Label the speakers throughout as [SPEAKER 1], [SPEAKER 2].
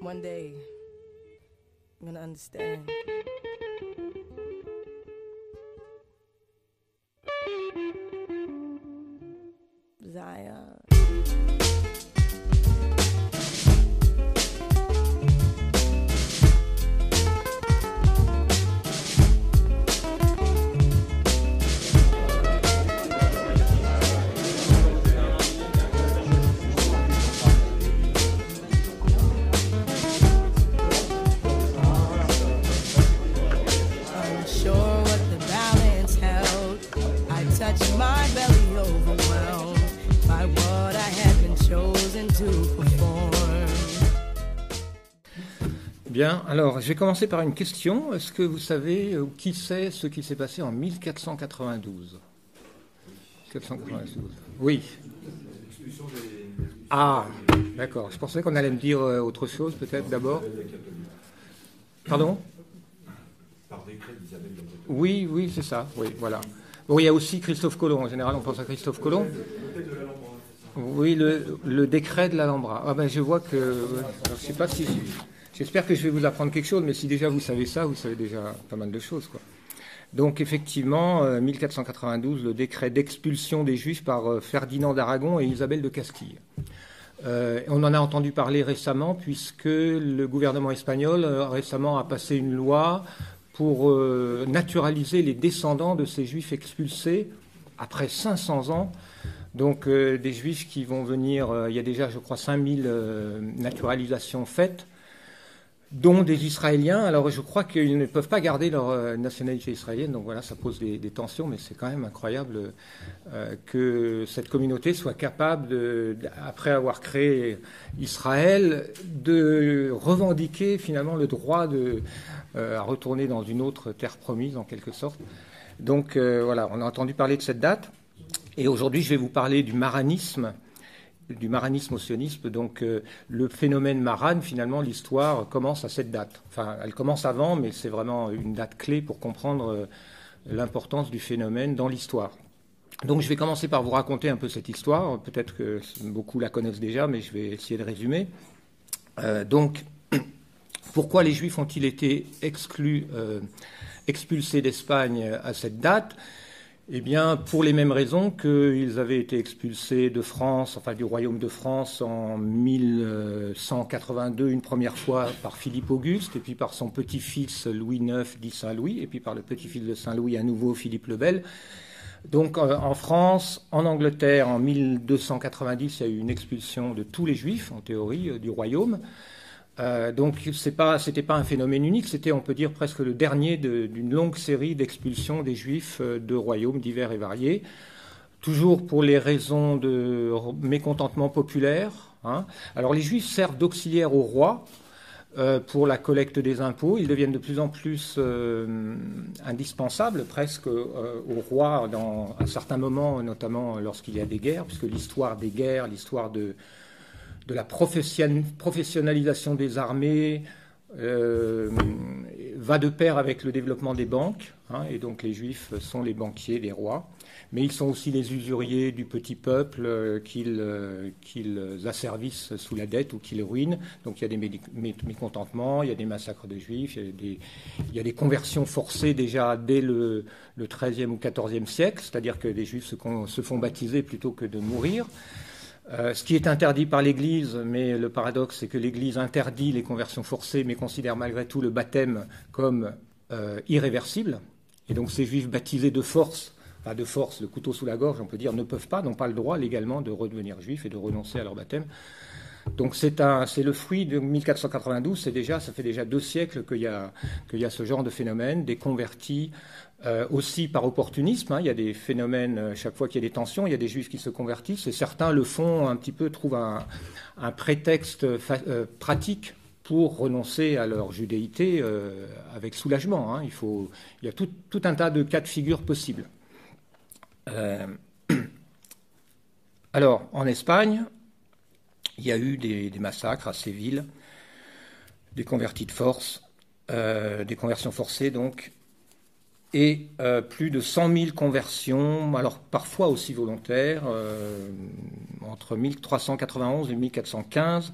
[SPEAKER 1] One day, I'm gonna understand.
[SPEAKER 2] Alors je vais commencer par une question. Est-ce que vous savez euh, qui sait ce qui s'est passé en 1492 1492. Oui. Ah, d'accord. Je pensais qu'on allait me dire euh, autre chose peut-être d'abord. Pardon? Oui, oui, c'est ça. Oui, voilà. Bon, il y a aussi Christophe Colomb. En général, on pense à Christophe Colomb. Oui, le, le décret de l'Alhambra. Ah ben, je vois que. alors, je sais pas si. J'espère que je vais vous apprendre quelque chose, mais si déjà vous savez ça, vous savez déjà pas mal de choses, quoi. Donc effectivement, euh, 1492, le décret d'expulsion des Juifs par euh, Ferdinand d'Aragon et Isabelle de Castille. Euh, on en a entendu parler récemment puisque le gouvernement espagnol euh, récemment a passé une loi pour euh, naturaliser les descendants de ces Juifs expulsés après 500 ans. Donc euh, des Juifs qui vont venir, euh, il y a déjà je crois 5000 euh, naturalisations faites dont des Israéliens. Alors je crois qu'ils ne peuvent pas garder leur euh, nationalité israélienne, donc voilà, ça pose des, tensions, mais c'est quand même incroyable euh, que cette communauté soit capable, après avoir créé Israël, de revendiquer finalement le droit de, euh, à retourner dans une autre terre promise en quelque sorte. Donc voilà, on a entendu parler de cette date, et aujourd'hui je vais vous parler du maranisme du maranisme au sionisme. Donc euh, le phénomène marane, finalement, l'histoire commence à cette date. Enfin, elle commence avant, mais c'est vraiment une date clé pour comprendre euh, l'importance du phénomène dans l'histoire. Donc je vais commencer par vous raconter un peu cette histoire. Peut-être que beaucoup la connaissent déjà, mais je vais essayer de résumer. Euh, donc, pourquoi les Juifs ont-ils été expulsés d'Espagne à cette date? Eh bien, pour les mêmes raisons qu'ils avaient été expulsés de France, enfin du royaume de France en 1182 une première fois par Philippe Auguste, et puis par son petit-fils Louis IX dit Saint-Louis, et puis par le petit-fils de Saint-Louis à nouveau Philippe le Bel. Donc euh, en France, en Angleterre, en 1290, il y a eu une expulsion de tous les juifs, en théorie, euh, du royaume. Euh, donc c'est pas, c'était pas un phénomène unique, c'était, on peut dire, presque le dernier de- d'une longue série d'expulsions des Juifs euh, de royaumes divers et variés, toujours pour les raisons de mécontentement populaire. hein. Alors les Juifs servent d'auxiliaire au roi euh, pour la collecte des impôts. Ils deviennent de plus en plus euh, indispensables presque au roi dans un certain moment, notamment lorsqu'il y a des guerres, puisque l'histoire des guerres, l'histoire de de la profession- professionnalisation des armées euh, va de pair avec le développement des banques, hein, et donc les juifs sont les banquiers des rois, mais ils sont aussi les usuriers du petit peuple euh, qu'ils euh, qu'ils asservissent sous la dette ou qu'ils ruinent. Donc il y a des mé- mé- mécontentements, il y a des massacres de juifs, il y a des, conversions forcées déjà dès le, 13e ou 14e siècle, c'est-à-dire que les juifs se font baptiser plutôt que de mourir. Euh, ce qui est interdit par l'Église, mais le paradoxe, c'est que l'Église interdit les conversions forcées, mais considère malgré tout le baptême comme euh, irréversible. Et donc ces juifs baptisés de force, enfin de force, le couteau sous la gorge, on peut dire, ne peuvent pas, n'ont pas le droit légalement de redevenir juifs et de renoncer à leur baptême. Donc c'est le fruit de 1492. C'est déjà, ça fait déjà deux siècles qu'il y a ce genre de phénomène, des convertis euh, aussi par opportunisme. hein. Il y a des phénomènes euh, chaque fois qu'il y a des tensions, il y a des juifs qui se convertissent et certains le font un petit peu, trouvent un, prétexte euh, pratique pour renoncer à leur judéité avec soulagement. hein. Il y a tout, un tas de cas de figure possibles. Alors en Espagne, il y a eu des, des massacres à Séville, des convertis de force, des conversions forcées donc. Et euh, plus de 100 000 conversions, alors parfois aussi volontaires, euh, entre 1391 et 1415.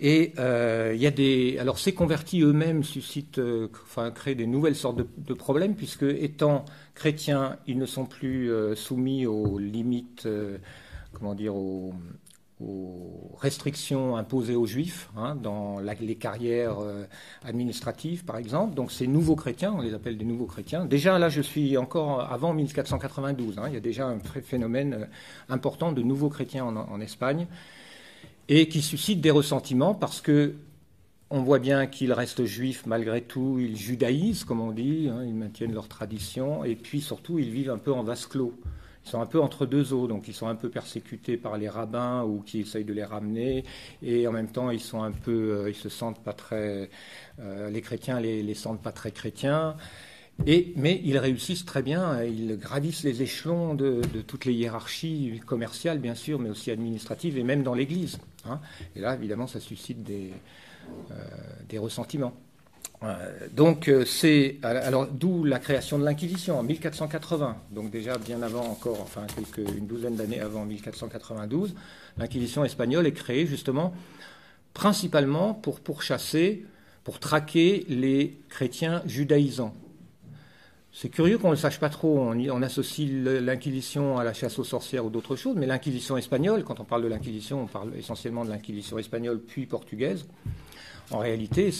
[SPEAKER 2] Et euh, il y a des, alors ces convertis eux-mêmes suscitent, enfin créent des nouvelles sortes de, de, problèmes puisque étant chrétiens, ils ne sont plus soumis aux limites, comment dire, aux, aux restrictions imposées aux juifs hein, dans les carrières euh, administratives, par exemple. Donc ces nouveaux chrétiens, on les appelle des nouveaux chrétiens. Déjà là, je suis encore avant 1492. Hein, il y a déjà un phénomène euh, important de nouveaux chrétiens en, Espagne et qui suscite des ressentiments parce que on voit bien qu'ils restent juifs malgré tout, ils judaïsent, comme on dit, hein, ils maintiennent leur tradition, et puis surtout, ils vivent un peu en vase clos sont un peu entre deux eaux, donc ils sont un peu persécutés par les rabbins ou qui essayent de les ramener, et en même temps ils sont un peu, euh, ils se sentent pas très, euh, les chrétiens les, les sentent pas très chrétiens. Et, mais ils réussissent très bien, ils gravissent les échelons de, toutes les hiérarchies commerciales, bien sûr, mais aussi administratives, et même dans l'Église. Hein. Et là, évidemment, ça suscite des, euh, des ressentiments. Donc euh, c'est alors d'où la création de l'Inquisition en 1480. Donc déjà bien avant encore, enfin une douzaine d'années avant 1492, l'Inquisition espagnole est créée justement principalement pour pourchasser, pour traquer les chrétiens judaïsants. C'est curieux qu'on ne le sache pas trop. On associe l'Inquisition à la chasse aux sorcières ou d'autres choses, mais l'Inquisition espagnole, quand on parle de l'Inquisition, on parle essentiellement de l'Inquisition espagnole puis portugaise. En réalité,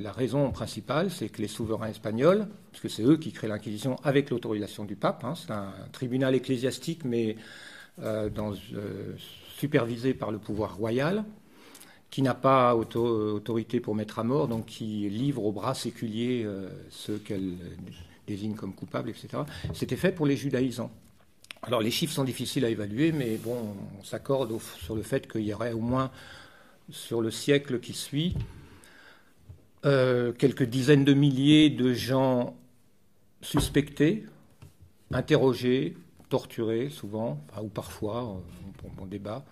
[SPEAKER 2] la raison principale, c'est que les souverains espagnols, parce que c'est eux qui créent l'Inquisition avec l'autorisation du pape, hein, c'est un tribunal ecclésiastique, mais euh, dans, euh, supervisé par le pouvoir royal, qui n'a pas autorité pour mettre à mort, donc qui livre au bras séculiers euh, ceux qu'elle désigne comme coupables, etc. C'était fait pour les judaïsants. Alors les chiffres sont difficiles à évaluer, mais bon, on s'accorde sur le fait qu'il y aurait au moins sur le siècle qui suit, euh, quelques dizaines de milliers de gens suspectés, interrogés, torturés souvent, ou parfois, on, débat,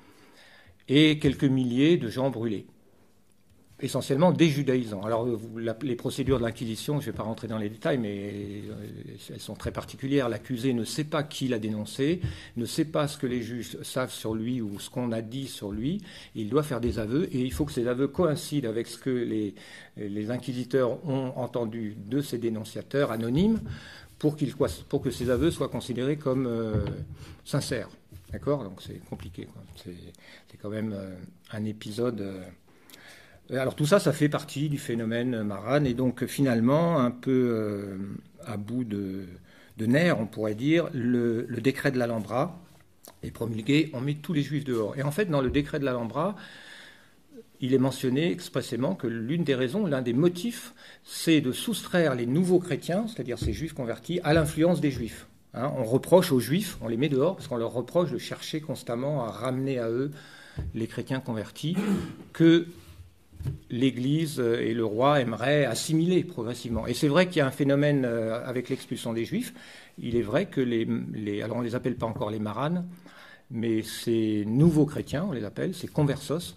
[SPEAKER 2] et quelques milliers de gens brûlés essentiellement des. Alors, les procédures de l'Inquisition, je ne vais pas rentrer dans les détails, mais euh, elles sont très particulières. L'accusé ne sait pas qui l'a dénoncé, ne sait pas ce que les juges savent sur lui ou ce qu'on a dit sur lui. Il doit faire des aveux et il faut que ces aveux coïncident avec ce que les, les inquisiteurs ont entendu de ces dénonciateurs anonymes pour, pour que ces aveux soient considérés comme euh, sincères. D'accord? Donc c'est compliqué. C'est quand même euh, un épisode. Alors tout ça, ça fait partie du phénomène Maran, et donc finalement, un peu euh, à bout de, nerfs, on pourrait dire, le, décret de l'Alhambra est promulgué, on met tous les juifs dehors. Et en fait, dans le décret de l'Alhambra, il est mentionné expressément que l'une des raisons, l'un des motifs, c'est de soustraire les nouveaux chrétiens, c'est-à-dire ces juifs convertis, à l'influence des juifs. Hein. on reproche aux juifs, on les met dehors, parce qu'on leur reproche de chercher constamment à ramener à eux les chrétiens convertis, que l'Église et le roi aimeraient assimiler progressivement. Et c'est vrai qu'il y a un phénomène euh, avec l'expulsion des Juifs. Il est vrai que les, alors on ne les appelle pas encore les maranes, mais ces nouveaux chrétiens, on les appelle, ces conversos,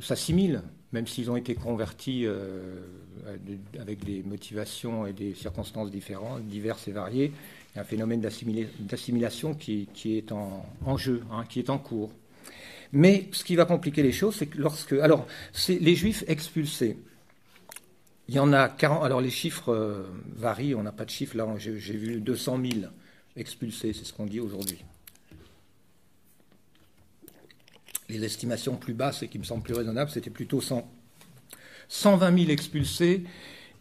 [SPEAKER 2] s'assimilent, même s'ils ont été convertis euh, avec des motivations et des circonstances différentes, diverses et variées. Il y a un phénomène d'assimilation qui, est en, jeu, hein, qui est en cours. Mais ce qui va compliquer les choses, c'est que lorsque. Alors, c'est les juifs expulsés. Il y en a 40. Alors, les chiffres euh, varient, on n'a pas de chiffres. Là, j'ai vu 200 000 expulsés, c'est ce qu'on dit aujourd'hui. Les estimations plus basses et qui me semblent plus raisonnables, c'était plutôt 100, 120 000 expulsés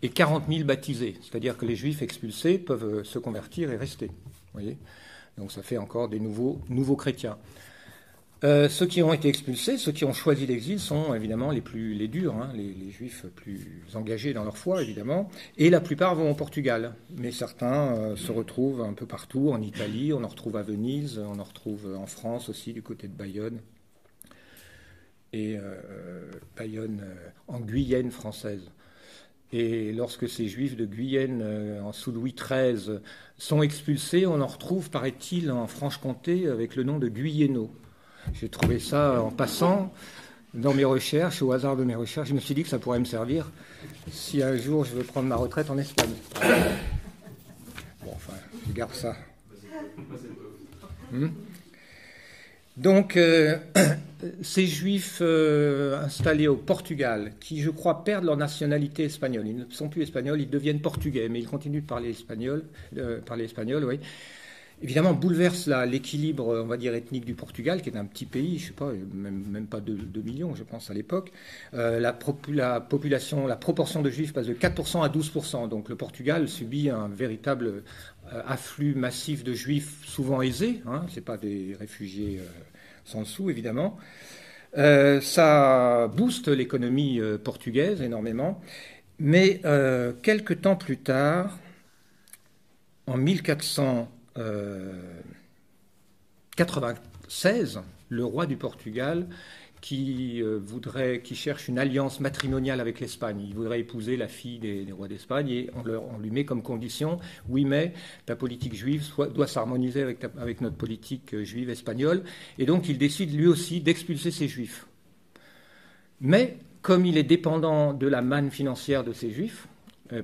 [SPEAKER 2] et 40 000 baptisés. C'est-à-dire que les juifs expulsés peuvent euh, se convertir et rester. Voyez Donc ça fait encore des nouveaux, nouveaux chrétiens. Euh, ceux qui ont été expulsés, ceux qui ont choisi l'exil sont évidemment les plus les durs, hein, les, juifs plus engagés dans leur foi évidemment, et la plupart vont au Portugal, mais certains euh, se retrouvent un peu partout, en Italie, on en retrouve à Venise, on en retrouve en France aussi du côté de Bayonne et euh, Bayonne en Guyenne française. Et lorsque ces juifs de Guyenne, en sous Louis XIII, sont expulsés, on en retrouve, paraît-il, en Franche-Comté avec le nom de Guyénaux. J'ai trouvé ça en passant dans mes recherches, au hasard de mes recherches. Je me suis dit que ça pourrait me servir si un jour je veux prendre ma retraite en Espagne. Bon, enfin, je garde ça. Hmm. Donc, euh, ces juifs euh, installés au Portugal, qui je crois perdent leur nationalité espagnole, ils ne sont plus espagnols, ils deviennent portugais, mais ils continuent de parler espagnol, euh, parler espagnol oui évidemment bouleverse l'équilibre, on va dire, ethnique du Portugal, qui est un petit pays, je sais pas, même, pas 2, millions, je pense, à l'époque. Euh, la, population, la proportion de juifs passe de 4% à 12%. Donc le Portugal subit un véritable euh, afflux massif de juifs, souvent aisés. Hein, Ce pas des réfugiés euh, sans sous, évidemment. ça booste l'économie portugaise énormément. Mais quelques temps plus tard, en 1400, 96, euh, le roi du Portugal qui euh, voudrait, qui cherche une alliance matrimoniale avec l'Espagne. Il voudrait épouser la fille des, rois d'Espagne et on, lui met comme condition, oui mais ta politique juive doit s'harmoniser avec, avec, notre politique euh, juive espagnole. Et donc il décide lui aussi d'expulser ces juifs. Mais comme il est dépendant de la manne financière de ces juifs,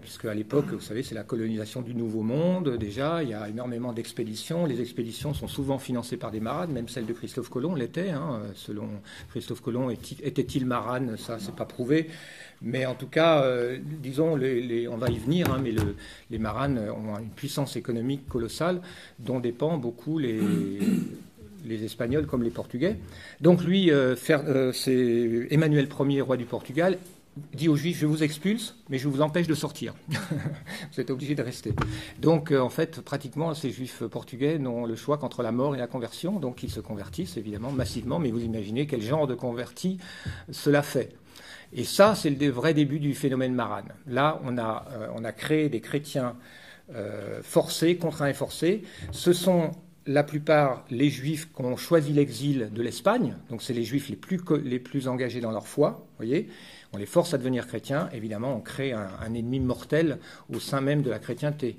[SPEAKER 2] puisque à l'époque, vous savez, c'est la colonisation du Nouveau Monde. Déjà, il y a énormément d'expéditions. Les expéditions sont souvent financées par des marades, même celle de Christophe Colomb l'était. Hein. Selon Christophe Colomb, était-il marane? Ça, c'est pas prouvé. Mais en tout cas, euh, disons, on va y venir, hein, mais les maranes ont une puissance économique colossale dont dépend beaucoup les, les Espagnols comme les Portugais. Donc lui, euh, c'est Emmanuel Ier, roi du Portugal, dit aux Juifs, je vous expulse, mais je vous empêche de sortir. vous êtes obligés de rester. Donc, euh, en fait, pratiquement, ces Juifs portugais n'ont le choix qu'entre la mort et la conversion. Donc, ils se convertissent, évidemment, massivement, mais vous imaginez quel genre de converti cela fait. Et ça, c'est le vrai début du phénomène marane. Là, on a, euh, on a créé des chrétiens euh, forcés, contraints et forcés. Ce sont la plupart les juifs qui ont choisi l'exil de l'Espagne, donc c'est les juifs les plus, les plus engagés dans leur foi, voyez, les force à devenir chrétiens, évidemment, on crée un, ennemi mortel au sein même de la chrétienté.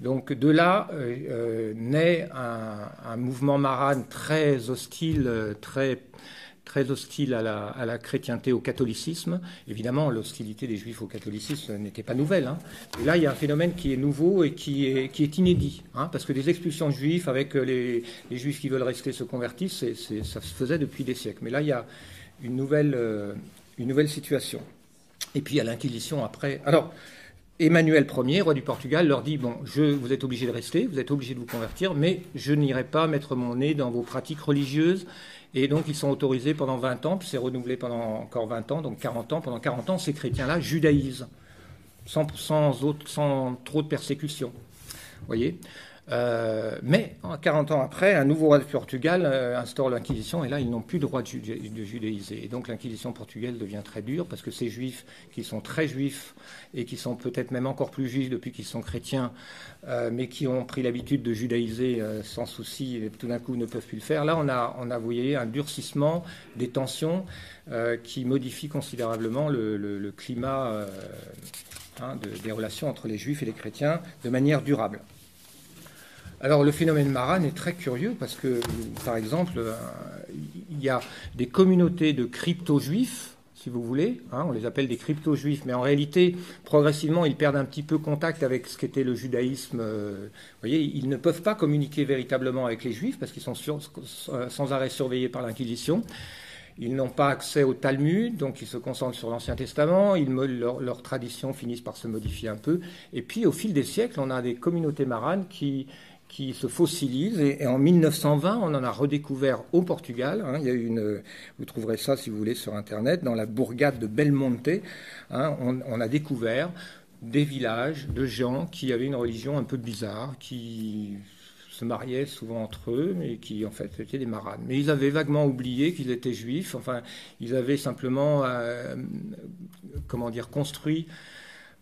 [SPEAKER 2] Donc de là euh, euh, naît un, mouvement marane très hostile, très, très hostile à la, chrétienté, au catholicisme. Évidemment, l'hostilité des juifs au catholicisme n'était pas nouvelle. Hein. Là, il y a un phénomène qui est nouveau et qui est, inédit. Hein, parce que des expulsions de juifs avec les, juifs qui veulent rester se convertissent, ça se faisait depuis des siècles. Mais là, il y a une nouvelle, euh, une nouvelle situation. Et puis à l'Inquisition après. Alors, Emmanuel Ier, roi du Portugal, leur dit Bon, je, vous êtes obligés de rester, vous êtes obligés de vous convertir, mais je n'irai pas mettre mon nez dans vos pratiques religieuses. Et donc, ils sont autorisés pendant 20 ans, puis c'est renouvelé pendant encore 20 ans, donc 40 ans. Pendant 40 ans, ces chrétiens-là judaïsent, sans trop de persécution. Vous voyez? Euh, mais 40 ans après, un nouveau roi de Portugal euh, instaure l'Inquisition et là, ils n'ont plus le droit de, judaïser. Et donc l'Inquisition portugaise devient très dure parce que ces juifs qui sont très juifs et qui sont peut-être même encore plus juifs depuis qu'ils sont chrétiens, euh, mais qui ont pris l'habitude de judaïser sans souci et tout d'un coup ne peuvent plus le faire, là, on a, on un durcissement des tensions qui modifie considérablement le, climat hein, des relations entre les juifs et les chrétiens de manière durable. Alors le phénomène Maran est très curieux parce que, par exemple, euh, il y a des communautés de crypto-juifs, si vous voulez, hein, on les appelle des crypto-juifs, mais en réalité, progressivement, ils perdent un petit peu contact avec ce qu'était le judaïsme. Euh, vous voyez, ils ne peuvent pas communiquer véritablement avec les juifs parce qu'ils sont sans arrêt surveillés par l'Inquisition. Ils n'ont pas accès au Talmud, donc ils se concentrent sur l'Ancien Testament. Ils, leurs traditions finissent par se modifier un peu. Et puis, au fil des siècles, on a des communautés maranes qui qui se fossilise. Et, en 1920, on en a redécouvert au Portugal. Hein. il y a une, vous trouverez ça si vous voulez sur Internet, dans la bourgade de Belmonte. Hein, on, a découvert des villages de gens qui avaient une religion un peu bizarre, qui se mariaient souvent entre eux, mais qui en fait étaient des marades. Mais ils avaient vaguement oublié qu'ils étaient juifs. Enfin, ils avaient simplement, euh, comment dire, construit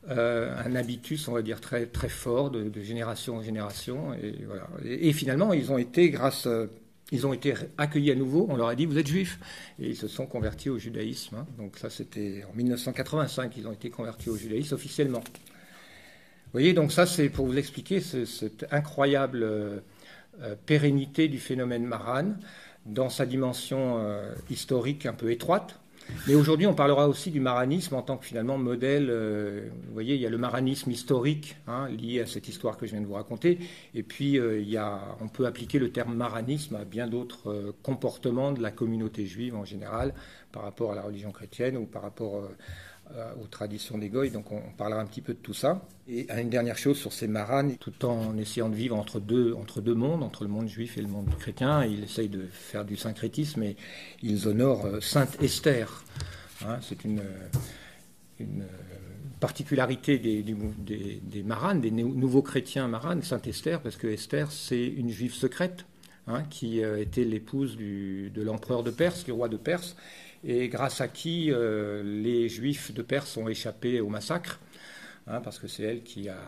[SPEAKER 2] euh, un habitus, on va dire, très, très fort de, génération en génération. Et, voilà. et, finalement, ils ont été, grâce, euh, ils ont été accueillis à nouveau. On leur a dit, vous êtes juifs. Et ils se sont convertis au judaïsme. Hein. Donc ça, c'était en 1985 qu'ils ont été convertis au judaïsme officiellement. Vous voyez, donc ça, c'est pour vous expliquer cette incroyable euh, pérennité du phénomène Maran dans sa dimension historique un peu étroite Mais aujourd'hui, on parlera aussi du maranisme en tant que finalement modèle. Euh, vous voyez, il y a le maranisme historique hein, lié à cette histoire que je viens de vous raconter, et puis euh, il y a, on peut appliquer le terme maranisme à bien d'autres euh, comportements de la communauté juive en général, par rapport à la religion chrétienne ou par rapport aux traditions des Goy. Donc on, parlera un petit peu de tout ça. Et une dernière chose sur ces maranes, tout en essayant de vivre entre deux, mondes, entre le monde juif et le monde chrétien, ils essayent de faire du syncrétisme et ils honorent Sainte Esther. Hein, c'est une, particularité des, des, maranes, des nouveaux chrétiens maranes, Sainte Esther, parce que Esther, c'est une juive secrète hein, qui euh, était l'épouse de l'empereur de Perse, du roi de Perse, et grâce à qui euh, les juifs de Perse ont échappé au massacre, hein, parce que c'est elle qui a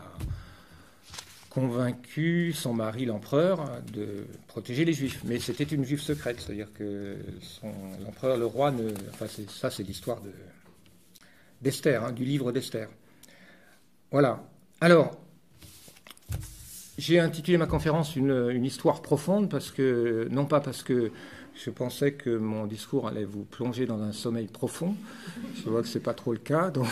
[SPEAKER 2] convaincu son mari, l'empereur, de protéger les juifs. Mais c'était une juive secrète, c'est-à-dire que l'empereur, le roi, ne, enfin ça c'est l'histoire d'Esther, hein, du livre d'Esther. Voilà. Alors, j'ai intitulé ma conférence une, une, histoire profonde parce que, non pas parce que je pensais que mon discours allait vous plonger dans un sommeil profond, je vois que ce n'est pas trop le cas, donc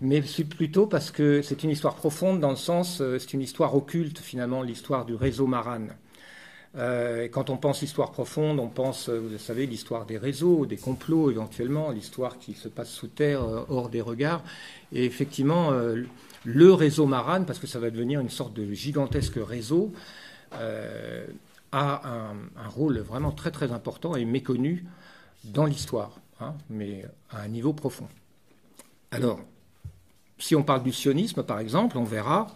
[SPEAKER 2] mais c'est plutôt parce que c'est une histoire profonde dans le sens, euh, c'est une histoire occulte finalement, l'histoire du réseau Maran. Euh, quand on pense histoire profonde, on pense, euh, vous savez, l'histoire des réseaux, des complots éventuellement, l'histoire qui se passe sous terre, hors des regards. Et effectivement, le réseau Maran, parce que ça va devenir une sorte de gigantesque réseau, a un, rôle vraiment très très important et méconnu dans l'histoire, hein, mais à un niveau profond. Alors, si on parle du sionisme, par exemple, on verra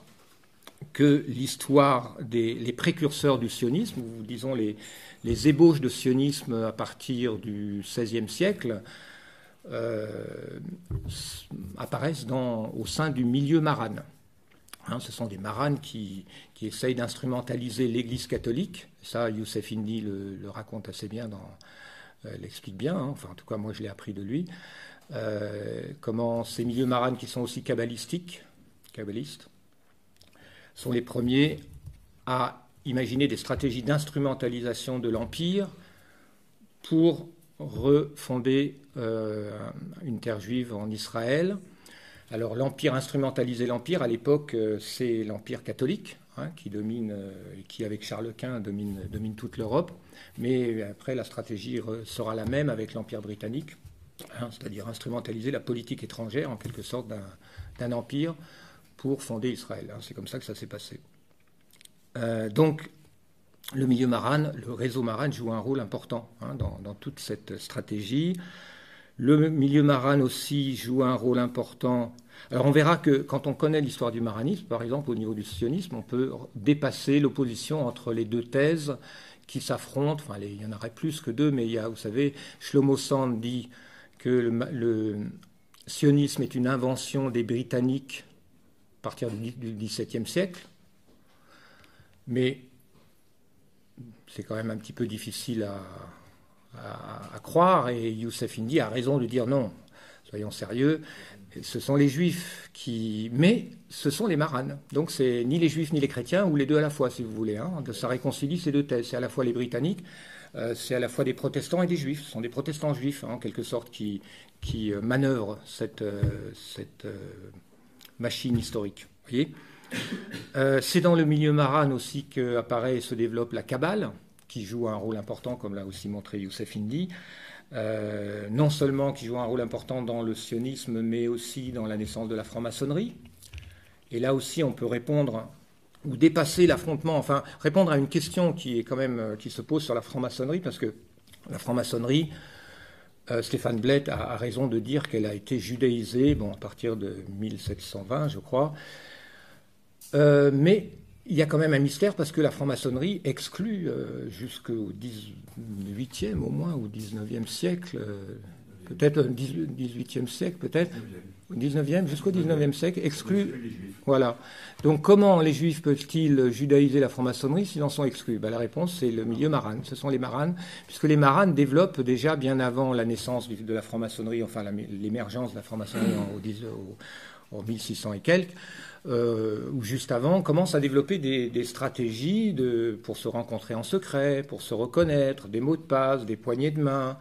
[SPEAKER 2] que l'histoire des les précurseurs du sionisme, ou disons les, ébauches de sionisme à partir du XVIe siècle, euh, apparaissent au sein du milieu marane. Hein, ce sont des maranes qui, qui essayent d'instrumentaliser l'Église catholique. Ça, Youssef Indy le, raconte assez bien, euh, l'explique bien. Hein. enfin, en tout cas, moi, je l'ai appris de lui. Euh, comment ces milieux maranes qui sont aussi kabbalistiques, kabbalistes, sont les premiers à imaginer des stratégies d'instrumentalisation de l'Empire pour refonder euh, une terre juive en Israël. Alors l'Empire instrumentalisé l'Empire, à l'époque, euh, c'est l'Empire catholique, hein, qui domine, qui avec Charles Quint domine, toute l'Europe. Mais après, la stratégie sera la même avec l'Empire britannique. Hein, c'est-à-dire instrumentaliser la politique étrangère en quelque sorte d'un empire pour fonder Israël. Hein, c'est comme ça que ça s'est passé. Euh, donc, le milieu maran, le réseau maran joue un rôle important dans, toute cette stratégie. Le milieu maran aussi joue un rôle important. Alors on verra que quand on connaît l'histoire du maranisme, par exemple au niveau du sionisme, on peut dépasser l'opposition entre les deux thèses qui s'affrontent. Il y en aurait plus que deux, mais il y a, vous savez, Shlomo Sand dit que le, sionisme est une invention des Britanniques à partir du XVIIe siècle, mais c'est quand même un petit peu difficile à, croire, et Youssef Indy a raison de dire non, soyons sérieux, ce sont les juifs qui... Mais ce sont les maranes. Donc c'est ni les juifs ni les chrétiens, ou les deux à la fois, si vous voulez. Hein. Ça réconcilie ces deux thèses. C'est à la fois les britanniques euh, c'est à la fois des protestants et des juifs. Ce sont des protestants juifs, hein, en quelque sorte, qui, qui euh, manœuvrent cette, euh, cette machine historique. c'est dans le milieu maran aussi qu'apparaît et se développe la Kabbale, qui joue un rôle important, comme l'a aussi montré Youssef Indy. non seulement qui joue un rôle important dans le sionisme, mais aussi dans la naissance de la franc-maçonnerie. Et là aussi, on peut répondre ou dépasser l'affrontement, enfin répondre à une question qui est quand même euh, qui se pose sur la franc-maçonnerie, parce que la franc-maçonnerie, euh, Stéphane Blett a, raison de dire qu'elle a été judaïsée, bon, à partir de 1720, je crois. Euh, mais il y a quand même un mystère parce que la franc-maçonnerie exclut jusqu'au 18e au moins, ou 19e siècle, peut-être 18e siècle, peut-être, 19e, jusqu'au 19e siècle, exclut. Voilà. Donc, comment les juifs peuvent-ils judaïser la franc-maçonnerie s'ils en sont exclus? Ben, La réponse, c'est le milieu marane. Ce sont les maranes, puisque les maranes développent déjà bien avant la naissance de la franc-maçonnerie, enfin l'émergence de la franc-maçonnerie en, 1600 et quelques, euh, ou juste avant, commencent à développer des, stratégies pour se rencontrer en secret, pour se reconnaître, des mots de passe, des poignées de main.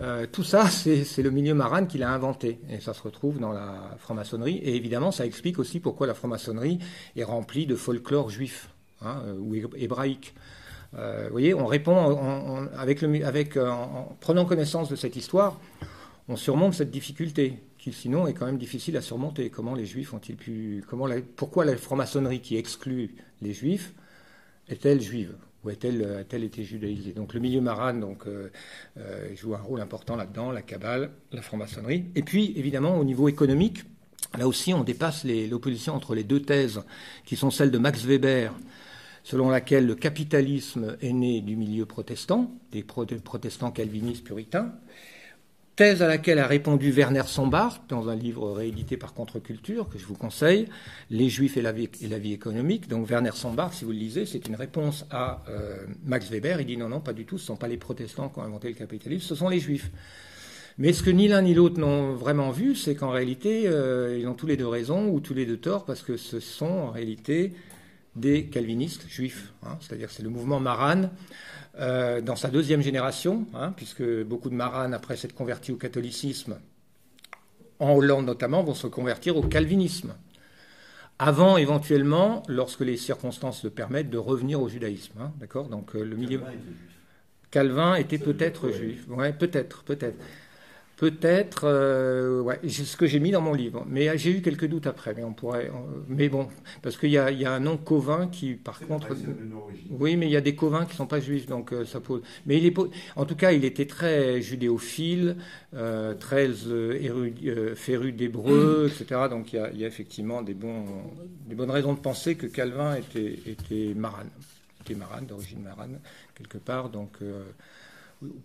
[SPEAKER 2] Euh, tout ça, c'est le milieu marane qui l'a inventé. Et ça se retrouve dans la franc-maçonnerie. Et évidemment, ça explique aussi pourquoi la franc-maçonnerie est remplie de folklore juif hein, euh, ou hébraïque. vous voyez, on répond avec en prenant connaissance de cette histoire, on surmonte cette difficulté sinon est quand même difficile à surmonter. Comment les juifs ont-ils pu. Comment pourquoi la franc-maçonnerie qui exclut les juifs est-elle juive ou a-t-elle, été judaïsée? Donc le milieu marane donc, euh, euh, joue un rôle important là-dedans, la cabale, la franc-maçonnerie. Et puis évidemment au niveau économique, là aussi on dépasse l'opposition entre les deux thèses qui sont celles de Max Weber selon laquelle le capitalisme est né du milieu protestant, des protestants calvinistes puritains, thèse à laquelle a répondu Werner Sombart dans un livre réédité par Contre-Culture, que je vous conseille, Les Juifs et la vie, économique. Donc Werner Sombart, si vous le lisez, c'est une réponse à euh, Max Weber. Il dit non, non, pas du tout, ce ne sont pas les protestants qui ont inventé le capitalisme, ce sont les Juifs. Mais ce que ni l'un ni l'autre n'ont vraiment vu, c'est qu'en réalité, euh, ils ont tous les deux raison ou tous les deux tort, parce que ce sont en réalité des calvinistes juifs. Hein. C'est-à-dire c'est le mouvement Maran euh, dans sa deuxième génération, hein, puisque beaucoup de maranes, après s'être convertis au catholicisme, en Hollande notamment, vont se convertir au calvinisme. Avant, éventuellement, lorsque les circonstances le permettent, de revenir au judaïsme. Hein, d'accord? Donc euh, le milieu. Calvin était peut-être juif. Ouais, peut-être, peut-être. Peut-être, euh, ouais, c'est ce que j'ai mis dans mon livre. Mais j'ai eu quelques doutes après. Mais on pourrait, mais bon, parce qu'il y, y a, un nom Covin qui, par contre, oui, mais il y a des Covins qui sont pas juifs, donc euh, ça pose. Mais il est, en tout cas, il était très judéophile, euh, très euh, féru d'hébreu, etc. Donc il y, a, il y, a, effectivement des bons, des bonnes raisons de penser que Calvin était, était marane, était marane d'origine marane quelque part. Donc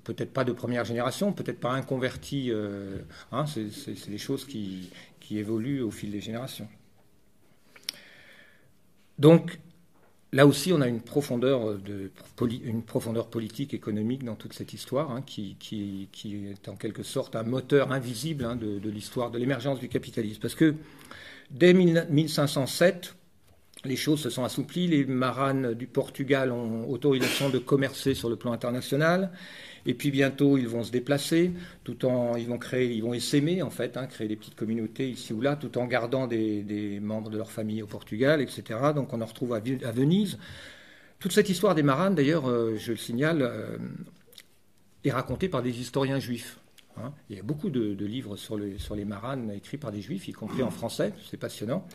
[SPEAKER 2] peut-être pas de première génération, peut-être pas un converti. Euh, hein, c'est des choses qui, évoluent au fil des générations. Donc, là aussi, on a une profondeur, de, une profondeur politique, économique dans toute cette histoire, hein, qui, est en quelque sorte un moteur invisible hein, de l'histoire, de l'émergence du capitalisme. Parce que dès 1507, les choses se sont assouplies. Les maranes du Portugal ont autorisation de commercer sur le plan international. Et puis bientôt, ils vont se déplacer, tout en, ils vont créer, ils vont essaimer en fait, hein, créer des petites communautés ici ou là, tout en gardant des, membres de leur famille au Portugal, etc. Donc on en retrouve à, Venise. Toute cette histoire des maranes, d'ailleurs, euh, je le signale, euh, est racontée par des historiens juifs. Hein. Il y a beaucoup de, livres sur, sur les maranes écrits par des juifs, y compris en français, c'est passionnant.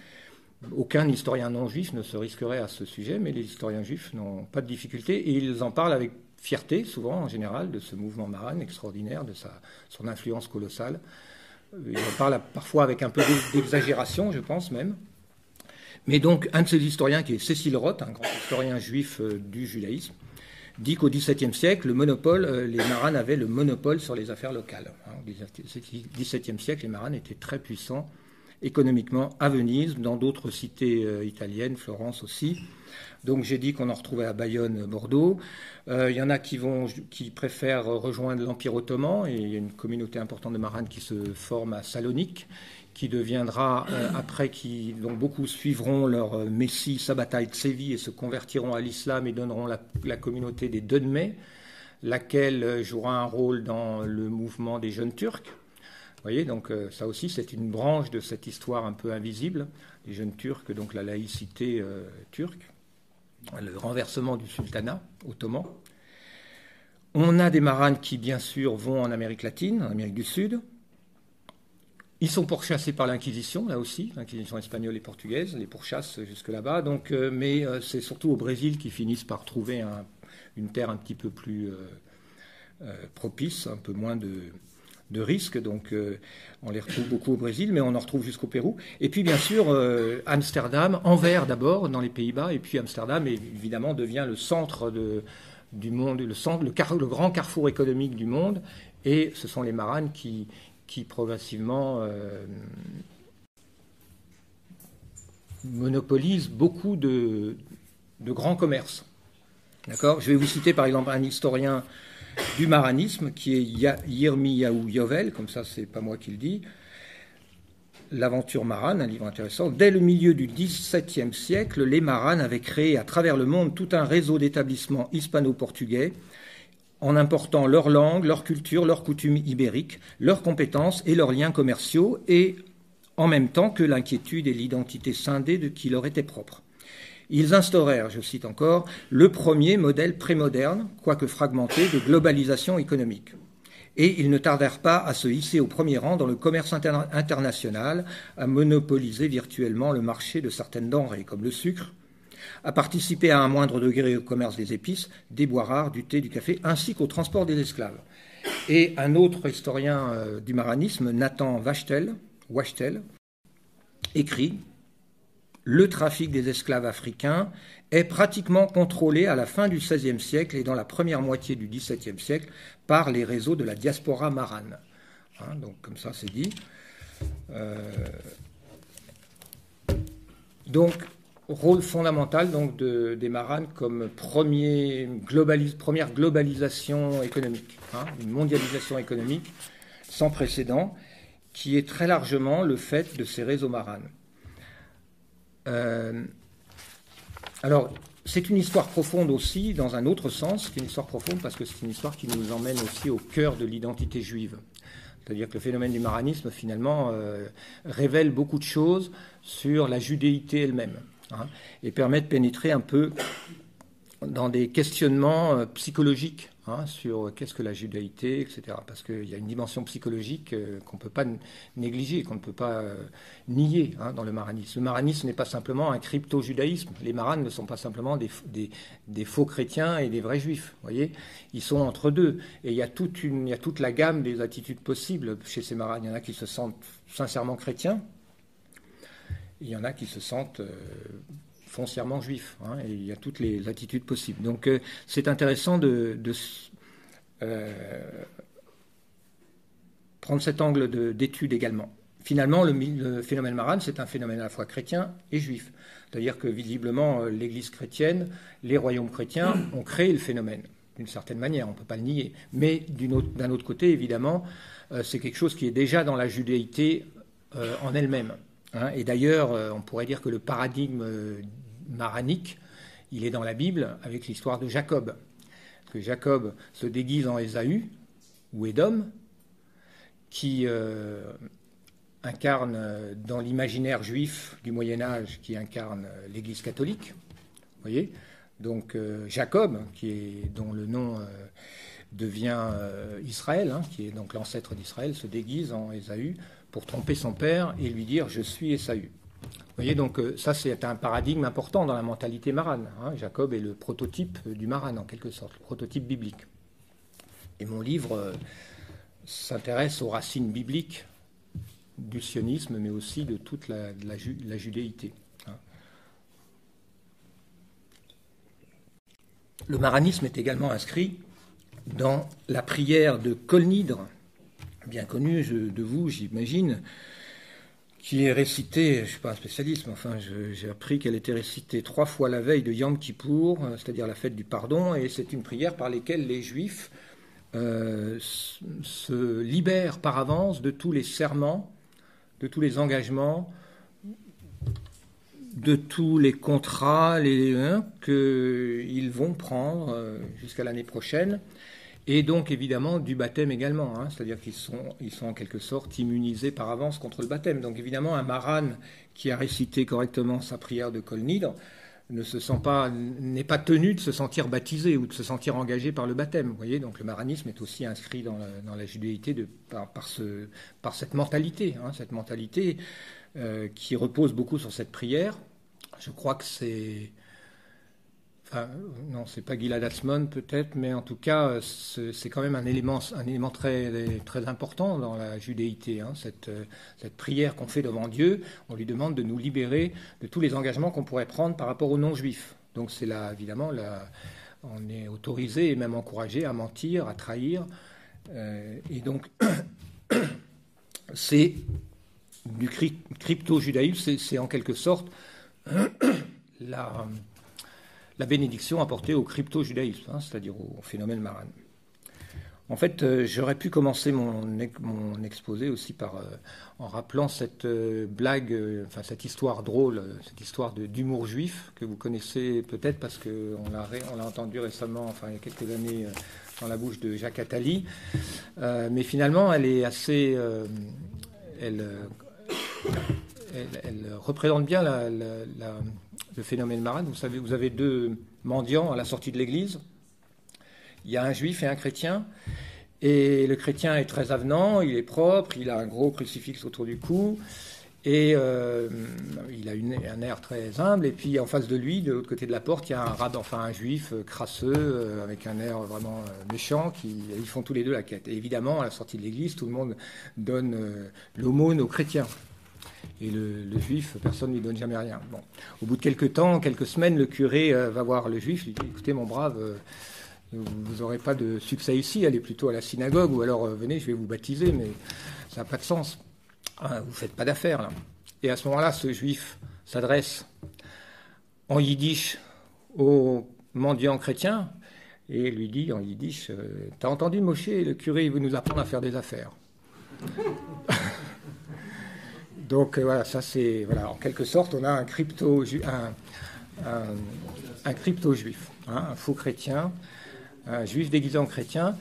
[SPEAKER 2] Aucun historien non juif ne se risquerait à ce sujet, mais les historiens juifs n'ont pas de difficulté et ils en parlent avec fierté, souvent en général, de ce mouvement marane extraordinaire, de son influence colossale. Ils en parlent parfois avec un peu d'exagération, je pense même. Mais donc, un de ces historiens, qui est Cécile Roth, un grand historien juif euh, du judaïsme, dit qu'au XVIIe siècle, euh, les maranes avaient le monopole sur les affaires locales. Au XVIIe siècle, les maranes étaient très puissants économiquement à Venise, dans d'autres cités euh, italiennes, Florence aussi. Donc j'ai dit qu'on en retrouvait à Bayonne, Bordeaux. Euh, il y en a qui, vont, qui préfèrent rejoindre l'Empire ottoman, et il y a une communauté importante de maranes qui se forme à Salonique, qui deviendra, euh, après, qui, donc beaucoup suivront leur messie, sa bataille de Séville, et se convertiront à l'islam et donneront la, communauté des Dönme, laquelle jouera un rôle dans le mouvement des jeunes Turcs voyez, donc euh, ça aussi, c'est une branche de cette histoire un peu invisible. Les jeunes Turcs, donc la laïcité euh, turque, le renversement du sultanat ottoman. On a des maranes qui, bien sûr, vont en Amérique latine, en Amérique du Sud. Ils sont pourchassés par l'Inquisition, là aussi, l'Inquisition espagnole et portugaise, les pourchassent jusque là-bas. Donc, euh, mais c'est surtout au Brésil qu'ils finissent par trouver une terre un petit peu plus propice, un peu moins de, de risques. Donc, euh, on les retrouve beaucoup au Brésil, mais on en retrouve jusqu'au Pérou. Et puis, bien sûr, euh, Amsterdam, Anvers d'abord, dans les Pays-Bas, et puis Amsterdam, évidemment, devient le centre du monde, le, grand carrefour économique du monde. Et ce sont les maranes qui, qui progressivement euh, monopolisent beaucoup de, de grands commerces. D'accord? Je vais vous citer par exemple un historien du maranisme, qui est Yirmiyahu Yovel, comme ça c'est pas moi qui le dis, L'aventure marane, un livre intéressant. Dès le milieu du XVIIe siècle, les maranes avaient créé à travers le monde tout un réseau d'établissements hispano-portugais en important leur langue, leur culture, leurs coutumes ibériques, leurs compétences et leurs liens commerciaux, et en même temps que l'inquiétude et l'identité scindée de qui leur était propre. Ils instaurèrent, je cite encore, le premier modèle prémoderne, quoique fragmenté, de globalisation économique. Et ils ne tardèrent pas à se hisser au premier rang dans le commerce international, à monopoliser virtuellement le marché de certaines denrées, comme le sucre, à participer à un moindre degré au commerce des épices, des bois rares, du thé, du café, ainsi qu'au transport des esclaves. Et un autre historien euh, du maranisme, Nathan Wachtel, Wachtel écrit Le trafic des esclaves africains est pratiquement contrôlé à la fin du XVIe siècle et dans la première moitié du XVIIe siècle par les réseaux de la diaspora marane. Hein, donc, comme ça, c'est dit. Euh, donc, rôle fondamental donc des maranes comme première globalisation économique, hein, une mondialisation économique sans précédent, qui est très largement le fait de ces réseaux maranes. Euh, alors, c'est une histoire profonde aussi, dans un autre sens, c'est une histoire profonde parce que c'est une histoire qui nous emmène aussi au cœur de l'identité juive. C'est-à-dire que le phénomène du maranisme, finalement, euh, révèle beaucoup de choses sur la judéité elle-même. Hein, et permet de pénétrer un peu dans des questionnements euh, psychologiques hein, sur qu'est-ce que la judaïté, etc. Parce qu'il y a une dimension psychologique euh, qu'on ne peut pas négliger, qu'on ne peut pas euh, nier hein, dans le maranisme. Le maranisme n'est pas simplement un crypto-judaïsme. Les maranes ne sont pas simplement des, faux chrétiens et des vrais juifs. voyez Ils sont entre deux. Et il y, a toute la gamme des attitudes possibles chez ces maranes. Il y en a qui se sentent sincèrement chrétiens, il y en a qui se sentent euh, foncièrement juifs, hein, il y a toutes les attitudes possibles. Donc euh, c'est intéressant de, euh, prendre cet angle d'étude également. Finalement, le, phénomène marane, c'est un phénomène à la fois chrétien et juif. C'est-à-dire que visiblement, l'Église chrétienne, les royaumes chrétiens ont créé le phénomène, d'une certaine manière, on ne peut pas le nier. Mais d'un autre, côté, évidemment, c'est quelque chose qui est déjà dans la judéité en elle-même. Hein, et d'ailleurs, euh, on pourrait dire que le paradigme euh, maranique, il est dans la Bible avec l'histoire de Jacob. que Jacob se déguise en Ésaü ou Édom, qui euh, incarne dans l'imaginaire juif du Moyen Âge, qui incarne l'Église catholique. Voyez Donc Jacob, qui est, dont le nom devient Israël, hein, qui est donc l'ancêtre d'Israël, se déguise en Ésaü pour tromper son père et lui dire je suis Esaü. Vous voyez, donc euh, ça c'est un paradigme important dans la mentalité marane. Hein. Jacob est le prototype du marane en quelque sorte, le prototype biblique. Et mon livre euh, s'intéresse aux racines bibliques du sionisme, mais aussi de toute la, judéité. Hein. Le maranisme est également inscrit dans la prière de Colnidre, bien connue de vous, j'imagine, qui est récitée, je ne suis pas un spécialiste, mais enfin j'ai appris qu'elle était récitée trois fois la veille de Yom Kippour, euh, c'est-à-dire la fête du pardon, et c'est une prière par laquelle les Juifs euh, se libèrent par avance de tous les serments, de tous les engagements, de tous les contrats les, hein, qu'ils vont prendre euh, jusqu'à l'année prochaine et donc évidemment du baptême également, hein. c'est-à-dire qu'ils sont, ils sont en quelque sorte immunisés par avance contre le baptême. Donc évidemment un marane qui a récité correctement sa prière de Colnidre ne se sent pas, n'est pas tenu de se sentir baptisé ou de se sentir engagé par le baptême. Vous voyez, donc le maranisme est aussi inscrit dans la, dans la judéité de, par, ce, par, cette mentalité, hein, cette mentalité euh, qui repose beaucoup sur cette prière. Je crois que c'est Enfin, non, c'est pas Gilad Atzmon peut-être, mais en tout cas, c'est quand même un élément, un élément très, très important dans la judéité. Hein, cette, cette, prière qu'on fait devant Dieu, on lui demande de nous libérer de tous les engagements qu'on pourrait prendre par rapport aux non-juifs. Donc c'est là, évidemment, on est autorisé et même encouragé à mentir, à trahir. Euh, et donc, c'est du crypto-judaïsme, c'est en quelque sorte la la bénédiction apportée au crypto-judaïsme, hein, c'est-à-dire au phénomène marane. En fait, euh, j'aurais pu commencer mon, mon, exposé aussi par, euh, en rappelant cette euh, blague, enfin cette histoire drôle, cette histoire d'humour juif que vous connaissez peut-être parce qu'on l'a, on l'a entendu récemment, enfin il y a quelques années, dans la bouche de Jacques Attali. mais finalement, elle est assez, elle, elle, représente bien la, le phénomène marin. Vous savez, vous avez deux mendiants à la sortie de l'église il y a un juif et un chrétien. Et le chrétien est très avenant, il est propre, il a un gros crucifix autour du cou, et euh, il a un air très humble. Et puis en face de lui, de l'autre côté de la porte, il y a un rab, enfin un juif euh, crasseux, euh, avec un air vraiment méchant, qui ils font tous les deux la quête. Et évidemment, à la sortie de l'église, tout le monde donne l'aumône aux chrétiens. Et le, juif, personne ne lui donne jamais rien. Bon. Au bout de quelques temps, quelques semaines, le curé va voir le juif, lui dit Écoutez, mon brave, vous n'aurez pas de succès ici, allez plutôt à la synagogue, ou alors euh, venez, je vais vous baptiser, mais ça n'a pas de sens. Ah, vous ne faites pas d'affaires là. Et à ce moment-là, ce juif s'adresse en yiddish au mendiant chrétien et lui dit en yiddish euh, T'as entendu Moshe, le curé, il veut nous apprendre à faire des affaires. Donc euh, voilà, ça c'est. Voilà, en quelque sorte, on a un crypto, un, un, crypto juif, hein, un faux chrétien un juif déguisé en chrétien.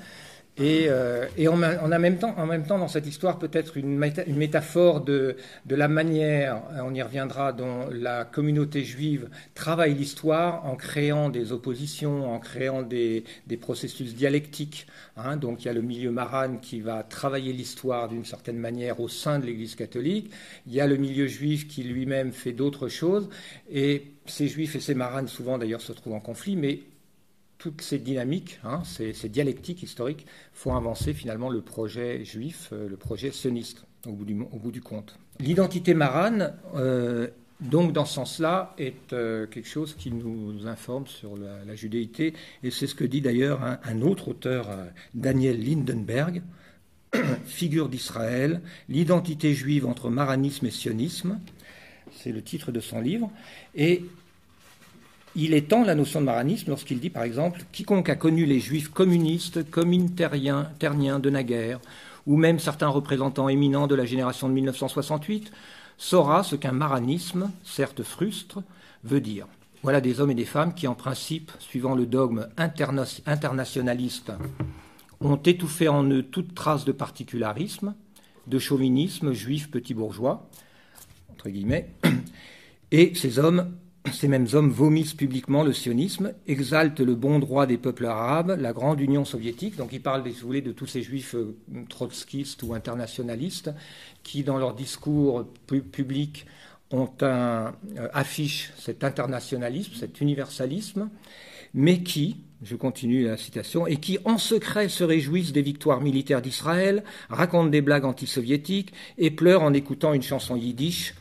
[SPEAKER 2] Et, euh, et en même temps, en même temps, dans cette histoire, peut-être une, une, métaphore de, de, la manière, on y reviendra, dont la communauté juive travaille l'histoire en créant des oppositions, en créant des, des processus dialectiques. Hein. Donc il y a le milieu maran qui va travailler l'histoire d'une certaine manière au sein de l'Église catholique. Il y a le milieu juif qui lui-même fait d'autres choses. Et ces juifs et ces maranes, souvent d'ailleurs, se trouvent en conflit, mais toutes ces dynamiques, hein, ces, dialectiques historiques, font avancer finalement le projet juif, euh, le projet sioniste, au bout du, compte. L'identité marane, euh, donc dans ce sens-là, est euh, quelque chose qui nous informe sur la, judéité, et c'est ce que dit d'ailleurs un, autre auteur, Daniel Lindenberg, Figure d'Israël, l'identité juive entre maranisme et sionisme, c'est le titre de son livre, et il étend la notion de maranisme lorsqu'il dit, par exemple, quiconque a connu les juifs communistes, comintériens, terniens de naguère, ou même certains représentants éminents de la génération de 1968, saura ce qu'un maranisme, certes frustre, veut dire. Voilà des hommes et des femmes qui, en principe, suivant le dogme internationaliste, ont étouffé en eux toute trace de particularisme, de chauvinisme juif petit bourgeois, entre guillemets, et ces hommes ces mêmes hommes vomissent publiquement le sionisme, exaltent le bon droit des peuples arabes, la grande Union soviétique. Donc ils parlent, si vous voulez, de tous ces juifs euh, trotskistes ou internationalistes qui, dans leur discours public, euh, affichent cet internationalisme, cet universalisme, mais qui, je continue la citation, et qui en secret se réjouissent des victoires militaires d'Israël, racontent des blagues antisoviétiques et pleurent en écoutant une chanson yiddish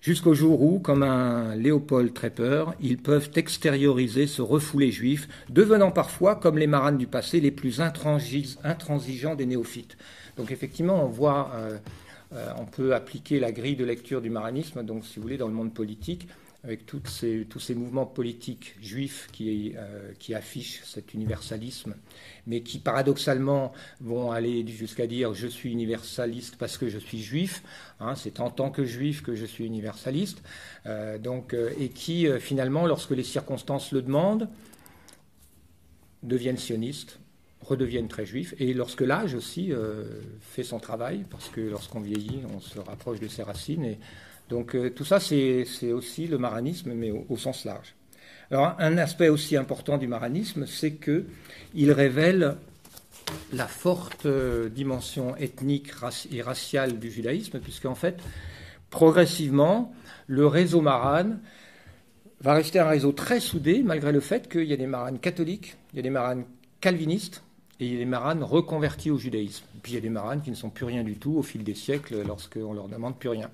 [SPEAKER 2] jusqu'au jour où, comme un Léopold Trepper, ils peuvent extérioriser ce refoulé juif, devenant parfois, comme les maranes du passé, les plus intransigeants des néophytes. Donc effectivement, on voit, euh, euh, on peut appliquer la grille de lecture du maranisme, donc si vous voulez, dans le monde politique, avec tous ces mouvements politiques juifs qui, euh, qui, affichent cet universalisme, mais qui paradoxalement vont aller jusqu'à dire je suis universaliste parce que je suis juif, hein, c'est en tant que juif que je suis universaliste, euh, donc, euh, et qui finalement, lorsque les circonstances le demandent, deviennent sionistes, redeviennent très juifs, et lorsque l'âge aussi fait son travail, parce que lorsqu'on vieillit, on se rapproche de ses racines, et donc euh, tout ça, c'est aussi le maranisme, mais au, sens large. Alors un aspect aussi important du maranisme, c'est qu'il révèle la forte euh, dimension ethnique et raciale du judaïsme, puisqu'en fait, progressivement, le réseau marane va rester un réseau très soudé, malgré le fait qu'il y a des maranes catholiques, il y a des maranes calvinistes, et il y a des maranes reconvertis au judaïsme. Puis il y a des maranes qui ne sont plus rien du tout au fil des siècles lorsqu'on leur demande plus rien.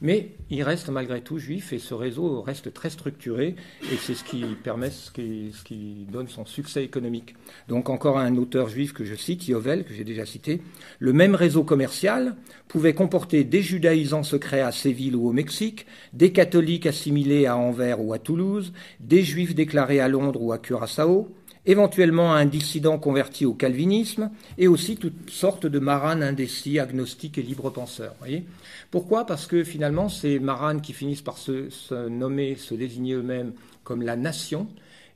[SPEAKER 2] Mais il reste malgré tout juif et ce réseau reste très structuré et c'est ce qui permet, ce qui, donne son succès économique. Donc encore un auteur juif que je cite, Yovel, que j'ai déjà cité, le même réseau commercial pouvait comporter des judaïsants secrets à Séville ou au Mexique, des catholiques assimilés à Anvers ou à Toulouse, des juifs déclarés à Londres ou à Curaçao, éventuellement un dissident converti au calvinisme, et aussi toutes sortes de maranes indécis, agnostiques et libres penseurs. Voyez Pourquoi? Parce que finalement, ces maranes qui finissent par se, nommer, se désigner eux-mêmes comme la nation,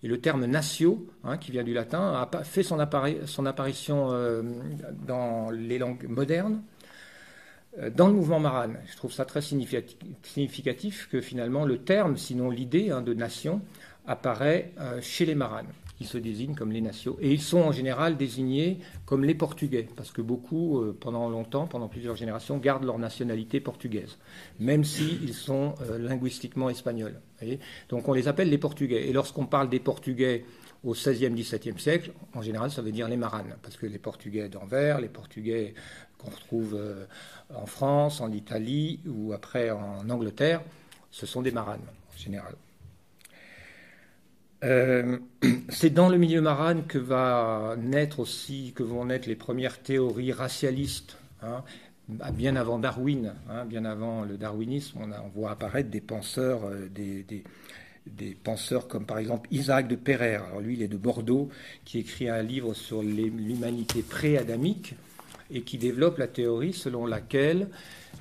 [SPEAKER 2] et le terme natio, hein, qui vient du latin, a fait son, apparition euh, dans les langues modernes, euh, dans le mouvement marane. Je trouve ça très significatif que finalement le terme, sinon l'idée hein, de nation, apparaît euh, chez les maranes qui se désignent comme les nations. Et ils sont en général désignés comme les Portugais, parce que beaucoup, euh, pendant longtemps, pendant plusieurs générations, gardent leur nationalité portugaise, même s'ils sont euh, linguistiquement espagnols. Donc on les appelle les Portugais. Et lorsqu'on parle des Portugais au XVIe, XVIIe siècle, en général, ça veut dire les maranes, parce que les Portugais d'Anvers, les Portugais qu'on retrouve euh, en France, en Italie ou après en Angleterre, ce sont des maranes en général. Euh, c'est dans le milieu marane que va naître aussi, que vont naître les premières théories racialistes. Hein, bien avant Darwin, hein, bien avant le darwinisme, on, voit apparaître des penseurs, euh, des, penseurs comme par exemple Isaac de Pereire. Alors lui, il est de Bordeaux, qui écrit un livre sur l'humanité pré-adamique et qui développe la théorie selon laquelle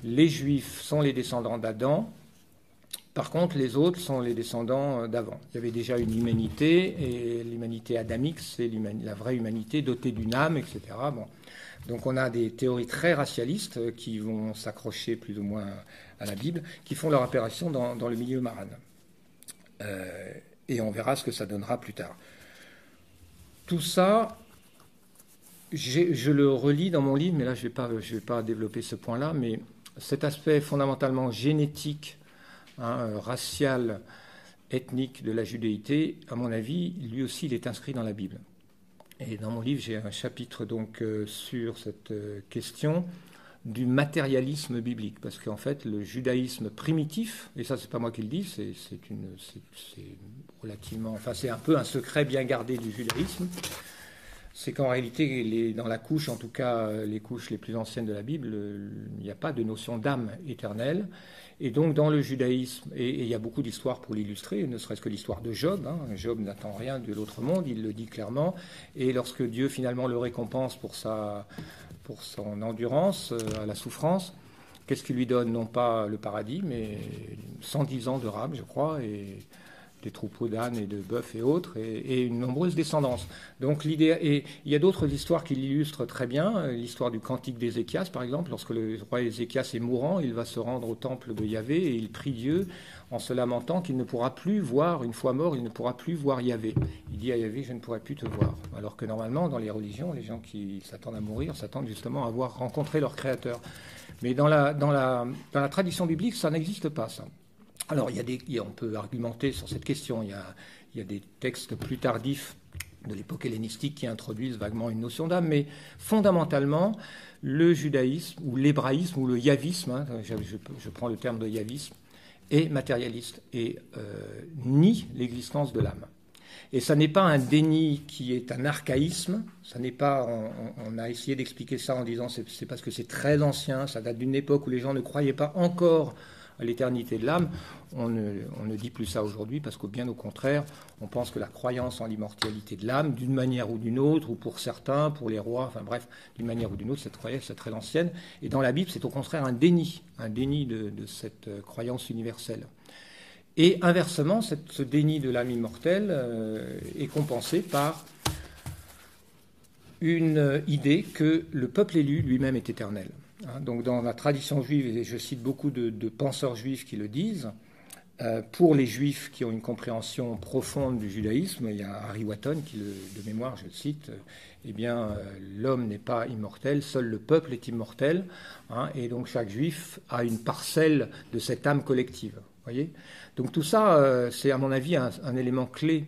[SPEAKER 2] les Juifs sont les descendants d'Adam, par contre, les autres sont les descendants euh, d'avant. Il y avait déjà une humanité, et l'humanité adamique, c'est la vraie humanité dotée d'une âme, etc. Donc on a des théories très racialistes euh, qui vont s'accrocher plus ou moins à la Bible, qui font leur apparition dans, le milieu marin. Euh, et on verra ce que ça donnera plus tard. Tout ça, je le relis dans mon livre, mais là je ne vais, pas développer ce point-là, mais cet aspect fondamentalement génétique Hein, euh, racial, ethnique de la judéité, à mon avis, lui aussi, il est inscrit dans la Bible. Et dans mon livre, j'ai un chapitre donc euh, sur cette euh, question du matérialisme biblique, parce qu'en fait, le judaïsme primitif, et ça, c'est pas moi qui le dis, c'est relativement, enfin, c'est un peu un secret bien gardé du judaïsme, c'est qu'en réalité, dans la couche, en tout cas les couches les plus anciennes de la Bible, il n'y a pas de notion d'âme éternelle. Et donc dans le judaïsme, et, il y a beaucoup d'histoires pour l'illustrer, ne serait-ce que l'histoire de Job, hein. Job n'attend rien de l'autre monde, il le dit clairement, et lorsque Dieu finalement le récompense pour, sa, pour son endurance euh, à la souffrance, qu'est-ce qu'il lui donne? Non pas le paradis, mais 110 ans de rame, je crois, et des troupeaux d'ânes et de bœufs et autres, et, une nombreuse descendance. Donc l'idée, et il y a d'autres histoires qui l'illustrent très bien. L'histoire du cantique d'Ézéchias, par exemple, lorsque le roi Ézéchias est mourant, il va se rendre au temple de Yahvé et il prie Dieu en se lamentant qu'il ne pourra plus voir, une fois mort, il ne pourra plus voir Yahvé. Il dit à Yahvé, je ne pourrai plus te voir. Alors que normalement, dans les religions, les gens qui s'attendent à mourir s'attendent justement à voir rencontrer leur Créateur. Mais dans la, dans la, dans la tradition biblique, ça n'existe pas, ça. Alors, il y a des, on peut argumenter sur cette question. Il y, a, il y a des textes plus tardifs de l'époque hellénistique qui introduisent vaguement une notion d'âme, mais fondamentalement, le judaïsme ou l'hébraïsme ou le yavisme, hein, je, prends le terme de yavisme, est matérialiste et euh, nie l'existence de l'âme. Et ça n'est pas un déni qui est un archaïsme, ça n'est pas, on, a essayé d'expliquer ça en disant c'est parce que c'est très ancien, ça date d'une époque où les gens ne croyaient pas encore à l'éternité de l'âme. On ne, dit plus ça aujourd'hui parce que bien au contraire, on pense que la croyance en l'immortalité de l'âme, d'une manière ou d'une autre, ou pour certains, pour les rois, enfin bref, d'une manière ou d'une autre, cette croyance est très ancienne. Et dans la Bible, c'est au contraire un déni, un déni de, cette euh, croyance universelle. Et inversement, ce déni de l'âme immortelle euh, est compensé par une idée que le peuple élu lui-même est éternel. Hein, donc dans la tradition juive, et je cite beaucoup de, penseurs juifs qui le disent, euh, pour les juifs qui ont une compréhension profonde du judaïsme, il y a Harry Watton qui, de mémoire, je le cite, euh, eh bien, euh, l'homme n'est pas immortel, seul le peuple est immortel, hein, et donc chaque juif a une parcelle de cette âme collective. Voyez? Donc tout ça, c'est à mon avis un, un, élément clé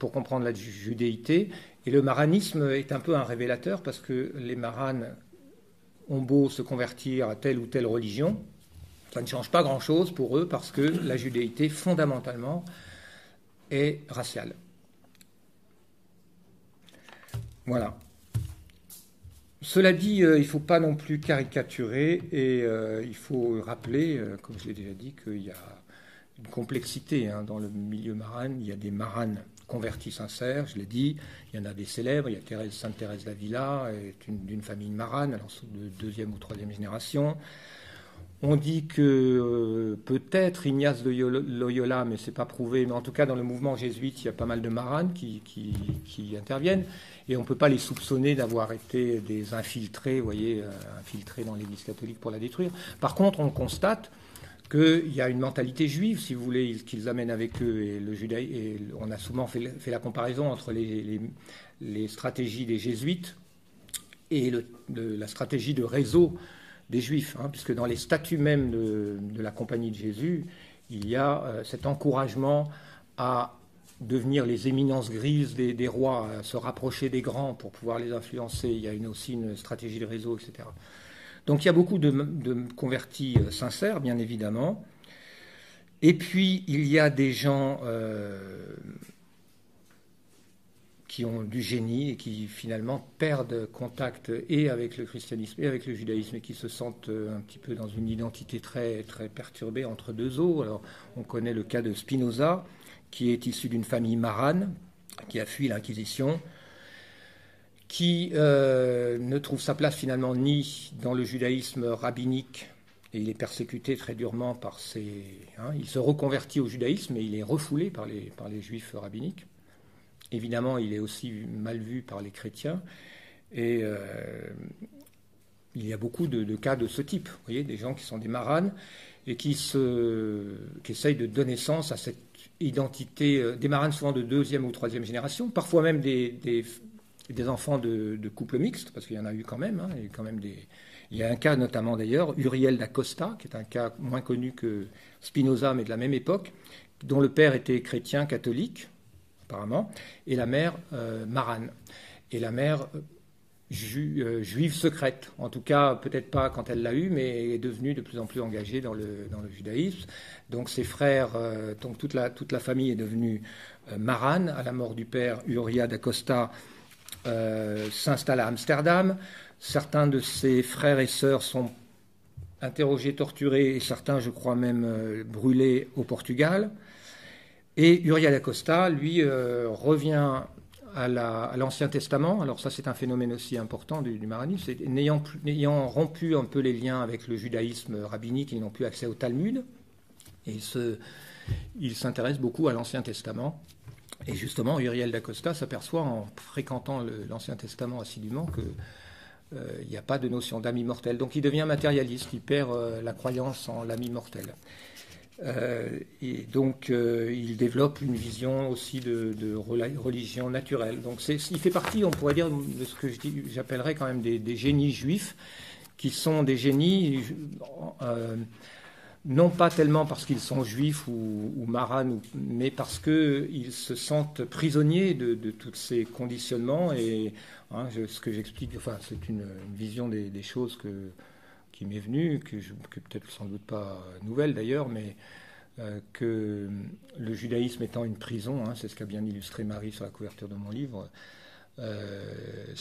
[SPEAKER 2] pour comprendre la judéité, et le maranisme est un peu un révélateur parce que les maranes ont beau se convertir à telle ou telle religion, ça ne change pas grand-chose pour eux parce que la judéité, fondamentalement, est raciale. Voilà. Cela dit, euh, il ne faut pas non plus caricaturer et euh, il faut rappeler, euh, comme je l'ai déjà dit, qu'il y a une complexité hein, dans le milieu marin. Il y a des maranes convertis sincères, je l'ai dit. Il y en a des célèbres. Il y a Thérèse, Sainte Thérèse d'Avila, d'une famille marane, alors de deuxième ou troisième génération. On dit que euh, peut-être Ignace de Loyola, mais c'est pas prouvé, mais en tout cas dans le mouvement jésuite, il y a pas mal de maranes qui, interviennent, et on ne peut pas les soupçonner d'avoir été des infiltrés, vous voyez, euh, infiltrés dans l'Église catholique pour la détruire. Par contre, on constate qu'il y a une mentalité juive, si vous voulez, qu'ils amènent avec eux, et le judaïsme, et on a souvent fait, la comparaison entre les, stratégies des jésuites et la stratégie de réseau des Juifs, hein, puisque dans les statuts même de, la Compagnie de Jésus, il y a euh, cet encouragement à devenir les éminences grises des, rois, à se rapprocher des grands pour pouvoir les influencer. Il y a aussi une stratégie de réseau, etc. Donc il y a beaucoup de, convertis euh, sincères, bien évidemment. Et puis il y a des gens euh, qui ont du génie et qui finalement perdent contact et avec le christianisme et avec le judaïsme et qui se sentent euh, un petit peu dans une identité très, très perturbée entre deux eaux. Alors on connaît le cas de Spinoza, qui est issu d'une famille marane, qui a fui l'Inquisition, qui euh, ne trouve sa place finalement ni dans le judaïsme rabbinique, et il est persécuté très durement par ses... Hein, il se reconvertit au judaïsme et il est refoulé par les, par les juifs rabbiniques Évidemment, il est aussi mal vu par les chrétiens. Et euh, il y a beaucoup de, cas de ce type. Vous voyez, des gens qui sont des maranes et qui, se, qui essayent de donner sens à cette identité, euh, des maranes souvent de deuxième ou troisième génération, parfois même des, des, enfants de, couples mixtes, parce qu'il y en a eu quand même. Hein, il, y a quand même des, il y a un cas notamment d'ailleurs, Uriel d'Acosta, qui est un cas moins connu que Spinoza, mais de la même époque, dont le père était chrétien catholique, apparemment, et la mère euh, marane. Et la mère euh, euh, juive secrète, en tout cas peut-être pas quand elle l'a eu, mais est devenue de plus en plus engagée dans le, dans le judaïsme. Donc ses frères, donc toute la, toute la famille est devenue marane. À la mort du père, Uriah d'Acosta s'installe à Amsterdam. Certains de ses frères et sœurs sont interrogés, torturés, et certains, je crois même, brûlés au Portugal. Et Uriel Acosta, lui, euh, revient à l'Ancien Testament. Alors ça, c'est un phénomène aussi important du, du maranisme. N'ayant rompu un peu les liens avec le judaïsme rabbinique, ils n'ont plus accès au Talmud. Et il s'intéresse beaucoup à l'Ancien Testament. Et justement, Uriel d'Acosta s'aperçoit en fréquentant l'Ancien Testament assidûment qu'il euh, n'y a pas de notion d'âme immortelle. Donc il devient matérialiste, il perd euh, la croyance en l'âme immortelle. Euh, et donc, il développe une vision aussi de, religion naturelle. Donc, il fait partie, on pourrait dire, de ce que j'appellerais quand même des, génies juifs, qui sont des génies, non pas tellement parce qu'ils sont juifs ou, ou maranes, mais parce qu'ils se sentent prisonniers de, tous ces conditionnements. Et hein, ce que j'explique, enfin, c'est une, vision des choses qui m'est venue, que, peut-être sans doute pas nouvelle d'ailleurs, mais euh, que le judaïsme étant une prison, hein, c'est ce qu'a bien illustré Marie sur la couverture de mon livre, euh,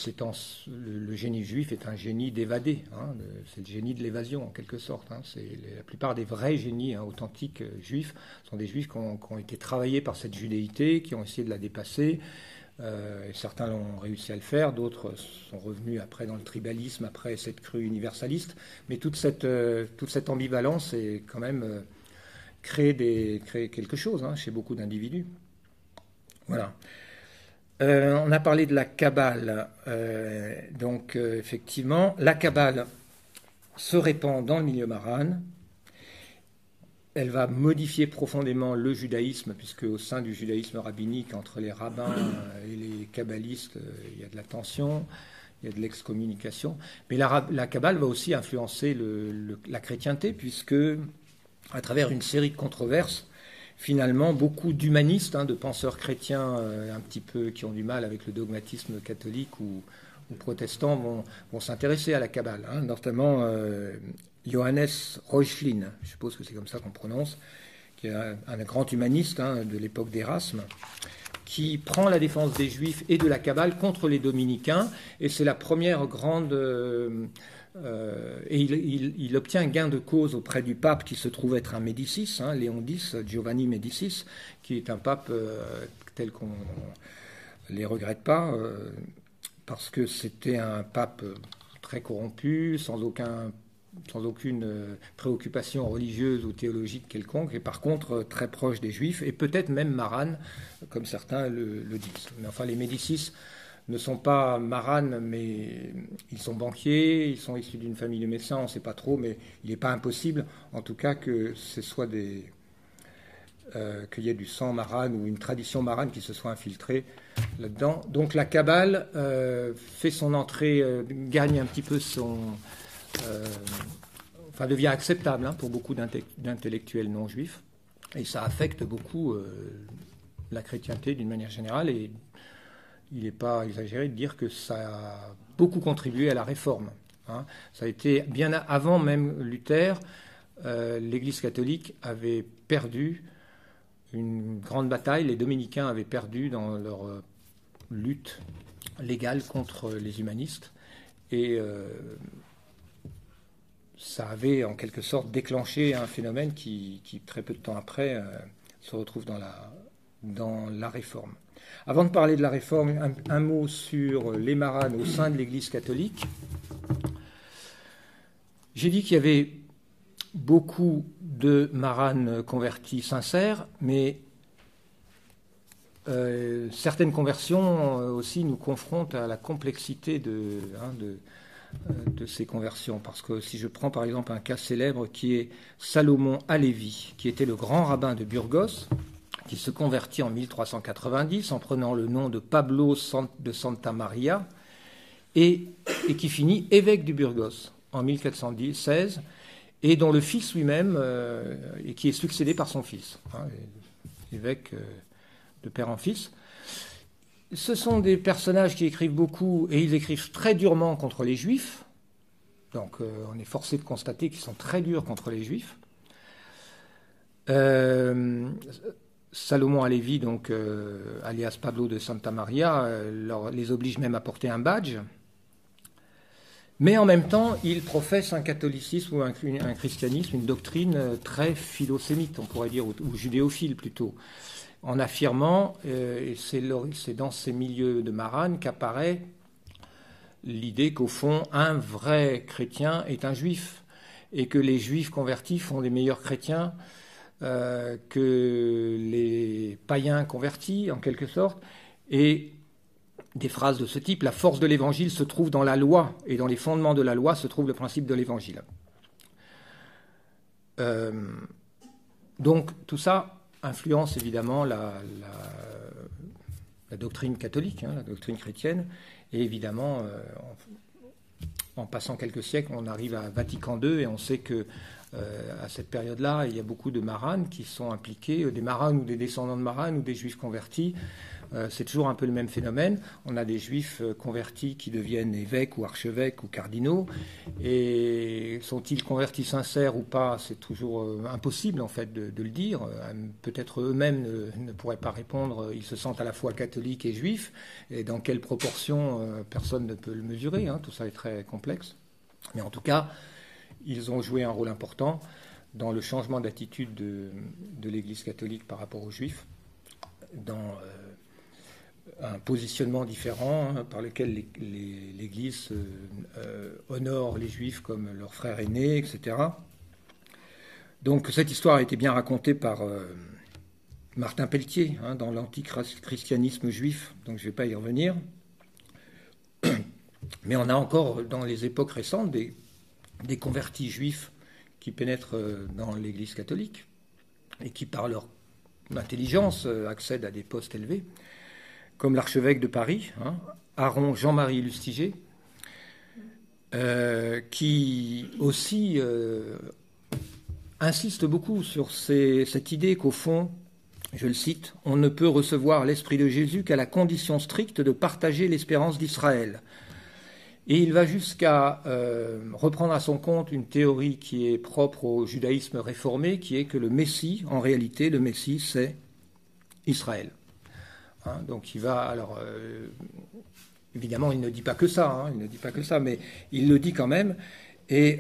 [SPEAKER 2] le, génie juif est un génie d'évader, hein, c'est le génie de l'évasion en quelque sorte. Hein, la plupart des vrais génies hein, authentiques euh, juifs sont des juifs qui ont, été travaillés par cette judéité, qui ont essayé de la dépasser, euh, certains ont réussi à le faire, d'autres sont revenus après dans le tribalisme, après cette crue universaliste. Mais toute cette, ambivalence est quand même euh, quelque chose chez beaucoup d'individus. Voilà. On a parlé de la Kabbale. donc, effectivement, la Kabbale se répand dans le milieu marane elle va modifier profondément le judaïsme, puisque au sein du judaïsme rabbinique, entre les rabbins et les kabbalistes, euh, il y a de la tension, il y a de l'excommunication. Mais la, la Kabbale va aussi influencer la chrétienté, puisque à travers une série de controverses, finalement, beaucoup d'humanistes, hein, de penseurs chrétiens euh, un petit peu qui ont du mal avec le dogmatisme catholique ou, protestant, vont, s'intéresser à la Kabbale, hein, notamment euh, Johannes Reuchlin, je suppose que c'est comme ça qu'on prononce, qui est un, grand humaniste hein, de l'époque d'Erasme, qui prend la défense des Juifs et de la Kabbale contre les Dominicains, et c'est la première grande, euh, et il, obtient gain de cause auprès du pape qui se trouve être un Médicis, hein, Léon X, Giovanni Médicis, qui est un pape tel qu'on ne les regrette pas, parce que c'était un pape très corrompu, sans aucun sans aucune euh, préoccupation religieuse ou théologique quelconque, et par contre euh, très proche des juifs, et peut-être même marane, comme certains le, disent. Mais enfin, les Médicis ne sont pas maranes, mais ils sont banquiers, ils sont issus d'une famille de médecins, on ne sait pas trop, mais il n'est pas impossible, en tout cas, que ce soit des. Euh, qu'il y ait du sang marane ou une tradition marane qui se soit infiltrée là-dedans. Donc la Kabbale fait son entrée, gagne un petit peu son, euh, enfin, devient acceptable hein, pour beaucoup d'intellectuels non juifs. Et ça affecte beaucoup euh, la chrétienté d'une manière générale. Et il n'est pas exagéré de dire que ça a beaucoup contribué à la réforme. Hein. Ça a été bien avant même Luther, euh, l'Église catholique avait perdu une grande bataille. Les dominicains avaient perdu dans leur lutte légale contre les humanistes. Et ça avait en quelque sorte déclenché un phénomène qui, très peu de temps après, euh, se retrouve dans la, dans la réforme. Avant de parler de la réforme, un, mot sur les maranes au sein de l'Église catholique. J'ai dit qu'il y avait beaucoup de maranes convertis sincères, mais euh, certaines conversions euh, aussi nous confrontent à la complexité de, hein, euh, de ces conversions. Parce que si je prends par exemple un cas célèbre qui est Salomon Alevi, qui était le grand rabbin de Burgos, qui se convertit en 1390 en prenant le nom de Pablo de Santa Maria, et, qui finit évêque du Burgos en 1416, et dont le fils lui-même, euh, et qui est succédé par son fils, hein, évêque euh, de père en fils ce sont des personnages qui écrivent beaucoup et ils écrivent très durement contre les juifs. Donc euh, on est forcé de constater qu'ils sont très durs contre les juifs. Euh, Salomon Alevi, donc euh, alias Pablo de Santa Maria, les oblige même à porter un badge. Mais en même temps, il professe un catholicisme ou un, christianisme, une doctrine très philosémite, on pourrait dire, ou judéophile plutôt en affirmant, euh, et c'est dans ces milieux de Marane qu'apparaît l'idée qu'au fond, un vrai chrétien est un juif, et que les juifs convertis font des meilleurs chrétiens euh, que les païens convertis, en quelque sorte, et des phrases de ce type, la force de l'évangile se trouve dans la loi, et dans les fondements de la loi se trouve le principe de l'évangile. Euh, donc tout ça, influence évidemment la, doctrine catholique, hein, la doctrine chrétienne, et évidemment, euh, en, passant quelques siècles, on arrive à Vatican II et on sait que à cette période-là, il y a beaucoup de maranes qui sont impliqués, euh, des maranes ou des descendants de maranes ou des juifs convertis euh, c'est toujours un peu le même phénomène. On a des juifs euh, convertis qui deviennent évêques ou archevêques ou cardinaux. Et sont-ils convertis sincères ou pas C'est toujours euh, impossible en fait de, le dire. Peut-être eux-mêmes ne, pourraient pas répondre. Ils se sentent à la fois catholiques et juifs. Et dans quelle proportion Personne ne peut le mesurer. Hein. Tout ça est très complexe. Mais en tout cas, ils ont joué un rôle important dans le changement d'attitude de, l'Église catholique par rapport aux juifs, dans un positionnement différent hein, par lequel l'Église euh, euh, honore les Juifs comme leurs frères aînés, etc. Donc cette histoire a été bien racontée par euh, Martin Pelletier hein, dans l'antichristianisme juif, donc je ne vais pas y revenir. Mais on a encore dans les époques récentes des, des convertis juifs qui pénètrent dans l'Église catholique et qui, par leur intelligence, accèdent à des postes élevés comme l'archevêque de Paris, hein, Aaron Jean-Marie Lustiger, euh, qui aussi euh, insiste beaucoup sur cette idée qu'au fond, je le cite, on ne peut recevoir l'Esprit de Jésus qu'à la condition stricte de partager l'espérance d'Israël. Et il va jusqu'à euh, reprendre à son compte une théorie qui est propre au judaïsme réformé, qui est que le Messie, en réalité, le Messie, c'est Israël. Hein, donc il va alors euh, évidemment, il ne dit pas que ça, hein, il ne dit pas que ça, mais il le dit quand même. Et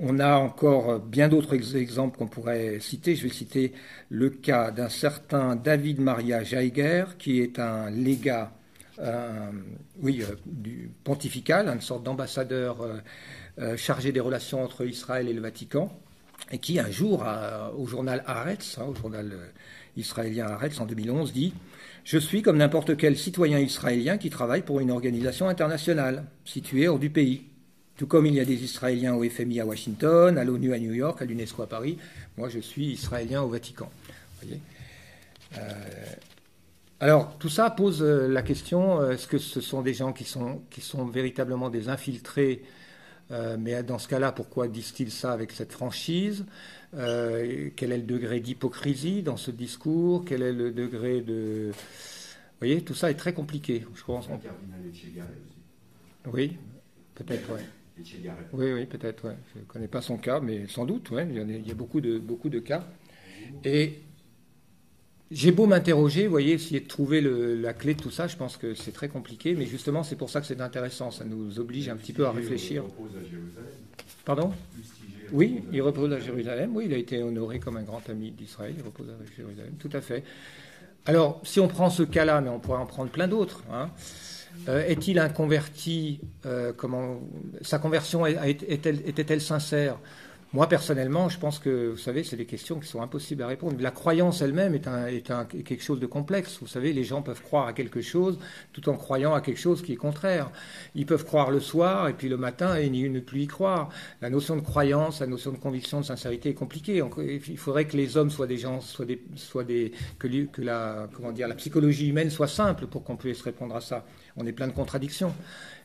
[SPEAKER 2] on a encore bien d'autres exemples qu'on pourrait citer. Je vais citer le cas d'un certain David Maria Jaiger, qui est un légat, oui, du pontifical, une sorte d'ambassadeur chargé des relations entre Israël et le Vatican, et qui un jour, au journal Haaretz, hein, au journal israélien Haaretz en 2011, dit Je suis comme n'importe quel citoyen israélien qui travaille pour une organisation internationale située hors du pays. Tout comme il y a des Israéliens au FMI à Washington, à l'ONU à New York, à l'UNESCO à Paris, moi je suis Israélien au Vatican. Euh, alors tout ça pose euh, la question euh, est-ce que ce sont des gens qui sont, qui sont véritablement des infiltrés mais dans ce cas-là, pourquoi disent-ils ça avec cette franchise euh, quel est le degré d'hypocrisie dans ce discours Quel est le degré de... Vous voyez, tout ça est très compliqué. Je pense. Oui, peut-être, oui. Oui, oui, peut-être, ouais. Je ne connais pas son cas, mais sans doute, ouais. il, y a, il y a beaucoup de, beaucoup de cas. Et j'ai beau m'interroger, vous voyez, essayer de trouver le, la clé de tout ça, je pense que c'est très compliqué, mais justement, c'est pour ça que c'est intéressant. Ça nous oblige un petit peu à réfléchir. Pardon? Oui, il repose à Jérusalem. Oui, il a été honoré comme un grand ami d'Israël. Il repose à Jérusalem, tout à fait. Alors, si on prend ce cas-là, mais on pourrait en prendre plein d'autres. Hein, euh, est-il un converti euh, comment, Sa conversion était-elle sincère? Moi, personnellement, je pense que, vous savez, c'est des questions qui sont impossibles à répondre. La croyance elle-même est, quelque chose de complexe. Vous savez, les gens peuvent croire à quelque chose tout en croyant à quelque chose qui est contraire. Ils peuvent croire le soir et puis le matin et ne plus y croire. La notion de croyance, la notion de conviction, de sincérité est compliquée. Il faudrait que les hommes soient des gens, soient des, soient des que, que la, comment dire, la psychologie humaine soit simple pour qu'on puisse répondre à ça. On est plein de contradictions.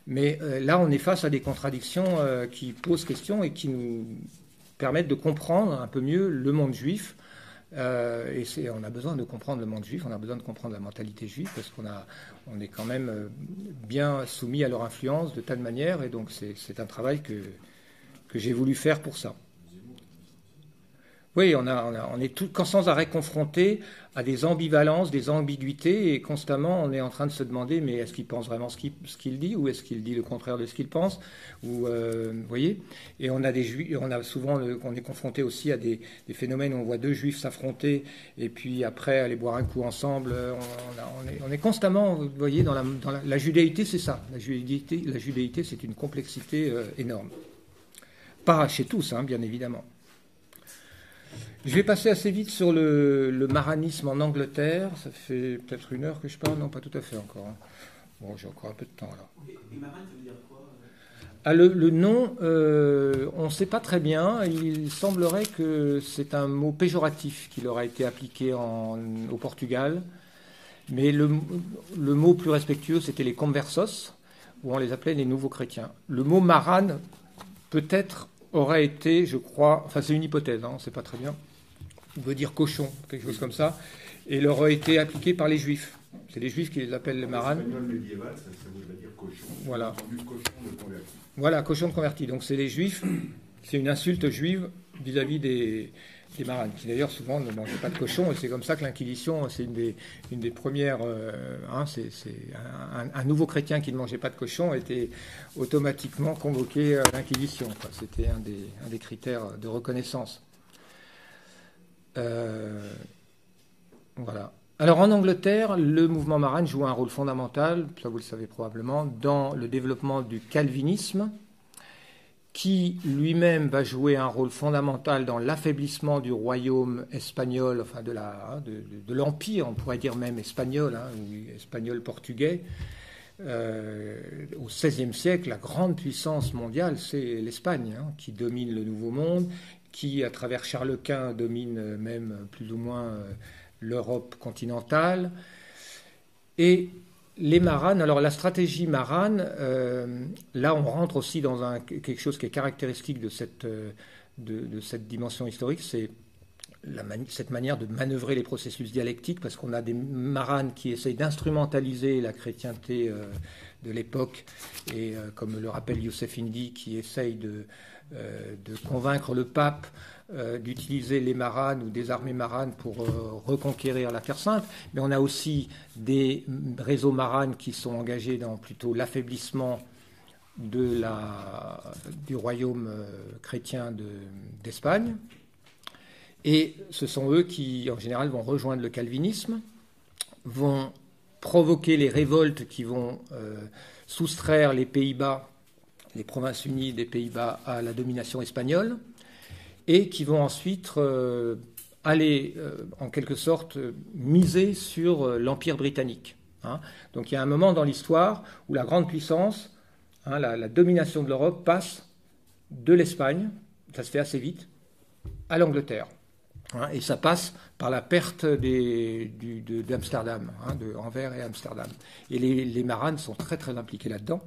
[SPEAKER 2] Mais euh, là, on est face à des contradictions euh, qui posent question et qui nous permettre de comprendre un peu mieux le monde juif. Euh, et on a besoin de comprendre le monde juif, on a besoin de comprendre la mentalité juive, parce qu'on on est quand même euh, bien soumis à leur influence de telle manière, et donc c'est un travail que, que j'ai voulu faire pour ça. Oui, on, a, on, est tout, sans arrêt confronté à des ambivalences, des ambiguïtés, et constamment on est en train de se demander, mais est-ce qu'il pense vraiment ce qu'il dit, ou est-ce qu'il dit le contraire de ce qu'il pense ou, euh, voyez Et on a, souvent, on est confronté aussi à des, phénomènes où on voit deux juifs s'affronter, et puis après aller boire un coup ensemble. On, est, constamment, vous voyez, dans la, dans la, judéité, c'est ça. La judéité, la judéité c'est une complexité euh, énorme. Pas chez tous, hein, bien évidemment. Je vais passer assez vite sur le, maranisme en Angleterre. Ça fait peut-être une heure que je parle, non, pas tout à fait encore. Hein. Bon, j'ai encore un peu de temps là. Ah, le, le, nom, euh, on ne sait pas très bien. Il semblerait que c'est un mot péjoratif qui leur a été appliqué en, au Portugal. Mais le, le mot plus respectueux, c'était les conversos, où on les appelait les nouveaux chrétiens. Le mot marane, peut-être, aurait été, je crois, enfin c'est une hypothèse, hein, on ne sait pas très bien, on veut dire cochon, quelque chose comme ça, et il aurait été appliqué par les juifs. C'est les juifs qui les appellent les maranes.
[SPEAKER 3] médiéval, ça, ça voudrait dire cochon.
[SPEAKER 2] Voilà.
[SPEAKER 3] Cochon de converti.
[SPEAKER 2] Voilà, cochon de converti. Donc c'est les juifs, c'est une insulte juive vis-à-vis des, des maranes, qui d'ailleurs souvent ne mangeaient pas de cochon, et c'est comme ça que l'Inquisition, c'est une des, une des premières. Euh, hein, c'est, un, un, nouveau chrétien qui ne mangeait pas de cochon était automatiquement convoqué à l'Inquisition. C'était un des, un des critères de reconnaissance. Euh, voilà. Alors en Angleterre, le mouvement Marane joue un rôle fondamental, ça vous le savez probablement, dans le développement du calvinisme, qui lui-même va jouer un rôle fondamental dans l'affaiblissement du royaume espagnol, enfin de, hein, l'empire, on pourrait dire même espagnol, hein, ou espagnol-portugais. Euh, au XVIe siècle, la grande puissance mondiale, c'est l'Espagne, hein, qui domine le Nouveau Monde, qui, à travers Charles Quint, domine même plus ou moins euh, l'Europe continentale. Et les maranes, alors la stratégie marane, euh, là on rentre aussi dans quelque chose qui est caractéristique de cette, euh, de, cette dimension historique, c'est cette manière de manœuvrer les processus dialectiques, parce qu'on a des maranes qui essayent d'instrumentaliser la chrétienté de l'époque, et comme le rappelle Youssef Indy, qui essaye de, de convaincre le pape d'utiliser les maranes ou des armées maranes pour reconquérir la Terre Sainte, mais on a aussi des réseaux maranes qui sont engagés dans plutôt l'affaiblissement du royaume chrétien d'Espagne. Et ce sont eux qui, en général, vont rejoindre le calvinisme, vont provoquer les révoltes qui vont euh, soustraire les Pays-Bas, les provinces unies des Pays-Bas, à la domination espagnole, et qui vont ensuite euh, aller, euh, en quelque sorte, miser sur l'Empire britannique. Hein. Donc il y a un moment dans l'histoire où la grande puissance, hein, la domination de l'Europe, passe de l'Espagne, ça se fait assez vite, à l'Angleterre. Hein, et ça passe par la perte d'Amsterdam, hein, de Anvers et Amsterdam. Et les, les Maranes sont très très impliqués là-dedans.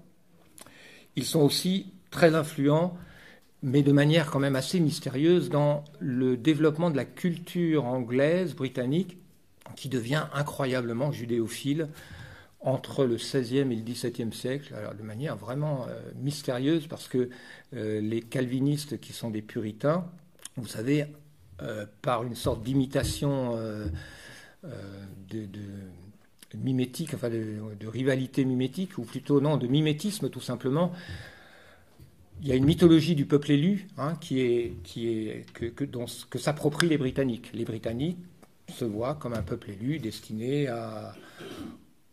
[SPEAKER 2] Ils sont aussi très influents, mais de manière quand même assez mystérieuse, dans le développement de la culture anglaise, britannique, qui devient incroyablement judéophile entre le XVIe et le XVIIe siècle, alors de manière vraiment euh, mystérieuse, parce que euh, les calvinistes, qui sont des puritains, vous savez, euh, par une sorte d'imitation de, mimétique, enfin de, rivalité mimétique, ou plutôt non, de mimétisme tout simplement. Il y a une mythologie du peuple élu hein, qui est, qui est, que, que, s'approprient les Britanniques. Les Britanniques se voient comme un peuple élu destiné à,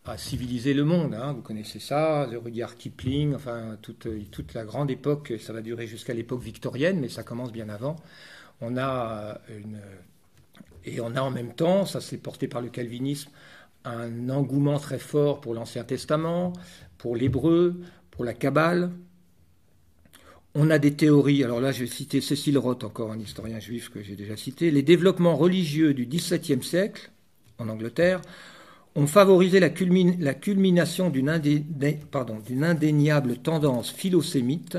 [SPEAKER 2] à civiliser le monde. Hein. Vous connaissez ça, Rudyard Kipling, enfin toute, toute la grande époque, ça va durer jusqu'à l'époque victorienne, mais ça commence bien avant on a une, et on a en même temps, ça s'est porté par le calvinisme, un engouement très fort pour l'Ancien Testament, pour l'hébreu, pour la Kabbale. On a des théories, alors là je vais citer Cécile Roth, encore un historien juif que j'ai déjà cité, les développements religieux du XVIIe siècle en Angleterre ont favorisé la, culmination d'une indéniable tendance philosémite,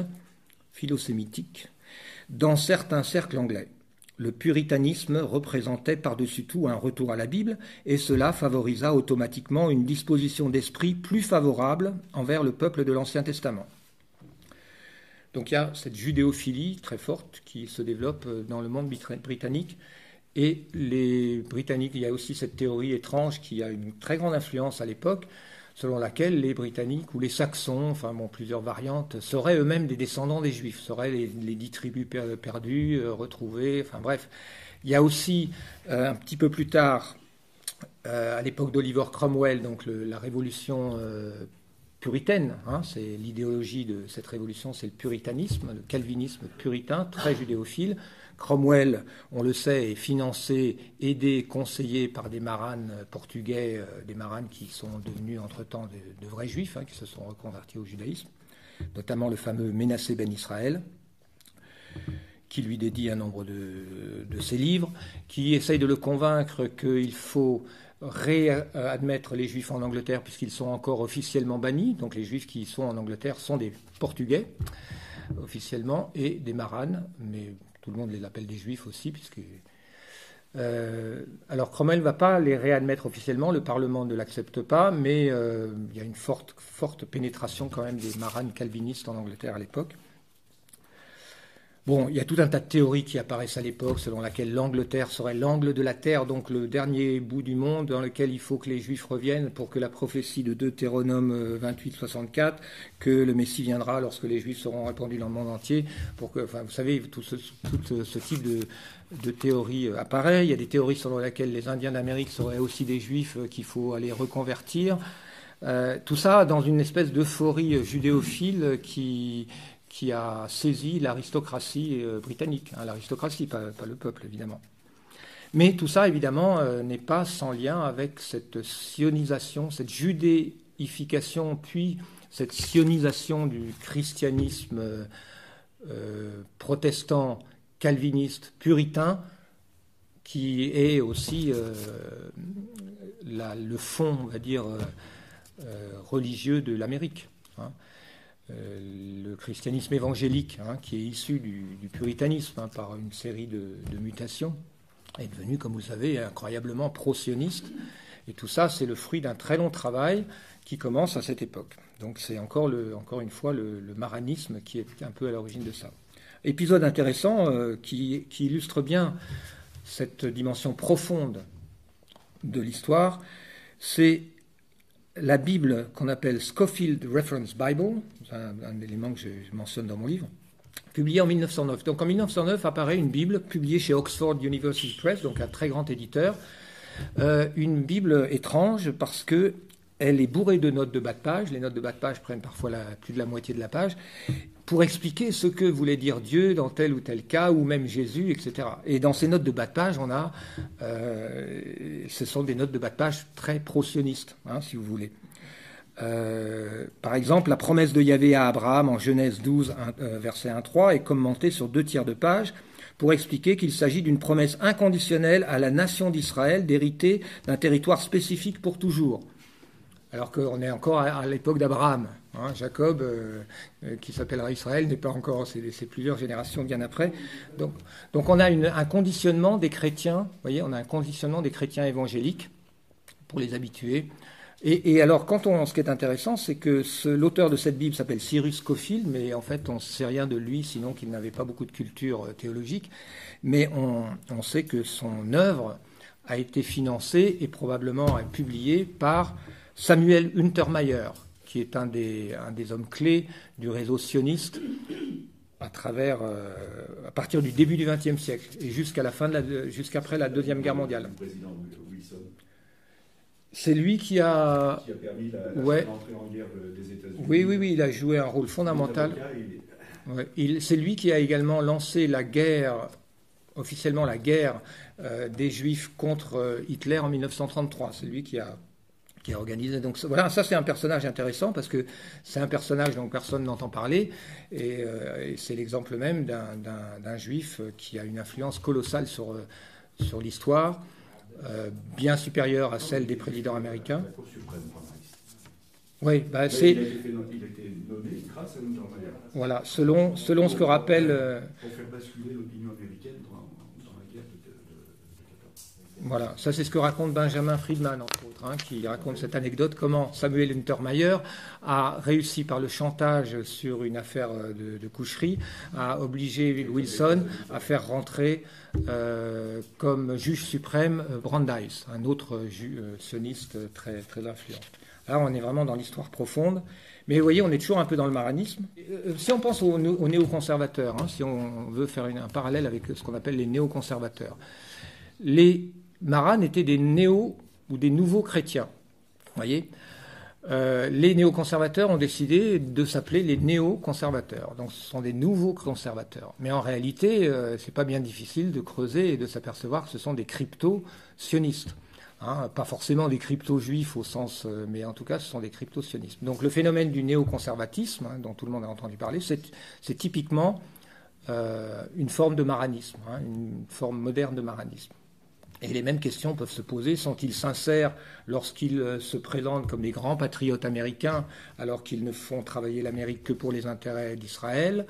[SPEAKER 2] philosémitique dans certains cercles anglais. Le puritanisme représentait par-dessus tout un retour à la Bible, et cela favorisa automatiquement une disposition d'esprit plus favorable envers le peuple de l'Ancien Testament. Donc il y a cette judéophilie très forte qui se développe dans le monde britannique, et les Britanniques, il y a aussi cette théorie étrange qui a une très grande influence à l'époque, selon laquelle les Britanniques ou les Saxons, enfin bon, plusieurs variantes, seraient eux-mêmes des descendants des Juifs, seraient les, dix tribus perdues, euh, retrouvées, enfin bref. Il y a aussi, euh, un petit peu plus tard, euh, à l'époque d'Oliver Cromwell, donc la révolution puritaine, hein, c'est l'idéologie de cette révolution, c'est le puritanisme, le calvinisme puritain, très judéophile, Cromwell, on le sait, est financé, aidé, conseillé par des maranes portugais, euh, des maranes qui sont devenus entre-temps de, vrais juifs, hein, qui se sont reconvertis au judaïsme, notamment le fameux Ménassé Ben Israël, qui lui dédie un nombre de, ses livres, qui essaye de le convaincre qu'il faut réadmettre les juifs en Angleterre puisqu'ils sont encore officiellement bannis. Donc les juifs qui sont en Angleterre sont des portugais officiellement et des maranes, mais tout le monde les appelle des juifs aussi, puisque. Euh, alors Cromwell ne va pas les réadmettre officiellement, le Parlement ne l'accepte pas, mais euh, il y a une forte, forte pénétration quand même des maranes calvinistes en Angleterre à l'époque. Bon, il y a tout un tas de théories qui apparaissent à l'époque, selon laquelle l'Angleterre serait l'angle de la Terre, donc le dernier bout du monde dans lequel il faut que les Juifs reviennent pour que la prophétie de Deutéronome 28-64, euh, que le Messie viendra lorsque les Juifs seront répandus dans le monde entier, pour que, vous savez, tout ce, type de, de théories euh, apparaît. Il y a des théories selon lesquelles les Indiens d'Amérique seraient aussi des Juifs euh, qu'il faut aller reconvertir. tout ça dans une espèce d'euphorie judéophile qui, qui a saisi l'aristocratie euh, britannique, hein, l'aristocratie, pas, le peuple évidemment. Mais tout ça évidemment euh, n'est pas sans lien avec cette sionisation, cette judéification, puis cette sionisation du christianisme euh, protestant, calviniste, puritain, qui est aussi le fond, on va dire, religieux de l'Amérique. Hein. Euh, le christianisme évangélique, hein, qui est issu du, puritanisme hein, par une série de, mutations, est devenu, comme vous le savez, incroyablement pro-sioniste. Et tout ça, c'est le fruit d'un très long travail qui commence à cette époque. Donc c'est encore, encore une fois le, maranisme qui est un peu à l'origine de ça. Épisode intéressant euh, qui, illustre bien cette dimension profonde de l'histoire, c'est la Bible qu'on appelle Scofield Reference Bible, un, élément que je, mentionne dans mon livre, publié en 1909. Donc en 1909 apparaît une Bible publiée chez Oxford University Press, donc un très grand éditeur, euh, une Bible étrange parce que elle est bourrée de notes de bas de page. Les notes de bas de page prennent parfois plus de la moitié de la page pour expliquer ce que voulait dire Dieu dans tel ou tel cas, ou même Jésus, etc. Et dans ces notes de bas de page, on a, euh, ce sont des notes de bas de page très pro-sionistes, hein, si vous voulez. Euh, par exemple, la promesse de Yahvé à Abraham en Genèse 12, 1, euh, verset 1-3 est commentée sur deux tiers de page pour expliquer qu'il s'agit d'une promesse inconditionnelle à la nation d'Israël d'hériter d'un territoire spécifique pour toujours. Alors qu'on est encore à, l'époque d'Abraham. Hein, Jacob, euh, qui s'appellera Israël, n'est pas encore, c'est plusieurs générations bien après. Donc, on a un conditionnement des chrétiens, vous voyez, on a un conditionnement des chrétiens évangéliques pour les habituer et, alors, ce qui est intéressant, c'est que l'auteur de cette Bible s'appelle Cyrus Scofield, mais en fait, on ne sait rien de lui, sinon qu'il n'avait pas beaucoup de culture euh, théologique. Mais on, sait que son œuvre a été financée et probablement publiée par Samuel Untermeyer, qui est un des, hommes clés du réseau sioniste euh, à partir du début du XXe siècle et jusqu'à la fin jusqu'après la deuxième guerre mondiale. C'est lui qui a.
[SPEAKER 3] Qui a permis la,
[SPEAKER 2] ouais.
[SPEAKER 3] en guerre des États-Unis.
[SPEAKER 2] Oui, oui, oui, il a joué un rôle fondamental. Ouais. Il, c'est lui qui a également lancé la guerre, officiellement la guerre euh, des Juifs contre euh, Hitler en 1933. C'est lui qui a, qui organisé. Donc voilà, ça c'est un personnage intéressant parce que c'est un personnage dont personne n'entend parler et, euh, et c'est l'exemple même d'un Juif qui a une influence colossale sur, sur l'histoire. Euh, bien supérieure à celle des présidents américains.
[SPEAKER 3] La Cour suprême,
[SPEAKER 2] oui, bah c'est. Voilà, selon, selon ce que rappelle. Euh,
[SPEAKER 3] pour faire basculer l'opinion américaine dans, dans, la guerre de, de, de 14.
[SPEAKER 2] Voilà, ça c'est ce que raconte Benjamin Friedman, entre autres, hein, qui raconte cette anecdote comment Samuel Untermeyer a réussi par le chantage sur une affaire de, de coucherie à obliger Wilson à faire rentrer euh, comme juge suprême Brandeis, un autre ju, euh, sioniste très, très influent. Là, on est vraiment dans l'histoire profonde. Mais vous voyez, on est toujours un peu dans le maranisme. Euh, si on pense aux, aux néoconservateurs, hein, si on veut faire un parallèle avec ce qu'on appelle les néoconservateurs, les maranes étaient des néo ou des nouveaux chrétiens. Voyez euh, les néoconservateurs ont décidé de s'appeler les néoconservateurs. Donc ce sont des nouveaux conservateurs. Mais en réalité, euh, c'est pas bien difficile de creuser et de s'apercevoir que ce sont des crypto-sionistes. Hein, pas forcément des crypto-juifs au sens, euh, mais en tout cas, ce sont des crypto-sionistes. Donc le phénomène du néoconservatisme, hein, dont tout le monde a entendu parler, c'est typiquement euh, une forme de maranisme, hein, une forme moderne de maranisme. Et les mêmes questions peuvent se poser. Sont-ils sincères lorsqu'ils se présentent comme des grands patriotes américains alors qu'ils ne font travailler l'Amérique que pour les intérêts d'Israël?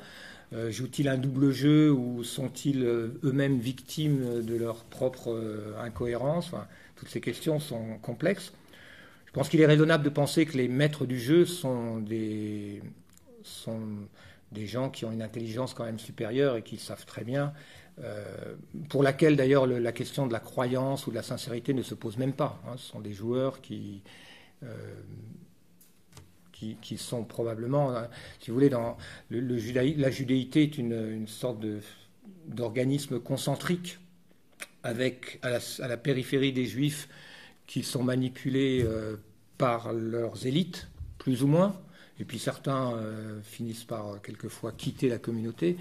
[SPEAKER 2] Euh, Jouent-ils un double jeu ou sont-ils eux-mêmes victimes de leur propre euh, incohérence? Toutes ces questions sont complexes. Je pense qu'il est raisonnable de penser que les maîtres du jeu sont des gens qui ont une intelligence quand même supérieure et qui savent très bien euh, pour laquelle d'ailleurs la question de la croyance ou de la sincérité ne se pose même pas. Hein. Ce sont des joueurs qui, euh, qui, sont probablement, hein, si vous voulez, dans le, le la judéité est une, sorte d'organisme concentrique avec à la, périphérie des juifs qui sont manipulés euh, par leurs élites, plus ou moins, et puis certains finissent par quelquefois quitter la communauté.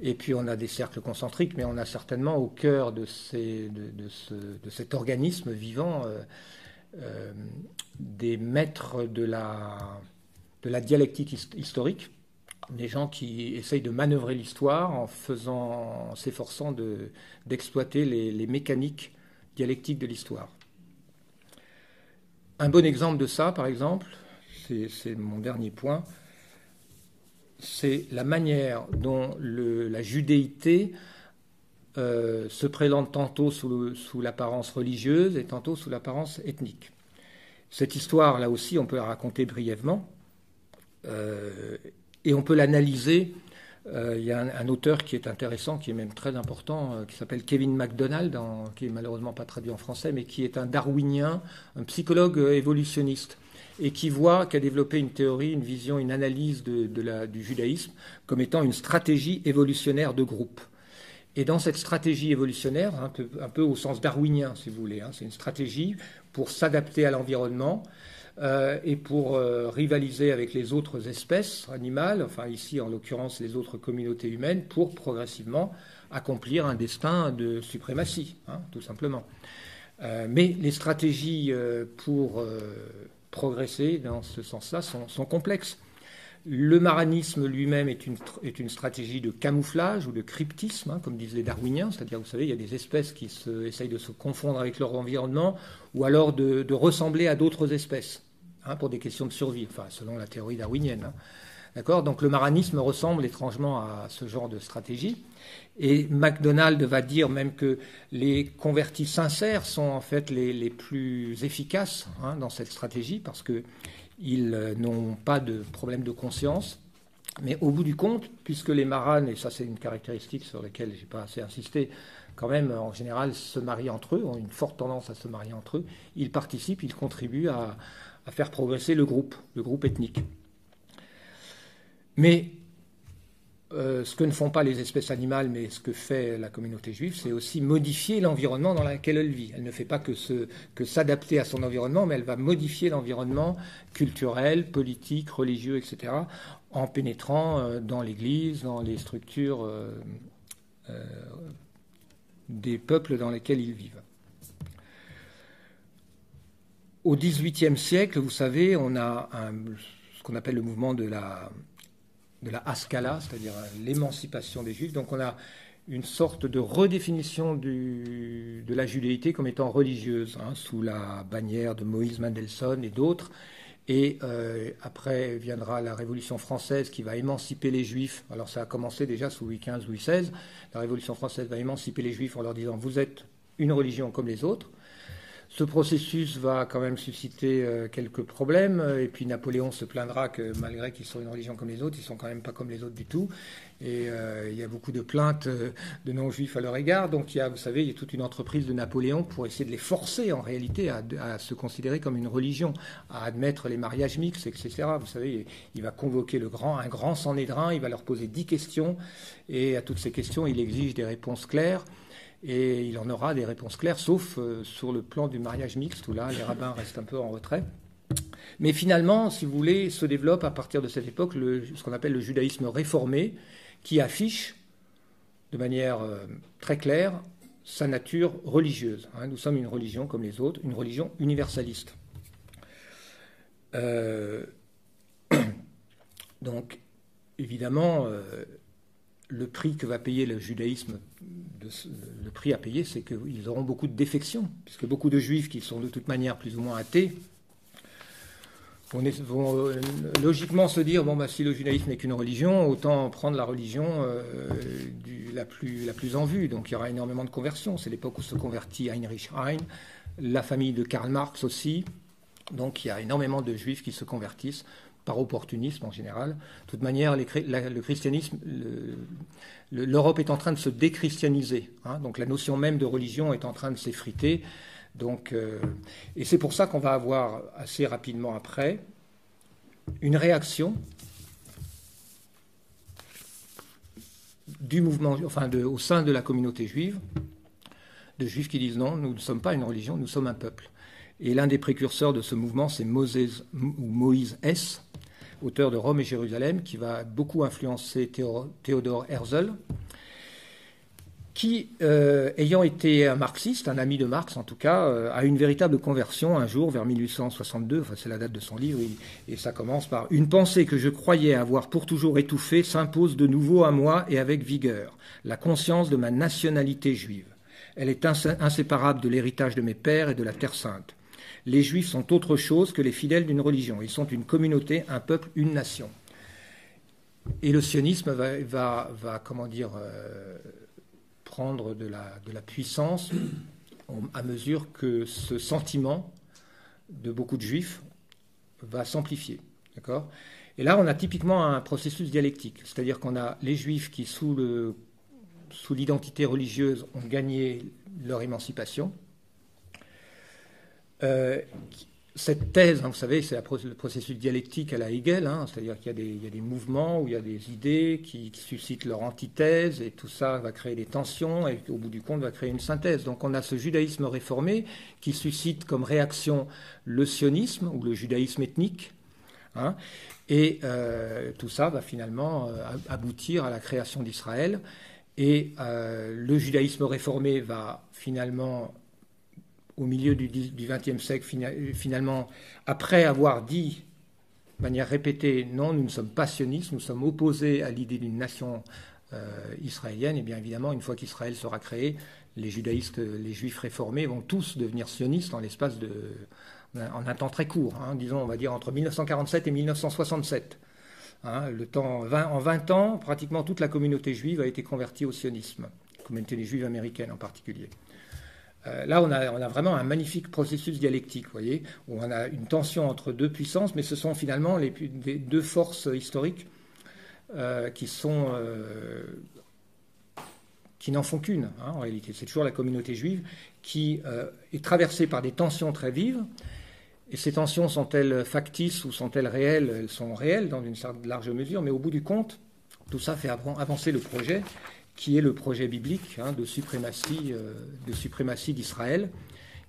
[SPEAKER 2] Et puis on a des cercles concentriques, mais on a certainement au cœur de, cet organisme vivant euh, euh, des maîtres de la, dialectique historique, des gens qui essayent de manœuvrer l'histoire en en s'efforçant d'exploiter les mécaniques dialectiques de l'histoire. Un bon exemple de ça, par exemple, c'est mon dernier point, c'est la manière dont la judéité euh, se présente tantôt sous, sous l'apparence religieuse et tantôt sous l'apparence ethnique. Cette histoire, là aussi, on peut la raconter brièvement euh, et on peut l'analyser. Euh, il y a un, auteur qui est intéressant, qui est même très important, qui s'appelle Kevin MacDonald, qui est malheureusement pas traduit en français, mais qui est un darwinien, un psychologue évolutionniste et qui voit, qui a développé une théorie, une vision, une analyse du judaïsme comme étant une stratégie évolutionnaire de groupe. Et dans cette stratégie évolutionnaire, un peu, un peu au sens darwinien, si vous voulez, hein, c'est une stratégie pour s'adapter à l'environnement euh, et pour euh, rivaliser avec les autres espèces animales, enfin ici en l'occurrence les autres communautés humaines, pour progressivement accomplir un destin de suprématie, hein, tout simplement. Euh, mais les stratégies pour progresser dans ce sens-là sont, complexes. Le maranisme lui-même est une, est stratégie de camouflage ou de cryptisme, hein, comme disent les darwiniens, c'est-à-dire, vous savez, il y a des espèces qui essayent de se confondre avec leur environnement ou alors de, ressembler à d'autres espèces hein, pour des questions de survie, enfin, selon la théorie darwinienne. Hein. D'accord? Donc le maranisme ressemble étrangement à ce genre de stratégie. Et MacDonald va dire même que les convertis sincères sont en fait les, les plus efficaces dans cette stratégie parce que ils euh, n'ont pas de problème de conscience. Mais au bout du compte, puisque les maranes, et ça c'est une caractéristique sur laquelle je n'ai pas assez insisté, quand même en général se marient entre eux, ont une forte tendance à se marier entre eux, ils participent, ils contribuent à, à faire progresser le groupe, le groupe ethnique. Mais euh, ce que ne font pas les espèces animales, mais ce que fait la communauté juive, c'est aussi modifier l'environnement dans lequel elle vit. Elle ne fait pas que, s'adapter à son environnement, mais elle va modifier l'environnement culturel, politique, religieux, etc., en pénétrant euh, dans l'Église, dans les structures euh, des peuples dans lesquels ils vivent. Au XVIIIe siècle, vous savez, on a ce qu'on appelle le mouvement de la de la Haskalah, c'est-à-dire l'émancipation des Juifs. Donc on a une sorte de redéfinition de la judéité comme étant religieuse, hein, sous la bannière de Moïse Mendelssohn et d'autres. Et euh, après viendra la Révolution française qui va émanciper les Juifs. Alors ça a commencé déjà sous Louis XV, Louis XVI. La Révolution française va émanciper les Juifs en leur disant vous êtes une religion comme les autres. Ce processus va quand même susciter euh, quelques problèmes, et puis Napoléon se plaindra que malgré qu'ils soient une religion comme les autres, ils sont quand même pas comme les autres du tout. Et euh, il y a beaucoup de plaintes euh, de non-juifs à leur égard. Donc il y a, vous savez, il y a toute une entreprise de Napoléon pour essayer de les forcer en réalité à, se considérer comme une religion, à admettre les mariages mixtes, etc. Vous savez, il va convoquer le grand, un grand il va leur poser dix questions, et à toutes ces questions, il exige des réponses claires et il en aura des réponses claires, sauf euh, sur le plan du mariage mixte, où là, les rabbins restent un peu en retrait. Mais finalement, si vous voulez, se développe à partir de cette époque ce qu'on appelle le judaïsme réformé, qui affiche de manière euh, très claire sa nature religieuse. Hein. Nous sommes une religion comme les autres, une religion universaliste. Euh, donc, évidemment, le prix que va payer le judaïsme, le prix à payer, c'est qu'ils auront beaucoup de défections, puisque beaucoup de juifs qui sont de toute manière plus ou moins athées vont, euh, logiquement se dire bon bah si le judaïsme n'est qu'une religion, autant prendre la religion euh, la, plus, la plus en vue. Donc il y aura énormément de conversions. C'est l'époque où se convertit Heinrich Heine, la famille de Karl Marx aussi. Donc il y a énormément de juifs qui se convertissent par opportunisme en général. De toute manière, le christianisme, l'Europe est en train de se déchristianiser. Hein. donc la notion même de religion est en train de s'effriter. Donc, euh, et c'est pour ça qu'on va avoir assez rapidement après une réaction du mouvement, enfin au sein de la communauté juive, de juifs qui disent non, nous ne sommes pas une religion, nous sommes un peuple. Et l'un des précurseurs de ce mouvement, c'est Moïse, Moïse S., auteur de Rome et Jérusalem, qui va beaucoup influencer Théodore Herzl, qui, euh, ayant été un marxiste, un ami de Marx en tout cas, euh, a une véritable conversion un jour vers 1862, enfin c'est la date de son livre, et ça commence par Une pensée que je croyais avoir pour toujours étouffée s'impose de nouveau à moi et avec vigueur, la conscience de ma nationalité juive. Elle est inséparable de l'héritage de mes pères et de la Terre sainte les juifs sont autre chose que les fidèles d'une religion. Ils sont une communauté, un peuple, une nation. Et le sionisme va, comment dire, euh, prendre de la, puissance à mesure que ce sentiment de beaucoup de juifs va s'amplifier. Et là, on a typiquement un processus dialectique, c'est-à-dire qu'on a les juifs qui, sous l'identité religieuse, ont gagné leur émancipation. Euh, cette thèse, hein, vous savez, c'est le processus dialectique à la Hegel, hein, c'est-à-dire qu'il y, a des mouvements où il y a des idées qui, suscitent leur antithèse, et tout ça va créer des tensions, et au bout du compte va créer une synthèse. Donc on a ce judaïsme réformé qui suscite comme réaction le sionisme ou le judaïsme ethnique, hein, et euh, tout ça va finalement euh, aboutir à la création d'Israël. Et le judaïsme réformé va finalement au milieu du XXe siècle, finalement, après avoir dit de manière répétée, non, nous ne sommes pas sionistes, nous sommes opposés à l'idée d'une nation euh, israélienne, et bien évidemment, une fois qu'Israël sera créé, les judaïstes, les juifs réformés vont tous devenir sionistes en l'espace de, en un temps très court, hein, disons, on va dire entre 1947 et 1967. Hein, le temps, en 20 ans, pratiquement toute la communauté juive a été convertie au sionisme, la communauté des juives américaines en particulier. Euh, là, on a, vraiment un magnifique processus dialectique, voyez, où on a une tension entre deux puissances, mais ce sont finalement les, deux forces historiques euh, qui sont euh, qui n'en font qu'une hein, en réalité. C'est toujours la communauté juive qui est traversée par des tensions très vives. Et ces tensions sont-elles factices ou sont-elles réelles? Elles sont réelles dans une large mesure, mais au bout du compte, tout ça fait avancer le projet qui est le projet biblique hein, de suprématie euh, suprématie d'Israël,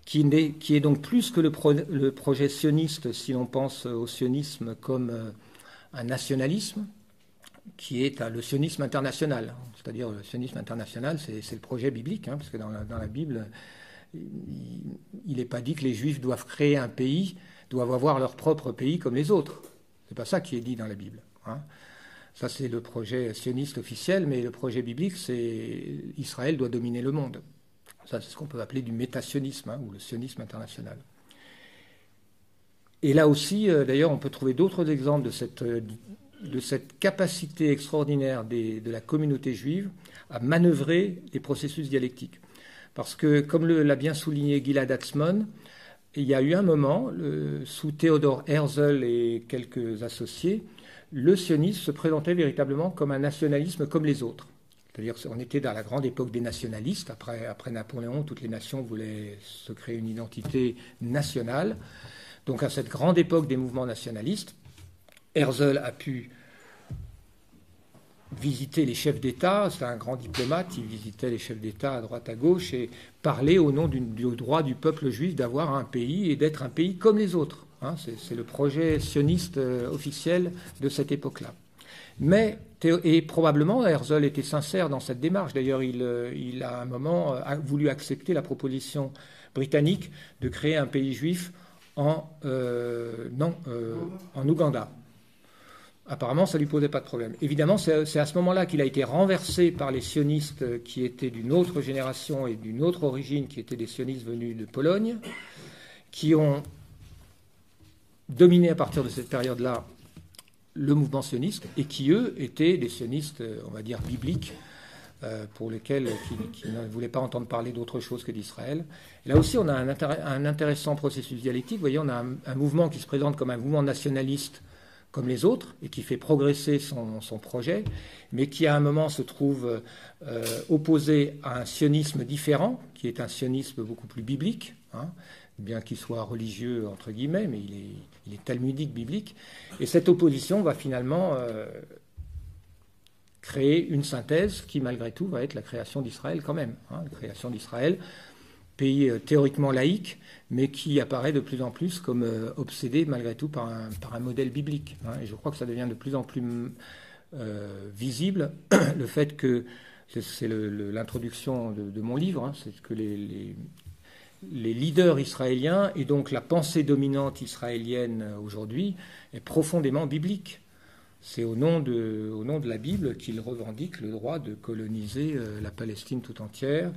[SPEAKER 2] qui, est donc plus que le, projet sioniste, si l'on pense au sionisme comme euh, un nationalisme, qui est le sionisme international. C'est-à-dire le sionisme international, c'est le projet biblique, hein, parce que dans la, dans la Bible, il n'est pas dit que les Juifs doivent créer un pays, doivent avoir leur propre pays comme les autres. C'est pas ça qui est dit dans la Bible. Hein. Ça, c'est le projet sioniste officiel, mais le projet biblique, c'est Israël doit dominer le monde. Ça, c'est ce qu'on peut appeler du métationnisme, hein, ou le sionisme international. Et là aussi, euh, d'ailleurs, on peut trouver d'autres exemples de cette, euh, capacité extraordinaire de la communauté juive à manœuvrer les processus dialectiques. Parce que, comme l'a bien souligné Gilad Atzmon, il y a eu un moment, sous Théodore Herzl et quelques associés, le sionisme se présentait véritablement comme un nationalisme comme les autres. C'est-à-dire qu'on était dans la grande époque des nationalistes. Après, Napoléon, toutes les nations voulaient se créer une identité nationale. Donc à cette grande époque des mouvements nationalistes, Herzl a pu visiter les chefs d'État, c'est un grand diplomate, il visitait les chefs d'État à droite à gauche et parlait au nom du droit du peuple juif d'avoir un pays et d'être un pays comme les autres. Hein, c'est le projet sioniste euh, officiel de cette époque-là. Mais, et probablement, Herzl était sincère dans cette démarche. D'ailleurs, il, euh, a à un moment euh, voulu accepter la proposition britannique de créer un pays juif en, en Ouganda. Apparemment, ça ne lui posait pas de problème. Évidemment, c'est à ce moment-là qu'il a été renversé par les sionistes qui étaient d'une autre génération et d'une autre origine, qui étaient des sionistes venus de Pologne, qui ont dominé à partir de cette période-là le mouvement sioniste et qui, eux, étaient des sionistes, on va dire, bibliques, euh, pour lesquels qui, ne voulaient pas entendre parler d'autre chose que d'Israël. Là aussi, on a un, intéressant processus dialectique. Vous voyez, on a un, mouvement qui se présente comme un mouvement nationaliste comme les autres et qui fait progresser son, projet, mais qui à un moment se trouve euh, opposé à un sionisme différent, qui est un sionisme beaucoup plus biblique. Hein, bien qu'il soit religieux, entre guillemets, mais il est, il est talmudique, biblique. Et cette opposition va finalement euh, créer une synthèse qui, malgré tout, va être la création d'Israël quand même. Hein, la création d'Israël, pays euh, théoriquement laïque, mais qui apparaît de plus en plus comme euh, obsédé, malgré tout, par un, modèle biblique. Hein. et je crois que ça devient de plus en plus visible, le fait que, c'est l'introduction de, mon livre, hein, c'est que les leaders israéliens et donc la pensée dominante israélienne aujourd'hui est profondément biblique. C'est au, nom de, au nom de la Bible qu'ils revendiquent le droit de coloniser euh, la Palestine tout entière.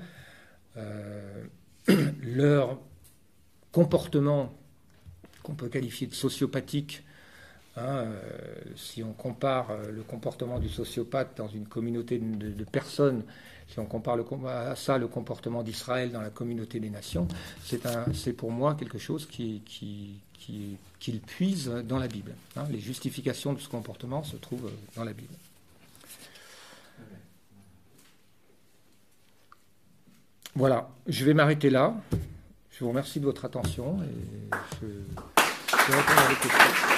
[SPEAKER 2] Euh, leur comportement qu'on peut qualifier de sociopathique Hein, si on compare le comportement du sociopathe dans une communauté de, personnes si on compare à ça le comportement d'Israël dans la communauté des nations, c'est pour moi quelque chose qui, qui, qu'il puise dans la Bible. Hein. les justifications de ce comportement se trouvent dans la Bible. Voilà, je vais m'arrêter là. Je vous remercie de votre attention et je, je vais répondre à vos questions.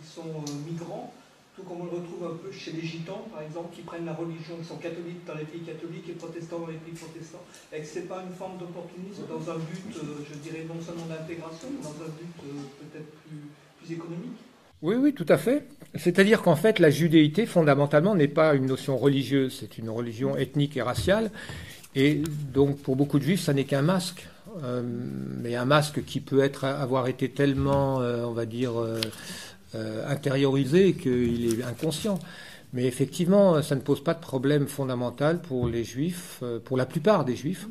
[SPEAKER 4] Qui sont euh, migrants, tout comme on le retrouve un peu chez les gitans, par exemple, qui prennent la religion, qui sont catholiques dans les pays catholiques et protestants dans les pays protestants, et que ce n'est pas une forme d'opportunisme dans un but, euh, je dirais, non seulement d'intégration, mais dans un but euh, peut-être plus, plus économique
[SPEAKER 2] oui, oui, tout à fait. C'est-à-dire qu'en fait, la judéité, fondamentalement, n'est pas une notion religieuse, c'est une religion ethnique et raciale. Et donc, pour beaucoup de juifs, ça n'est qu'un masque. Euh, mais un masque qui peut être, avoir été tellement, euh, on va dire, euh, intériorisé qu'il est inconscient. Mais effectivement, ça ne pose pas de problème fondamental pour les juifs, pour la plupart des juifs,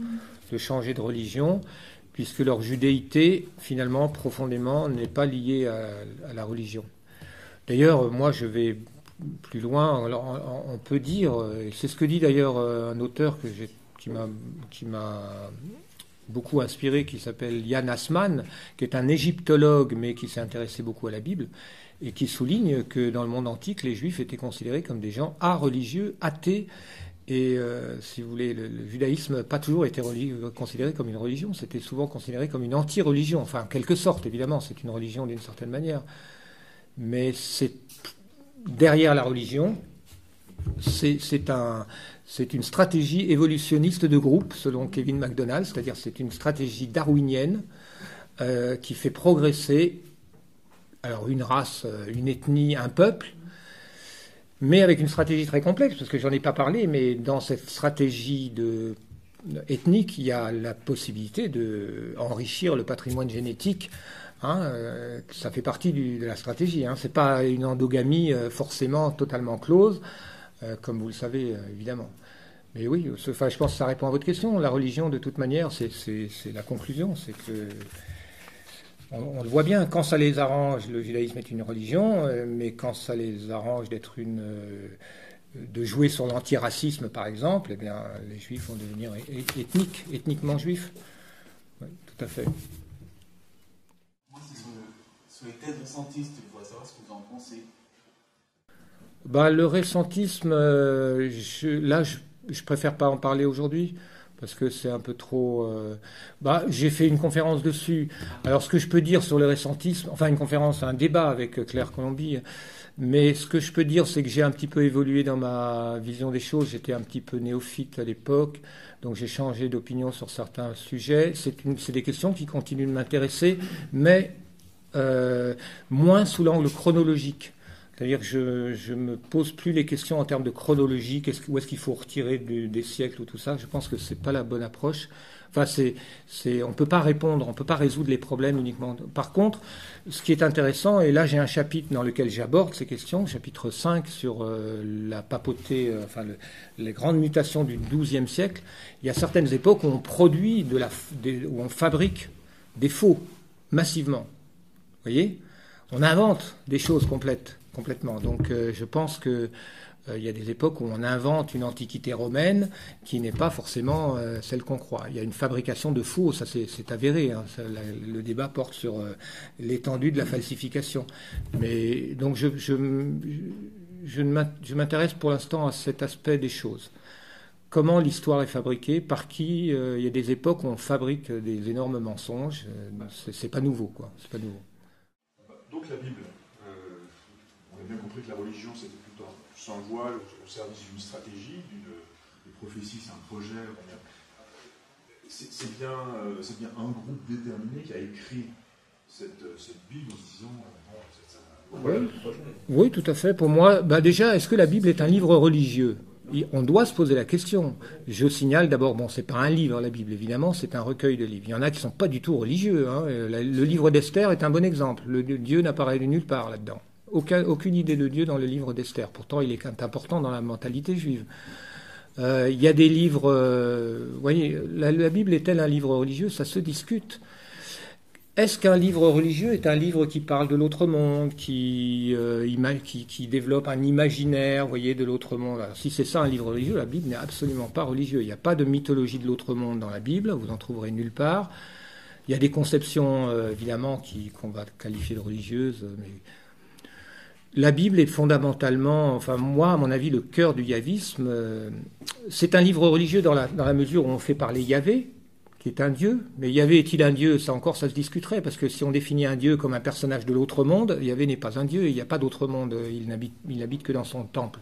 [SPEAKER 2] de changer de religion, puisque leur judéité, finalement, profondément, n'est pas liée à, la religion. D'ailleurs, moi, je vais plus loin. on peut dire, c'est ce que dit d'ailleurs un auteur qui m'a beaucoup inspiré qui s'appelle Yann Asman, qui est un égyptologue mais qui s'est intéressé beaucoup à la Bible et qui souligne que dans le monde antique, les juifs étaient considérés comme des gens religieux, athées. Et euh, si vous voulez, le, judaïsme n'a pas toujours été considéré comme une religion, c'était souvent considéré comme une anti-religion, enfin en quelque sorte, évidemment, c'est une religion d'une certaine manière. Mais derrière la religion, c'est une stratégie évolutionniste de groupe, selon Kevin MacDonald, c'est-à-dire c'est une stratégie darwinienne euh, qui fait progresser alors une race, euh, une ethnie, un peuple, mais avec une stratégie très complexe, parce que j'en ai pas parlé, mais dans cette stratégie de, ethnique, il y a la possibilité d'enrichir le patrimoine génétique. Hein, euh, ça fait partie de la stratégie. Hein. Ce n'est pas une endogamie forcément totalement close. Euh, comme vous le savez, euh, évidemment. Mais oui, je pense que ça répond à votre question. La religion, de toute manière, c'est la conclusion. C'est que on, le voit bien, quand ça les arrange, le judaïsme est une religion, euh, mais quand ça les arrange d'être une, de jouer sur l'antiracisme, par exemple, eh bien, les juifs vont devenir ethniques, ethniquement juifs. Oui, tout à fait.
[SPEAKER 5] Moi, c'est sur, les thèses ressentistes, je voudrais savoir ce que vous en pensez.
[SPEAKER 2] Bah, le récentisme, euh, là, je, je, préfère pas en parler aujourd'hui parce que c'est un peu trop. Euh, bah, j'ai fait une conférence dessus. Alors, ce que je peux dire sur le récentisme, enfin, une conférence, un débat avec Claire Colombi, mais ce que je peux dire, c'est que j'ai un petit peu évolué dans ma vision des choses. J'étais un petit peu néophyte à l'époque, donc j'ai changé d'opinion sur certains sujets. C'est des questions qui continuent de m'intéresser, mais euh, moins sous l'angle chronologique. C'est-à-dire que je ne me pose plus les questions en termes de chronologie, où est-ce qu'il faut retirer des siècles ou tout ça. Je pense que ce n'est pas la bonne approche. Enfin, c'est, on ne peut pas répondre, on ne peut pas résoudre les problèmes uniquement. Par contre, ce qui est intéressant, et là j'ai un chapitre dans lequel j'aborde ces questions, chapitre 5 sur euh, la papauté, euh, enfin les grandes mutations du XIIe siècle, il y a certaines époques où on produit, de la, où on fabrique des faux massivement. Vous voyez? On invente des choses complètes complètement. Donc euh, je pense que euh, il y a des époques où on invente une antiquité romaine qui n'est pas forcément euh, celle qu'on croit. Il y a une fabrication de faux, ça c'est avéré. Hein. le débat porte sur l'étendue de la falsification. Mais donc je, je, m'intéresse pour l'instant à cet aspect des choses. Comment l'histoire est fabriquée, par qui Il y a des époques où on fabrique des énormes mensonges. c'est pas nouveau, quoi. C'est pas nouveau.
[SPEAKER 3] Donc la Bible, bien compris que la religion c'était plutôt sans voile au service d'une stratégie, d'une prophétie, c'est un projet. C'est bien, euh, bien un groupe déterminé qui a écrit cette, cette Bible en se disant. euh,
[SPEAKER 2] Oui. tout à fait. Pour moi, bah déjà, est-ce que la Bible est un livre religieux? On doit se poser la question. Je signale d'abord, bon, c'est pas un livre, la Bible, évidemment, c'est un recueil de livres. Il y en a qui sont pas du tout religieux. hein. Euh, Le livre d'Esther est un bon exemple. Le Dieu n'apparaît nulle part là-dedans. Aucun- aucune idée de Dieu dans le livre d'Esther. Pourtant, il est important dans la mentalité juive. Euh, Il y a des livres. euh, voyez, la, Bible est-elle un livre religieux? Ça se discute. Est-ce qu'un livre religieux est un livre qui parle de l'autre monde, qui, euh, qui, développe un imaginaire, voyez, de l'autre monde? Si c'est ça un livre religieux, la Bible n'est absolument pas religieux. Il n'y a pas de mythologie de l'autre monde dans la Bible, vous en trouverez nulle part. Il y a des conceptions, évidemment, qu'on va qualifier de religieuses, mais la Bible est fondamentalement, enfin moi, à mon avis, le cœur du yavisme. euh, c'est un livre religieux dans la, mesure où on fait parler Yahvé, qui est un dieu. Mais Yahvé est-il un dieu? Ça encore, ça se discuterait, parce que si on définit un dieu comme un personnage de l'autre monde, Yahvé n'est pas un dieu, il n'y a pas d'autre monde, n'habite, il n'habite que dans son temple.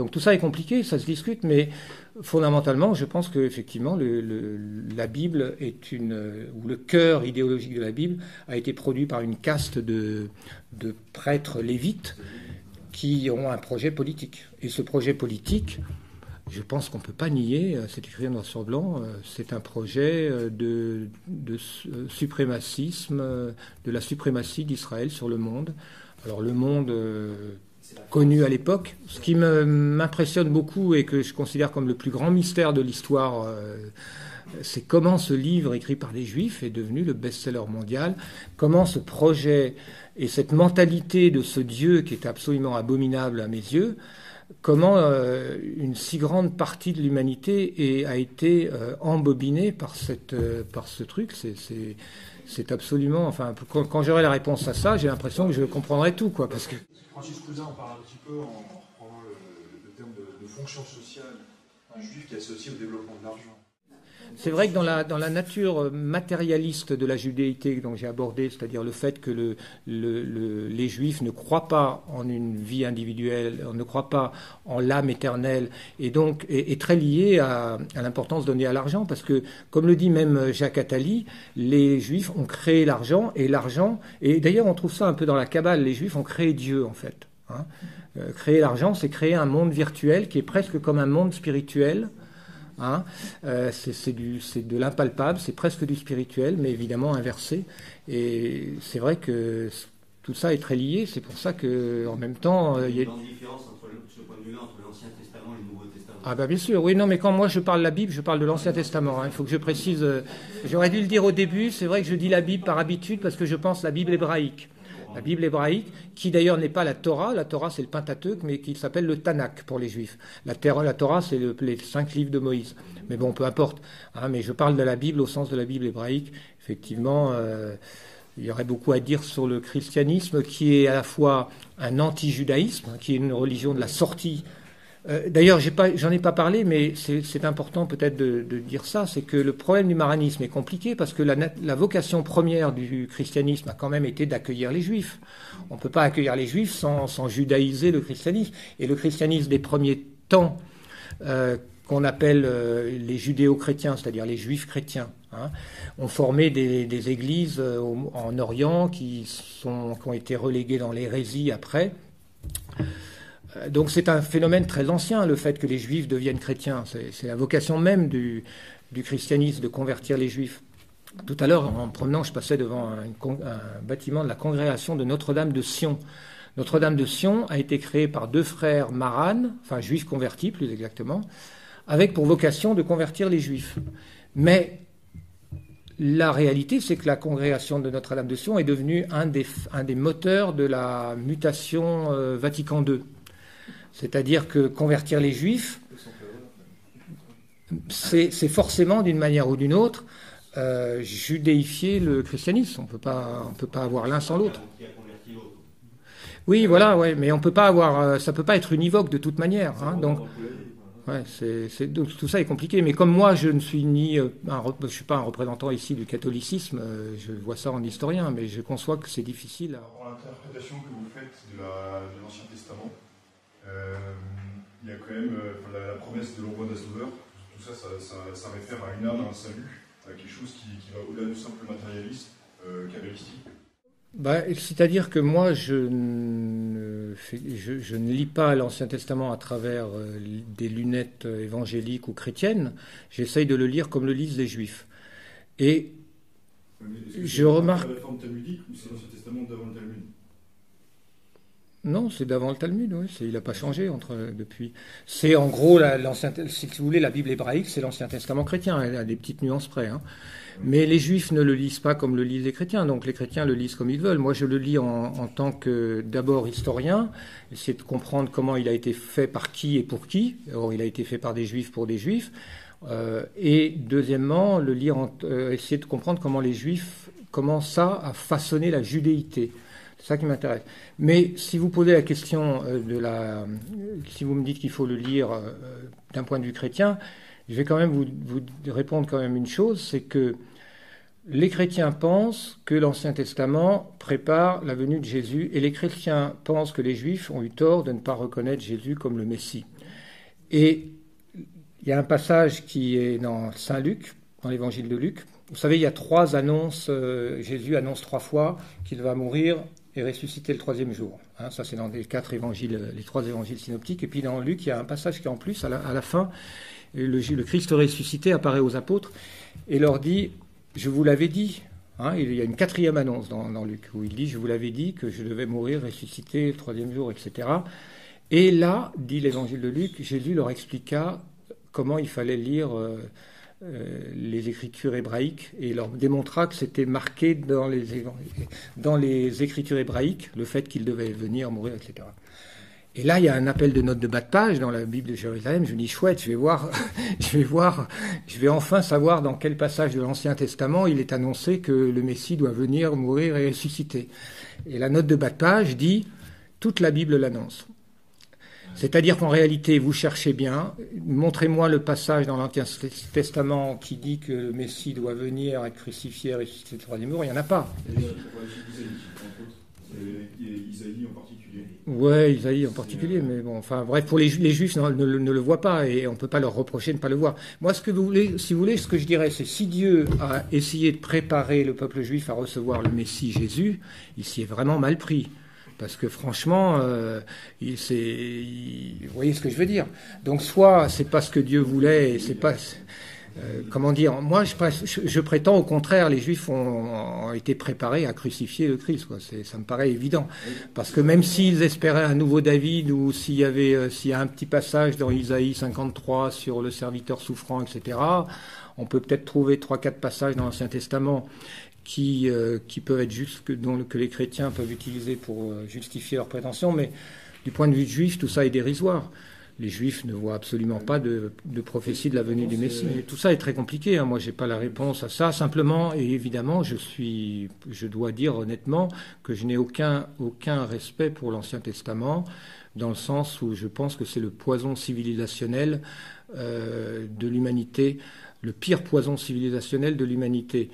[SPEAKER 2] Donc tout ça est compliqué, ça se discute, mais fondamentalement, je pense que effectivement, le, le- la Bible est une, ou le cœur idéologique de la Bible a été produit par une caste de, prêtres lévites qui ont un projet politique. Et ce projet politique, je pense qu'on ne peut pas nier, euh, c'est écrit noir sur blanc, euh, c'est un projet euh, de, de su- suprémacisme, de la suprématie d'Israël sur le monde. Alors le monde connu à l'époque, ce qui m'impressionne beaucoup et que je considère comme le plus grand mystère de l'histoire, euh, c'est comment ce livre écrit par des juifs est devenu le best-seller mondial, comment ce projet et cette mentalité de ce Dieu qui est absolument abominable à mes yeux, comment euh, une si grande partie de l'humanité a été euh, embobinée par, cette, par ce truc. C'est absolument. Enfin, quand, quand j'aurai la réponse à ça, j'ai l'impression que je comprendrai tout, quoi. Parce que
[SPEAKER 3] Francis Cousin en parle un petit peu en reprenant le, le terme de, fonction sociale juive qui est associé au développement de l'argent.
[SPEAKER 2] C'est vrai que dans la, nature matérialiste de la judéité dont j'ai abordé, c'est-à-dire le fait que le, le- le- les juifs ne croient pas en une vie individuelle, ne croient pas en l'âme éternelle, et donc est, est très lié à, l'importance donnée à l'argent, parce que, comme le dit même Jacques Attali, les juifs ont créé l'argent, et l'argent, et d'ailleurs on trouve ça un peu dans la Kabbale, les juifs ont créé Dieu en fait. hein. Euh, créer l'argent, c'est créer un monde virtuel qui est presque comme un monde spirituel. Hein. Euh, c'est de l'impalpable, c'est presque du spirituel, mais évidemment inversé. Et c'est vrai que tout ça est très lié. C'est pour ça que, en même temps, euh, il y a...
[SPEAKER 6] une grande différence entre le- ce point de vue-là entre l'Ancien Testament et le Nouveau Testament.
[SPEAKER 2] Ah bah bien sûr, oui, non, mais quand moi je parle de la Bible, je parle de l'Ancien Testament. hein. Il faut que je précise. euh, J'aurais dû le dire au début. C'est vrai que je dis la Bible par habitude parce que je pense la Bible hébraïque. La Bible hébraïque, qui d'ailleurs n'est pas la Torah. La Torah, c'est le Pentateuque, mais qui s'appelle le Tanakh pour les Juifs. La, Torah, c'est le- les cinq livres de Moïse. Mais bon, peu importe. hein, mais je parle de la Bible au sens de la Bible hébraïque. Effectivement. euh, il y aurait beaucoup à dire sur le christianisme, qui est à la fois un anti-judaïsme, hein, qui est une religion de la sortie euh, D'ailleurs, j'en ai pas parlé, mais c'est important peut-être de, dire ça, c'est que le problème du maranisme est compliqué parce que la, vocation première du christianisme a quand même été d'accueillir les juifs. On ne peut pas accueillir les juifs sans, judaïser le christianisme. Et le christianisme des premiers temps, euh, qu'on appelle euh, les judéo-chrétiens, c'est-à-dire les juifs chrétiens, hein, ont formé des, églises en Orient qui ont été reléguées dans l'hérésie après. Euh, Donc c'est un phénomène très ancien, le fait que les juifs deviennent chrétiens. C'est la vocation même du, christianisme de convertir les juifs. Tout à l'heure, en me promenant, je passais devant un bâtiment de la congrégation de Notre-Dame de Sion. Notre-Dame de Sion a été créée par deux frères maranes, enfin juifs convertis plus exactement, avec pour vocation de convertir les juifs. Mais la réalité, c'est que la congrégation de Notre-Dame de Sion est devenue un des, un des moteurs de la mutation euh, Vatican II. C'est-à-dire que convertir les juifs, c'est forcément d'une manière ou d'une autre euh, judéifier le christianisme. On on peut pas avoir l'un sans l'autre. Oui, voilà, mais on peut pas avoir, euh, ça peut pas être univoque de toute manière. hein, donc, tout ça est compliqué. Mais comme moi, je ne suis ni, euh, un, pas un représentant ici du catholicisme, je vois ça en historien, mais je conçois que c'est difficile.
[SPEAKER 3] l'interprétation que vous faites de, la- de l'Ancien Testament, il y a quand même euh, la, la promesse de l'envoi d'un sauveur. Tout ça, ça, ça- ça réfère à une âme, à un salut, à quelque chose qui, qui va au-delà du simple matérialisme euh, kabbalistique.
[SPEAKER 2] Bah, c'est-à-dire que moi, je ne, fais- je, je ne lis pas l'Ancien Testament à travers euh, des lunettes euh, évangéliques ou chrétiennes. J'essaye de le lire comme le lisent les Juifs. Et Je remarque-
[SPEAKER 3] c'est l'Ancien Testament d'avant le Talmud?
[SPEAKER 2] Non, c'est d'avant le Talmud. Oui, il n'a pas changé entre depuis. C'est en gros la- l'Ancien, si vous voulez, la Bible hébraïque, c'est l'Ancien Testament chrétien. Elle a des petites nuances près. hein. Mais les Juifs ne le lisent pas comme le lisent les chrétiens. Donc les chrétiens le lisent comme ils veulent. Moi, je le lis en, en tant que d'abord historien, essayer de comprendre comment il a été fait par qui et pour qui. Or, il a été fait par des Juifs pour des Juifs. Euh, et deuxièmement, le lire, en- euh, essayer de comprendre comment les Juifs, comment ça a façonné la judéité. C'est ça qui m'intéresse. Mais si vous posez la question euh, de la, si vous me dites qu'il faut le lire euh, d'un point de vue chrétien, je vais quand même vous, vous répondre quand même une chose, c'est que les chrétiens pensent que l'Ancien Testament prépare la venue de Jésus, et les chrétiens pensent que les Juifs ont eu tort de ne pas reconnaître Jésus comme le Messie. Et il y a un passage qui est dans Saint Luc, dans l'évangile de Luc. Vous savez, il y a trois annonces. euh, Jésus annonce trois fois qu'il va mourir et ressusciter le troisième jour. Hein, ça, c'est dans les quatre évangiles, les trois évangiles synoptiques. Et puis dans Luc, il y a un passage qui en plus, à la, fin, le, Christ ressuscité apparaît aux apôtres et leur dit Je vous l'avais dit. Hein, il y a une quatrième annonce dans, Luc où il dit Je vous l'avais dit que je devais mourir, ressusciter le troisième jour, etc. Et là, dit l'évangile de Luc, Jésus leur expliqua comment il fallait lire euh, les écritures hébraïques et leur démontra que c'était marqué dans les, dans les écritures hébraïques le fait qu'il devait venir, mourir, etc. Et là, il y a un appel de note de bas de page dans la Bible de Jérusalem. Je me dis, chouette, je vais voir, je vais voir, je vais enfin savoir dans quel passage de l'Ancien Testament il est annoncé que le Messie doit venir, mourir et ressusciter. Et la note de bas de page dit, toute la Bible l'annonce. C'est-à-dire qu'en réalité, vous cherchez bien, montrez-moi le passage dans l'Ancien Testament qui dit que le Messie doit venir, être crucifié, ressusciter le troisième jour, il n'y en a pas.
[SPEAKER 3] Isaïe en particulier.
[SPEAKER 2] Ouais, Isaïe en particulier, mais bon, enfin bref, pour les, Ju- les Juifs non, ne, le- ne le voient pas et on ne peut pas leur reprocher de ne pas le voir. Moi, ce que vous voulez, si vous voulez, ce que je dirais, c'est si Dieu a essayé de préparer le peuple juif à recevoir le Messie Jésus, il s'y est vraiment mal pris. Parce que franchement, euh, vous voyez ce que je veux dire. Donc soit c'est pas ce que Dieu voulait, et c'est pas, euh, comment dire. Moi, je, pré- je- je prétends au contraire, les Juifs ont, été préparés à crucifier le Christ. Quoi. Ça me paraît évident. Parce que même s'ils espéraient un nouveau David ou s'il y avait, euh, s'il y a un petit passage dans Isaïe 53 sur le serviteur souffrant, etc. On peut peut-être trouver trois, quatre passages dans l'Ancien Testament qui, euh, qui peuvent être justes, que, dont, que les chrétiens peuvent utiliser pour euh, justifier leurs prétentions, mais du point de vue juif, tout ça est dérisoire. Les juifs ne voient absolument pas de, de prophétie de la venue du Messie. Et tout ça est très compliqué. hein. Moi, j'ai pas la réponse à ça. Simplement, et évidemment, je suis, je dois dire honnêtement que je n'ai aucun, aucun respect pour l'Ancien Testament, dans le sens où je pense que c'est le poison civilisationnel euh, de l'humanité, le pire poison civilisationnel de l'humanité.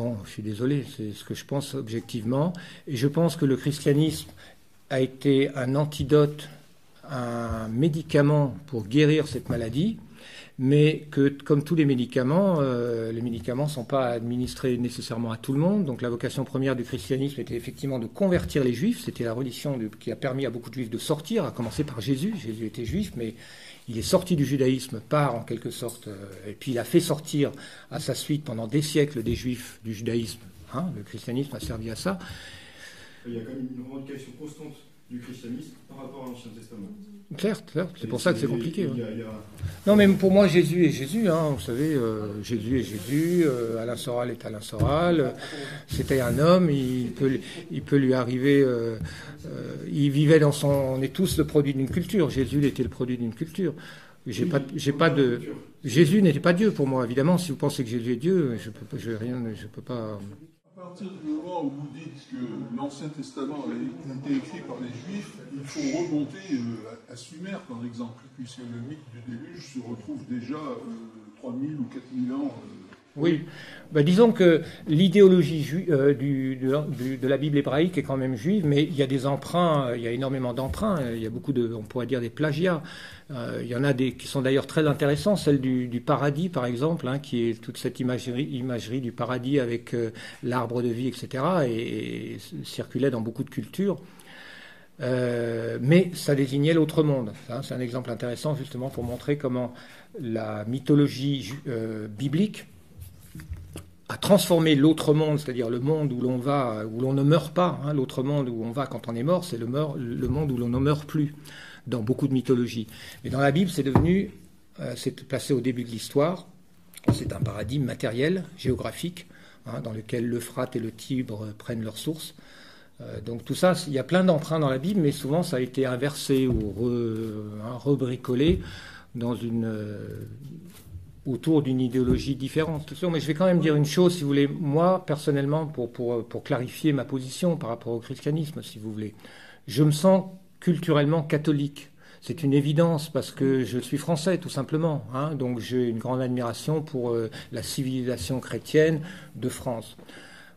[SPEAKER 2] Bon, je suis désolé, c'est ce que je pense objectivement. Et je pense que le christianisme a été un antidote, un médicament pour guérir cette maladie, mais que, comme tous les médicaments, euh, les médicaments ne sont pas administrés nécessairement à tout le monde. Donc la vocation première du christianisme était effectivement de convertir les juifs. C'était la religion qui a permis à beaucoup de juifs de sortir, à commencer par Jésus. Jésus était juif, mais il est sorti du judaïsme par, en quelque sorte, euh, et puis il a fait sortir à sa suite pendant des siècles des juifs du judaïsme. Hein, le christianisme a servi à ça.
[SPEAKER 3] Il y a quand même une revendication constante du christianisme par rapport à l'Ancien Testament.
[SPEAKER 2] Certes, certes, c'est pour ça que c'est compliqué.
[SPEAKER 3] Il y
[SPEAKER 2] ouais.
[SPEAKER 3] a- il y a-
[SPEAKER 2] Non, mais pour moi, Jésus est Jésus. Hein, vous savez, euh, Jésus est Jésus. euh, Alain Soral est Alain Soral. euh, C'était un homme. Il peut, il peut lui arriver. il vivait dans son. On est tous le produit d'une culture. Jésus était le produit d'une culture. J'ai pas, j'ai pas de. Jésus n'était pas Dieu pour moi, évidemment. Si vous pensez que Jésus est Dieu, je peux, pas- je rien, je peux pas.
[SPEAKER 7] À partir du moment où vous dites que l'Ancien Testament a été écrit par les Juifs, il faut remonter euh, à Sumer, par exemple, puisque le mythe du déluge se retrouve déjà 3000 ou 4000 ans.
[SPEAKER 2] Oui, ben, disons que l'idéologie euh, du, de la Bible hébraïque est quand même juive, mais il y a des emprunts, il y a énormément d'emprunts, il y a beaucoup de, on pourrait dire des plagiats. Euh, il y en a des qui sont d'ailleurs très intéressants, celle du, paradis par exemple, hein, qui est toute cette imagerie, imagerie du paradis avec euh, l'arbre de vie, etc., et, circulait dans beaucoup de cultures. mais ça désignait l'autre monde. c'est un exemple intéressant justement pour montrer comment la mythologie biblique à transformer l'autre monde, c'est-à-dire le monde où l'on va, où l'on ne meurt pas, hein, l'autre monde où on va quand on est mort, c'est le, monde où l'on ne meurt plus, dans beaucoup de mythologies. Mais dans la Bible, c'est devenu, euh, c'est placé au début de l'histoire, c'est un paradigme matériel, géographique, hein, dans lequel l'Euphrate et le Tibre prennent leur source. Euh, donc tout ça, il y a plein d'emprunts dans la Bible, mais souvent ça a été inversé ou hein, rebricolé dans une, euh, autour d'une idéologie différente. Mais je vais quand même dire une chose, si vous voulez, moi, personnellement, pour, pour, pour clarifier ma position par rapport au christianisme, si vous voulez, je me sens culturellement catholique. C'est une évidence parce que je suis français, tout simplement. Hein, donc j'ai une grande admiration pour euh, la civilisation chrétienne de France.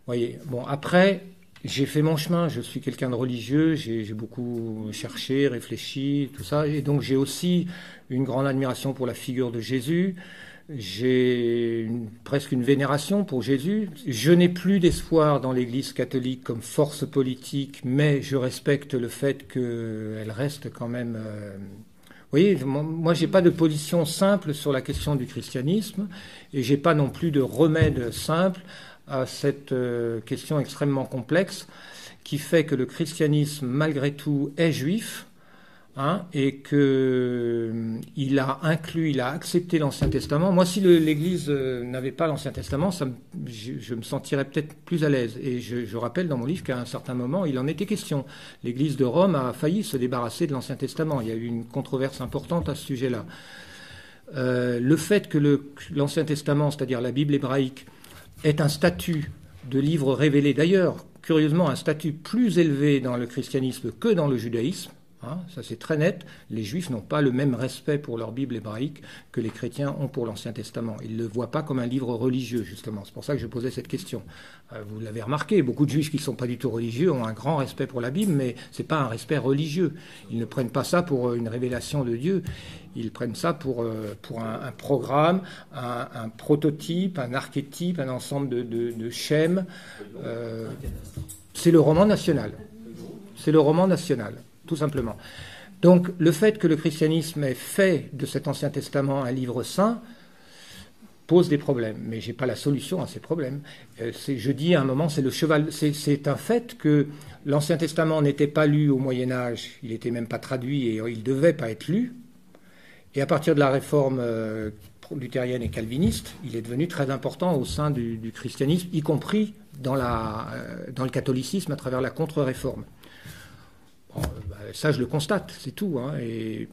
[SPEAKER 2] Voyez. Bon, après, j'ai fait mon chemin. Je suis quelqu'un de religieux. J'ai beaucoup cherché, réfléchi, tout ça. Et donc j'ai aussi une grande admiration pour la figure de Jésus. J'ai presque une vénération pour Jésus. Je n'ai plus d'espoir dans l'Église catholique comme force politique, mais je respecte le fait qu'elle reste quand même. Euh, vous voyez, moi, j'ai pas de position simple sur la question du christianisme, et j'ai pas non plus de remède simple à cette euh, question extrêmement complexe qui fait que le christianisme, malgré tout, est juif Hein, et qu'il euh, a inclus, il a accepté l'Ancien Testament. Moi, si l'Église euh, n'avait pas l'Ancien Testament, je, me sentirais peut-être plus à l'aise. Et je, rappelle dans mon livre qu'à un certain moment, il en était question. L'Église de Rome a failli se débarrasser de l'Ancien Testament. Il y a eu une controverse importante à ce sujet-là. Euh, le fait que l'Ancien Testament, c'est-à-dire la Bible hébraïque, ait un statut de livre révélé, d'ailleurs, curieusement, un statut plus élevé dans le christianisme que dans le judaïsme, Hein, ça c'est très net. Les juifs n'ont pas le même respect pour leur Bible hébraïque que les chrétiens ont pour l'Ancien Testament. Ils ne le voient pas comme un livre religieux, justement. C'est pour ça que je posais cette question. Euh, vous l'avez remarqué, beaucoup de juifs qui ne sont pas du tout religieux ont un grand respect pour la Bible, mais ce n'est pas un respect religieux. Ils ne prennent pas ça pour euh, une révélation de Dieu. Ils prennent ça pour, euh, pour un, programme, un, prototype, un archétype, un ensemble de, de, schèmes. c'est le roman national. C'est le roman national tout simplement. Donc le fait que le christianisme ait fait de cet Ancien Testament un livre saint pose des problèmes, mais je n'ai pas la solution à ces problèmes. Euh, je dis à un moment, c'est le cheval, c'est un fait que l'Ancien Testament n'était pas lu au Moyen Âge, il n'était même pas traduit et il ne devait pas être lu. Et à partir de la réforme euh, luthérienne et calviniste, il est devenu très important au sein du, christianisme, y compris euh, dans le catholicisme à travers la contre-réforme. Euh, bah, ça, je le constate, c'est tout. Hein, et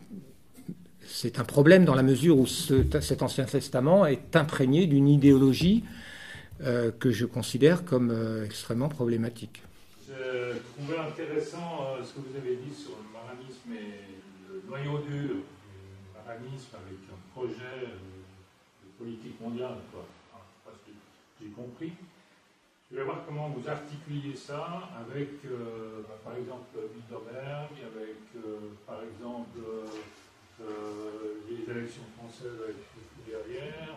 [SPEAKER 2] c'est un problème dans la mesure où cet Ancien Testament est imprégné d'une idéologie euh, que je considère comme euh, extrêmement problématique.
[SPEAKER 8] Je trouvais intéressant ce que vous avez dit sur le maranisme et le noyau dur du maranisme avec un projet de politique mondiale. Quoi. J'ai compris. Je vais voir comment vous articulez ça avec, euh, bah, par exemple, Bilderberg, avec, euh, par exemple, euh, les élections françaises avec derrière,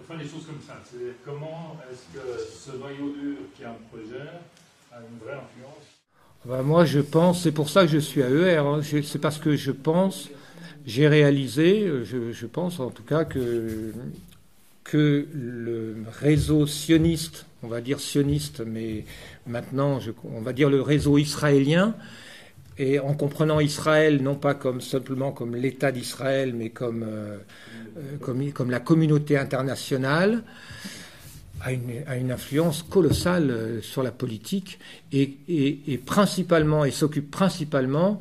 [SPEAKER 8] enfin des choses comme ça. C'est-à-dire comment est-ce que ce noyau dur qui a un projet a une vraie influence
[SPEAKER 2] bah, Moi, je pense, c'est pour ça que je suis à ER, c'est parce que je pense, j'ai réalisé, je, je, pense en tout cas que, que le réseau sioniste on va dire sioniste, mais maintenant, on va dire le réseau israélien, et en comprenant Israël non pas comme simplement comme l'État d'Israël, mais comme, euh, euh, comme, la communauté internationale, a une, influence colossale euh, sur la politique et, principalement et s'occupe principalement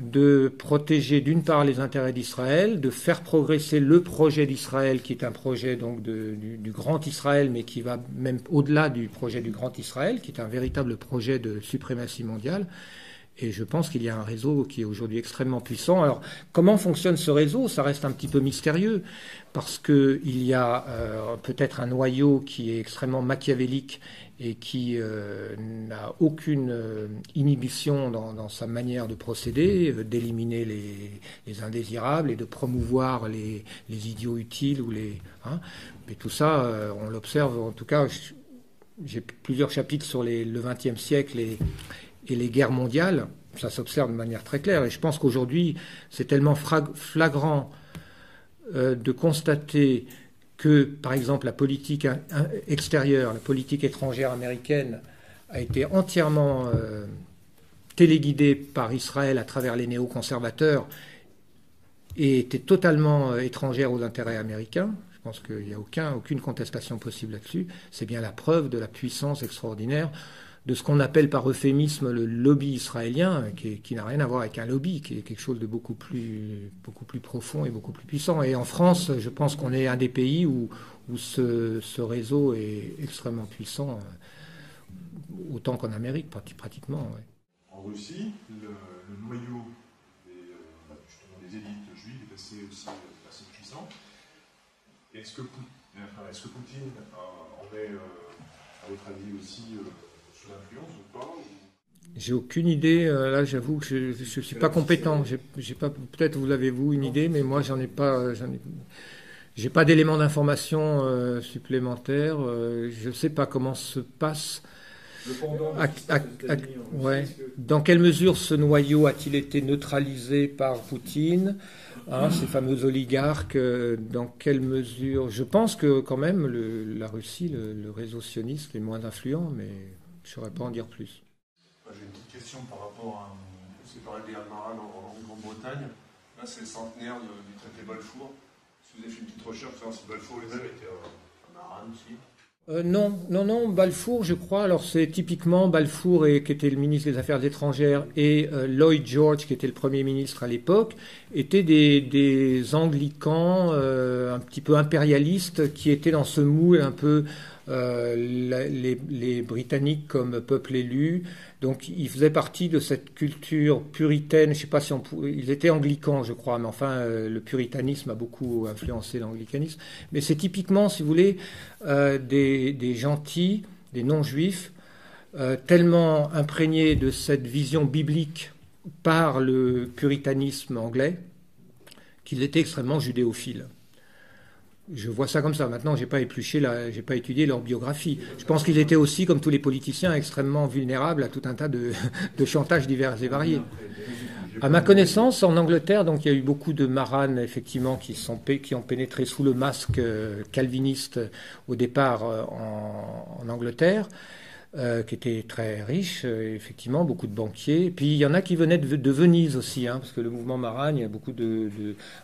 [SPEAKER 2] de protéger d'une part les intérêts d'Israël, de faire progresser le projet d'Israël, qui est un projet donc du, grand Israël, mais qui va même au-delà du projet du grand Israël, qui est un véritable projet de suprématie mondiale. Et je pense qu'il y a un réseau qui est aujourd'hui extrêmement puissant. Alors, comment fonctionne ce réseau? Ça reste un petit peu mystérieux, parce qu'il y a euh, peut-être un noyau qui est extrêmement machiavélique et qui euh, n'a aucune euh, inhibition dans, sa manière de procéder, d'éliminer les, indésirables et de promouvoir les, idiots utiles ou les. Hein. Mais tout ça, on l'observe. En tout cas, j'ai plusieurs chapitres sur le XXe siècle et et les guerres mondiales, ça s'observe de manière très claire. Et je pense qu'aujourd'hui, c'est tellement flagrant euh, de constater que, par exemple, la politique extérieure, la politique étrangère américaine a été entièrement euh, téléguidée par Israël à travers les néoconservateurs et était totalement euh, étrangère aux intérêts américains. Je pense qu'il n'y a aucun, aucune contestation possible là-dessus. C'est bien la preuve de la puissance extraordinaire de ce qu'on appelle par euphémisme le lobby israélien, qui, n'a rien à voir avec un lobby, qui est quelque chose de beaucoup plus, beaucoup plus profond et beaucoup plus puissant. Et en France, je pense qu'on est un des pays où, où ce, réseau est extrêmement puissant, euh, autant qu'en Amérique, pratiquement.
[SPEAKER 3] En Russie, le, noyau des, euh, des, élites juives est assez, aussi assez puissant. Est-ce que, est que, Poutine en est, euh, à votre avis, aussi
[SPEAKER 2] j'ai aucune idée. Euh, là, j'avoue que je ne suis pas compétent. J'ai pas. Peut-être vous l'avez vous une idée, mais moi, j'en ai pas. J'en ai, j'ai pas d'éléments d'information euh, supplémentaires. Euh, je ne sais pas comment se passe. ouais. Dans quelle mesure ce noyau a-t-il été neutralisé par Poutine, hein, ces fameux oligarques Dans quelle mesure? Je pense que quand même le, la Russie, le, le réseau sioniste est moins influent, mais je ne saurais pas en dire plus.
[SPEAKER 3] J'ai une petite question par rapport à. Vous parlé des Almaran en, Grande-Bretagne. Là, c'est le centenaire du traité Balfour. Si vous avez fait une petite recherche, savoir si Balfour lui-même était un Maran aussi.
[SPEAKER 2] Euh, non, non, non, Balfour, je crois. Alors c'est typiquement Balfour, et, qui était le ministre des Affaires étrangères, et euh, Lloyd George, qui était le Premier ministre à l'époque, étaient des, anglicans euh, un petit peu impérialistes qui étaient dans ce moule un peu euh, les, Britanniques comme peuple élu. Donc ils faisaient partie de cette culture puritaine. Je sais pas si on ils étaient anglicans, je crois, mais enfin euh, le puritanisme a beaucoup influencé l'anglicanisme. Mais c'est typiquement, si vous voulez, euh, des, gentils, des non-juifs, tellement imprégnés de cette vision biblique par le puritanisme anglais qu'ils étaient extrêmement judéophiles. Je vois ça comme ça. Maintenant, j'ai pas épluché, j'ai pas étudié leur biographie. Je pense qu'ils étaient aussi, comme tous les politiciens, extrêmement vulnérables à tout un tas de, de chantages divers et variés. À ma connaissance, en Angleterre, donc il y a eu beaucoup de maranes effectivement qui, sont, qui ont pénétré sous le masque euh, calviniste au départ euh, en Angleterre. Euh, qui était très riche, euh, effectivement, beaucoup de banquiers. Puis il y en a qui venaient de, Venise aussi, hein, parce que le mouvement Maragne, il y a beaucoup de.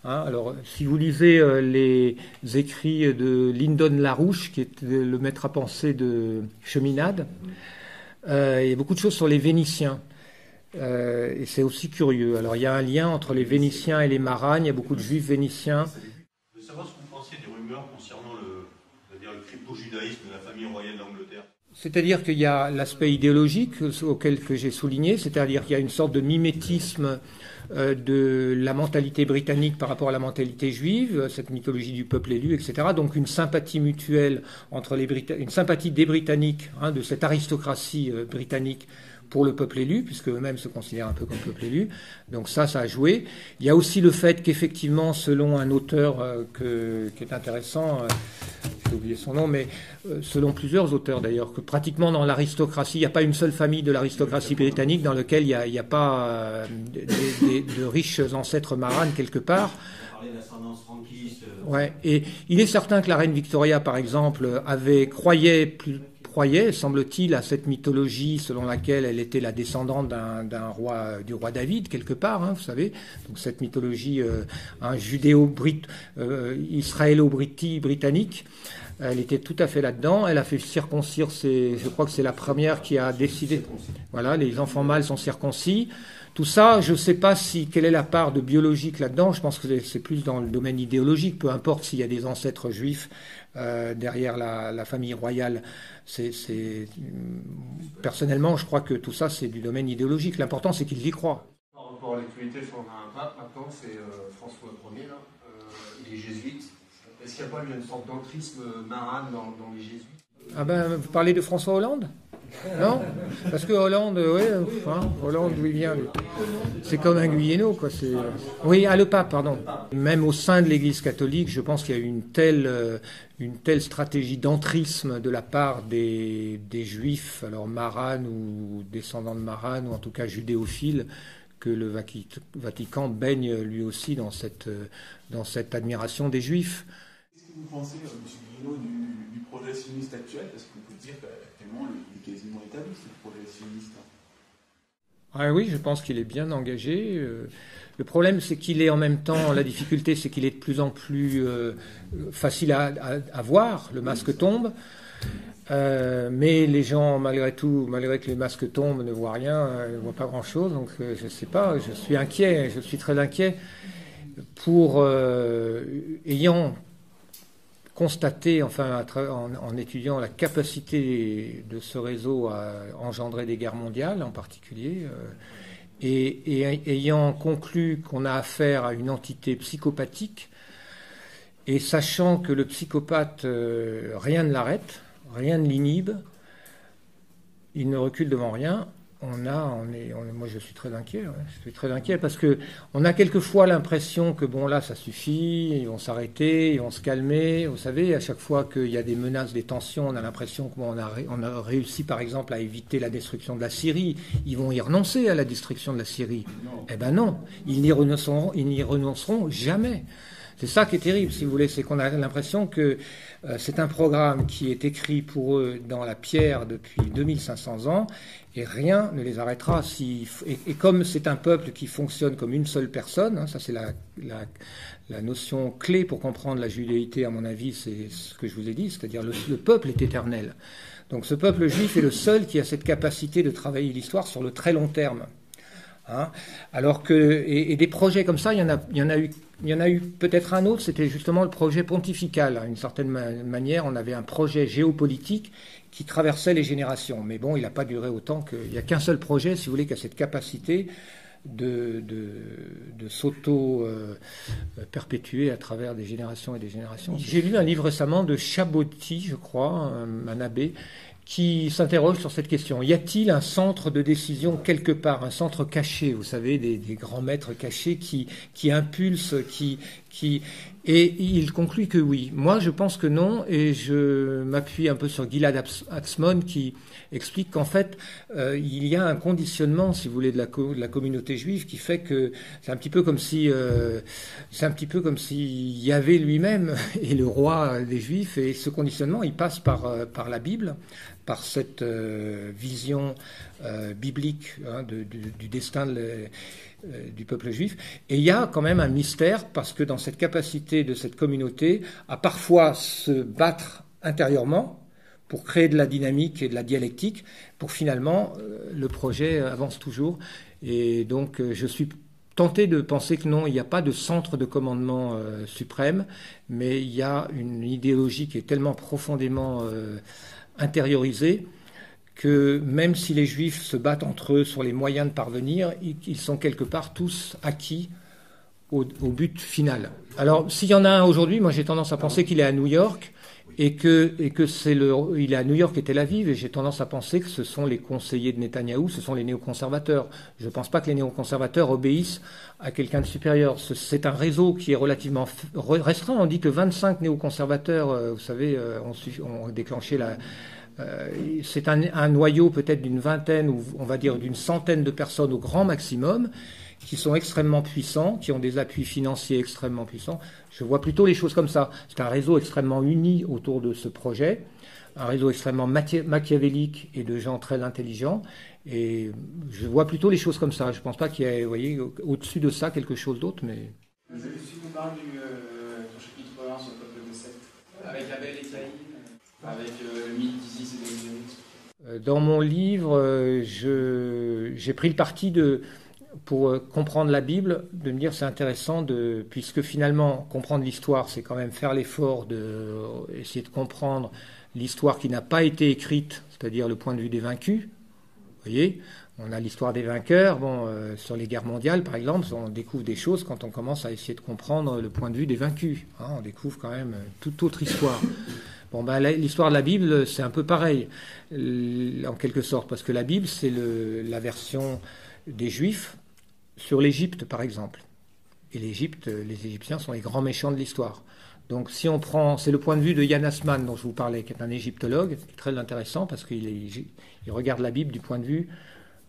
[SPEAKER 2] hein, alors, si vous lisez euh, les écrits de Lyndon Larouche, qui est le maître à penser de Cheminade, il y a beaucoup de choses sur les Vénitiens. et c'est aussi curieux. Alors, il y a un lien entre les Vénitiens et les Maragnes. Il y a beaucoup de juifs vénitiens.
[SPEAKER 6] Je veux savoir ce que vous pensiez des rumeurs concernant le, le crypto-judaïsme de la famille royale d'Angleterre.
[SPEAKER 2] C'est-à-dire qu'il y a l'aspect idéologique auquel que j'ai souligné, c'est-à-dire qu'il y a une sorte de mimétisme euh, de la mentalité britannique par rapport à la mentalité juive, cette mythologie du peuple élu, etc. Donc une sympathie mutuelle entre les Britanniques, une sympathie des Britanniques, hein, de cette aristocratie euh, britannique pour le peuple élu, puisque eux-mêmes se considèrent un peu comme peuple élu. Donc ça, ça a joué. Il y a aussi le fait qu'effectivement, selon un auteur euh, qui est intéressant, j'ai oublié son nom, mais euh, selon plusieurs auteurs d'ailleurs, que pratiquement dans l'aristocratie, il n'y a pas une seule famille de l'aristocratie britannique dans laquelle il n'y a, pas de riches ancêtres maranes quelque part. Ouais, et il est certain que la reine Victoria, par exemple, avait croyait plus, croyait, semble-t-il, à cette mythologie selon laquelle elle était la descendante d'un roi, du roi David, quelque part, hein, vous savez. Donc cette mythologie euh, judéo-israélo-britannique. Elle était tout à fait là-dedans. Elle a fait circoncire ses. Je crois que c'est la première qui a décidé. Voilà, les enfants mâles sont circoncis. Tout ça, je ne sais pas si quelle est la part de biologique là-dedans. Je pense que c'est plus dans le domaine idéologique. Peu importe s'il y a des ancêtres juifs euh, derrière la, famille royale. C'est, personnellement, je crois que tout ça, c'est du domaine idéologique. L'important, c'est qu'ils y croient.
[SPEAKER 9] Par rapport à l'actualité, on a un pape maintenant, c'est euh, François Ier, là. Euh, il est jésuite. Est-ce qu'il n'y a pas une sorte d'entrisme marin dans, dans les jésuites?
[SPEAKER 2] Ah ben, vous parlez de François Hollande? Non Parce que Hollande, oui, hein, Hollande, d'où il C'est comme un Guyeno, quoi. Oui, à le pape, pardon. Même au sein de l'Église catholique, je pense qu'il y a une telle, euh, une telle stratégie d'entrisme de la part des, juifs, alors maranes ou descendants de maranes, ou en tout cas judéophiles, que le Vatican baigne lui aussi dans cette, euh, dans cette admiration des juifs.
[SPEAKER 5] Qu'est-ce que vous pensez, euh, M. Guillaume, du, du projet sioniste actuel? Parce qu'on peut dire qu'actuellement, quasiment établi, ce projet sioniste.
[SPEAKER 2] Ah oui, je pense qu'il est bien engagé. Euh. Le problème, c'est qu'il est en même temps, la difficulté, c'est qu'il est de plus en plus euh, facile à, à, voir. Le masque tombe. Euh, mais les gens, malgré tout, malgré que les masques tombent, ne voient rien, ne voient pas grand-chose. Donc, je ne sais pas, je suis inquiet, je suis très inquiet pour, ayant constaté, enfin, en, étudiant la capacité de ce réseau à engendrer des guerres mondiales en particulier, euh, et, ayant conclu qu'on a affaire à une entité psychopathique, et sachant que le psychopathe, euh, rien ne l'arrête, rien ne l'inhibe, il ne recule devant rien, on a, on est, moi je suis très inquiet, je suis très inquiet parce que on a quelquefois l'impression que bon là ça suffit, ils vont s'arrêter, ils vont se calmer. Vous savez, à chaque fois qu'il y a des menaces, des tensions, on a l'impression qu'on a, on a réussi par exemple à éviter la destruction de la Syrie. Ils vont y renoncer à la destruction de la Syrie. Eh ben non, ils n'y renonceront, ils n'y renonceront jamais. C'est ça qui est terrible, si vous voulez, c'est qu'on a l'impression que euh, c'est un programme qui est écrit pour eux dans la pierre depuis 2500 ans et rien ne les arrêtera. Et, comme c'est un peuple qui fonctionne comme une seule personne, hein, ça c'est la, notion clé pour comprendre la judéité, à mon avis, c'est ce que je vous ai dit, c'est-à-dire le peuple est éternel. Donc ce peuple juif est le seul qui a cette capacité de travailler l'histoire sur le très long terme. Hein. Alors que et, des projets comme ça, il y en a, il y en a eu, il y en a eu peut-être un autre. C'était justement le projet pontifical. D'une certaine manière, on avait un projet géopolitique qui traversait les générations. Mais bon, il n'a pas duré autant qu'il n'y a qu'un seul projet, si vous voulez, qui a cette capacité de, de, s'auto-perpétuer à travers des générations et des générations. J'ai lu un livre récemment de Chabotti, je crois, un abbé, qui s'interroge sur cette question. Y a-t-il un centre de décision quelque part, un centre caché, vous savez, des, grands maîtres cachés qui, qui impulsent, qui, qui... Et il conclut que oui. Moi, je pense que non, et je m'appuie un peu sur Gilad Atzmon qui explique qu'en fait, euh, il y a un conditionnement, si vous voulez, de la, de la communauté juive qui fait que c'est un petit peu comme si, euh, c'est un petit peu comme s'il y avait lui-même et le roi des Juifs, et ce conditionnement, il passe par, euh, par la Bible, par cette euh, vision euh, biblique hein, du, destin euh, du peuple juif. Et il y a quand même un mystère parce que dans cette capacité de cette communauté à parfois se battre intérieurement pour créer de la dynamique et de la dialectique, pour finalement le projet avance toujours. Et donc je suis tenté de penser que non, il n'y a pas de centre de commandement suprême, mais il y a une idéologie qui est tellement profondément intériorisé que même si les juifs se battent entre eux sur les moyens de parvenir, ils sont quelque part tous acquis au, but final. Alors s'il y en a un aujourd'hui, moi j'ai tendance à penser qu'il est à New York et que, et que c'est le, il est à New York et Tel Aviv, et j'ai tendance à penser que ce sont les conseillers de Netanyahou, ce sont les néoconservateurs. Je ne pense pas que les néoconservateurs obéissent à quelqu'un de supérieur. C'est un réseau qui est relativement restreint. On dit que 25 néoconservateurs, euh, vous savez, euh, ont, déclenché la, euh, c'est un, noyau peut-être d'une vingtaine ou on va dire d'une centaine de personnes au grand maximum qui sont extrêmement puissants, qui ont des appuis financiers extrêmement puissants. Je vois plutôt les choses comme ça. C'est un réseau extrêmement uni autour de ce projet, un réseau extrêmement machiavélique et de gens très intelligents. Et je vois plutôt les choses comme ça. Je ne pense pas qu'il y ait, vous voyez, au-dessus de ça quelque chose d'autre, mais.
[SPEAKER 10] Si vous parlez du, euh, chapitre 1 sur le peuple de Seth, avec Abel et Caïn,
[SPEAKER 9] Avec euh, le mythe d'Isis et.
[SPEAKER 2] Euh, Dans mon livre, euh, j'ai pris le parti de, pour euh, comprendre la Bible, de me dire c'est intéressant de, puisque finalement comprendre l'histoire, c'est quand même faire l'effort de euh, essayer de comprendre l'histoire qui n'a pas été écrite, c'est-à-dire le point de vue des vaincus. Vous voyez, on a l'histoire des vainqueurs. Bon, euh, sur les guerres mondiales, par exemple, on découvre des choses quand on commence à essayer de comprendre le point de vue des vaincus. hein. on découvre quand même toute autre histoire. Bon, ben, l'histoire de la Bible, c'est un peu pareil, en quelque sorte, parce que la Bible, c'est la version des Juifs sur l'Égypte, par exemple. Et l'Égypte, les Égyptiens sont les grands méchants de l'histoire. Donc, si on prend, c'est le point de vue de Yann Assman dont je vous parlais, qui est un égyptologue, qui est très intéressant parce qu'il regarde la Bible du point de vue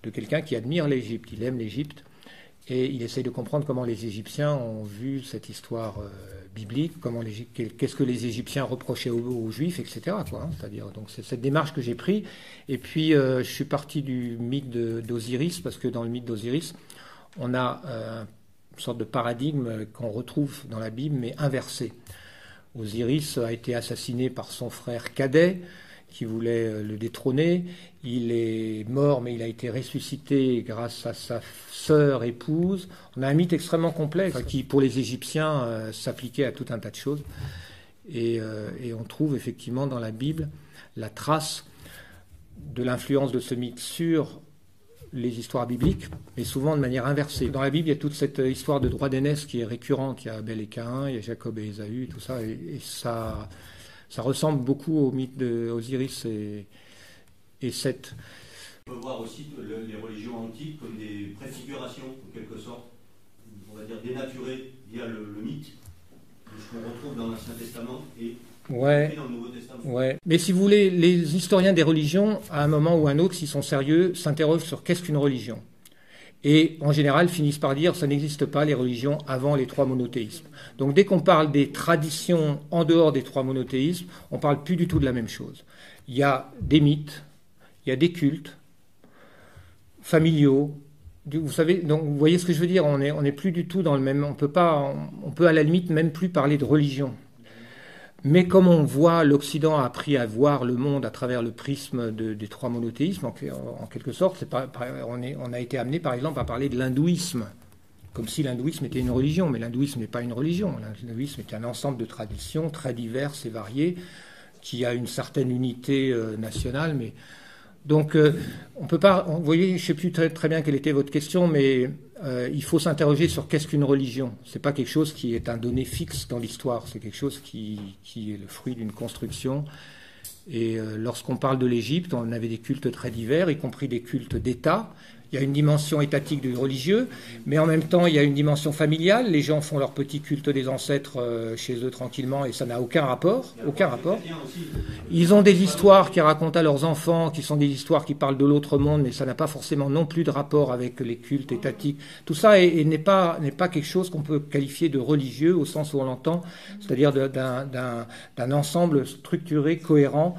[SPEAKER 2] de quelqu'un qui admire l'Égypte, il aime l'Égypte, et il essaye de comprendre comment les Égyptiens ont vu cette histoire euh, biblique, comment qu'est-ce que les Égyptiens reprochaient aux, Juifs, etc. hein. C'est-à-dire, donc c'est cette démarche que j'ai prise. Et puis, euh, je suis parti du mythe d'Osiris, parce que dans le mythe d'Osiris, on a euh, une sorte de paradigme qu'on retrouve dans la Bible, mais inversé. Osiris a été assassiné par son frère cadet, qui voulait euh, le détrôner. Il est mort, mais il a été ressuscité grâce à sa sœur épouse. On a un mythe extrêmement complexe qui, pour les Égyptiens, euh, s'appliquait à tout un tas de choses. Et, euh, et on trouve effectivement dans la Bible la trace de l'influence de ce mythe sur les histoires bibliques, mais souvent de manière inversée. Dans la Bible, il y a toute cette histoire de droit d'aînesse qui est récurrente. Il y a Abel et Caïn, il y a Jacob et Ésaü, tout ça, et, et ça, ça ressemble beaucoup au mythe d'Osiris et, et Seth.
[SPEAKER 6] On peut voir aussi le- les religions antiques comme des préfigurations, en quelque sorte, on va dire dénaturées via le, le mythe, ce qu'on retrouve dans l'Ancien Testament et
[SPEAKER 2] Ouais.
[SPEAKER 6] dans le Nouveau Testament.
[SPEAKER 2] Ouais. Mais si vous voulez, les historiens des religions, à un moment ou un autre, s'ils sont sérieux, s'interrogent sur qu'est-ce qu'une religion. Et en général, finissent par dire ça n'existe pas les religions avant les trois monothéismes. Donc dès qu'on parle des traditions en dehors des trois monothéismes, on parle plus du tout de la même chose. Il y a des mythes, il y a des cultes familiaux. Vous savez, donc vous voyez ce que je veux dire. On est, on est plus du tout dans le même. On peut pas. On, on peut à la limite même plus parler de religion. Mais comme on voit, l'Occident a appris à voir le monde à travers le prisme de- des trois monothéismes, en, quelque sorte, on, on a été amené par exemple à parler de l'hindouisme, comme si l'hindouisme était une religion, mais l'hindouisme n'est pas une religion. L'hindouisme est un ensemble de traditions très diverses et variées, qui a une certaine unité euh, nationale, mais donc, euh, on peut pas. Vous voyez, je ne sais plus très, bien quelle était votre question, mais euh, il faut s'interroger sur qu'est-ce qu'une religion. C'est pas quelque chose qui est un donné fixe dans l'histoire. C'est quelque chose qui, qui est le fruit d'une construction. Et euh, lorsqu'on parle de l'Égypte, on avait des cultes très divers, y compris des cultes d'État. Il y a une dimension étatique du religieux, mais en même temps, il y a une dimension familiale. Les gens font leur petit culte des ancêtres euh, chez eux tranquillement, et ça n'a aucun rapport. Aucun rapport. Ils ont des histoires qu'ils racontent à leurs enfants, qui sont des histoires qui parlent de l'autre monde, mais ça n'a pas forcément non plus de rapport avec les cultes étatiques. Tout ça est- est- n'est pas, pas quelque chose qu'on peut qualifier de religieux au sens où on l'entend, c'est-à-dire d'un ensemble structuré, cohérent,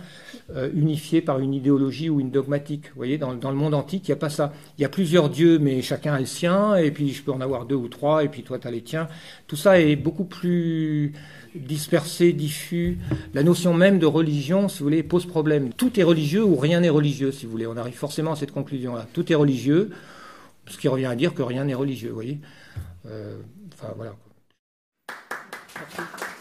[SPEAKER 2] euh, unifié par une idéologie ou une dogmatique. Vous voyez, dans, dans le monde antique, il n'y a pas ça. Il y a plusieurs dieux, mais chacun a le sien, et puis je peux en avoir deux ou trois, et puis toi, tu as les tiens. Tout ça est beaucoup plus dispersé, diffus. La notion même de religion, si vous voulez, pose problème. Tout est religieux ou rien n'est religieux, si vous voulez. On arrive forcément à cette conclusion-là. Tout est religieux, ce qui revient à dire que rien n'est religieux, vous voyez. Euh, enfin, voilà. Merci.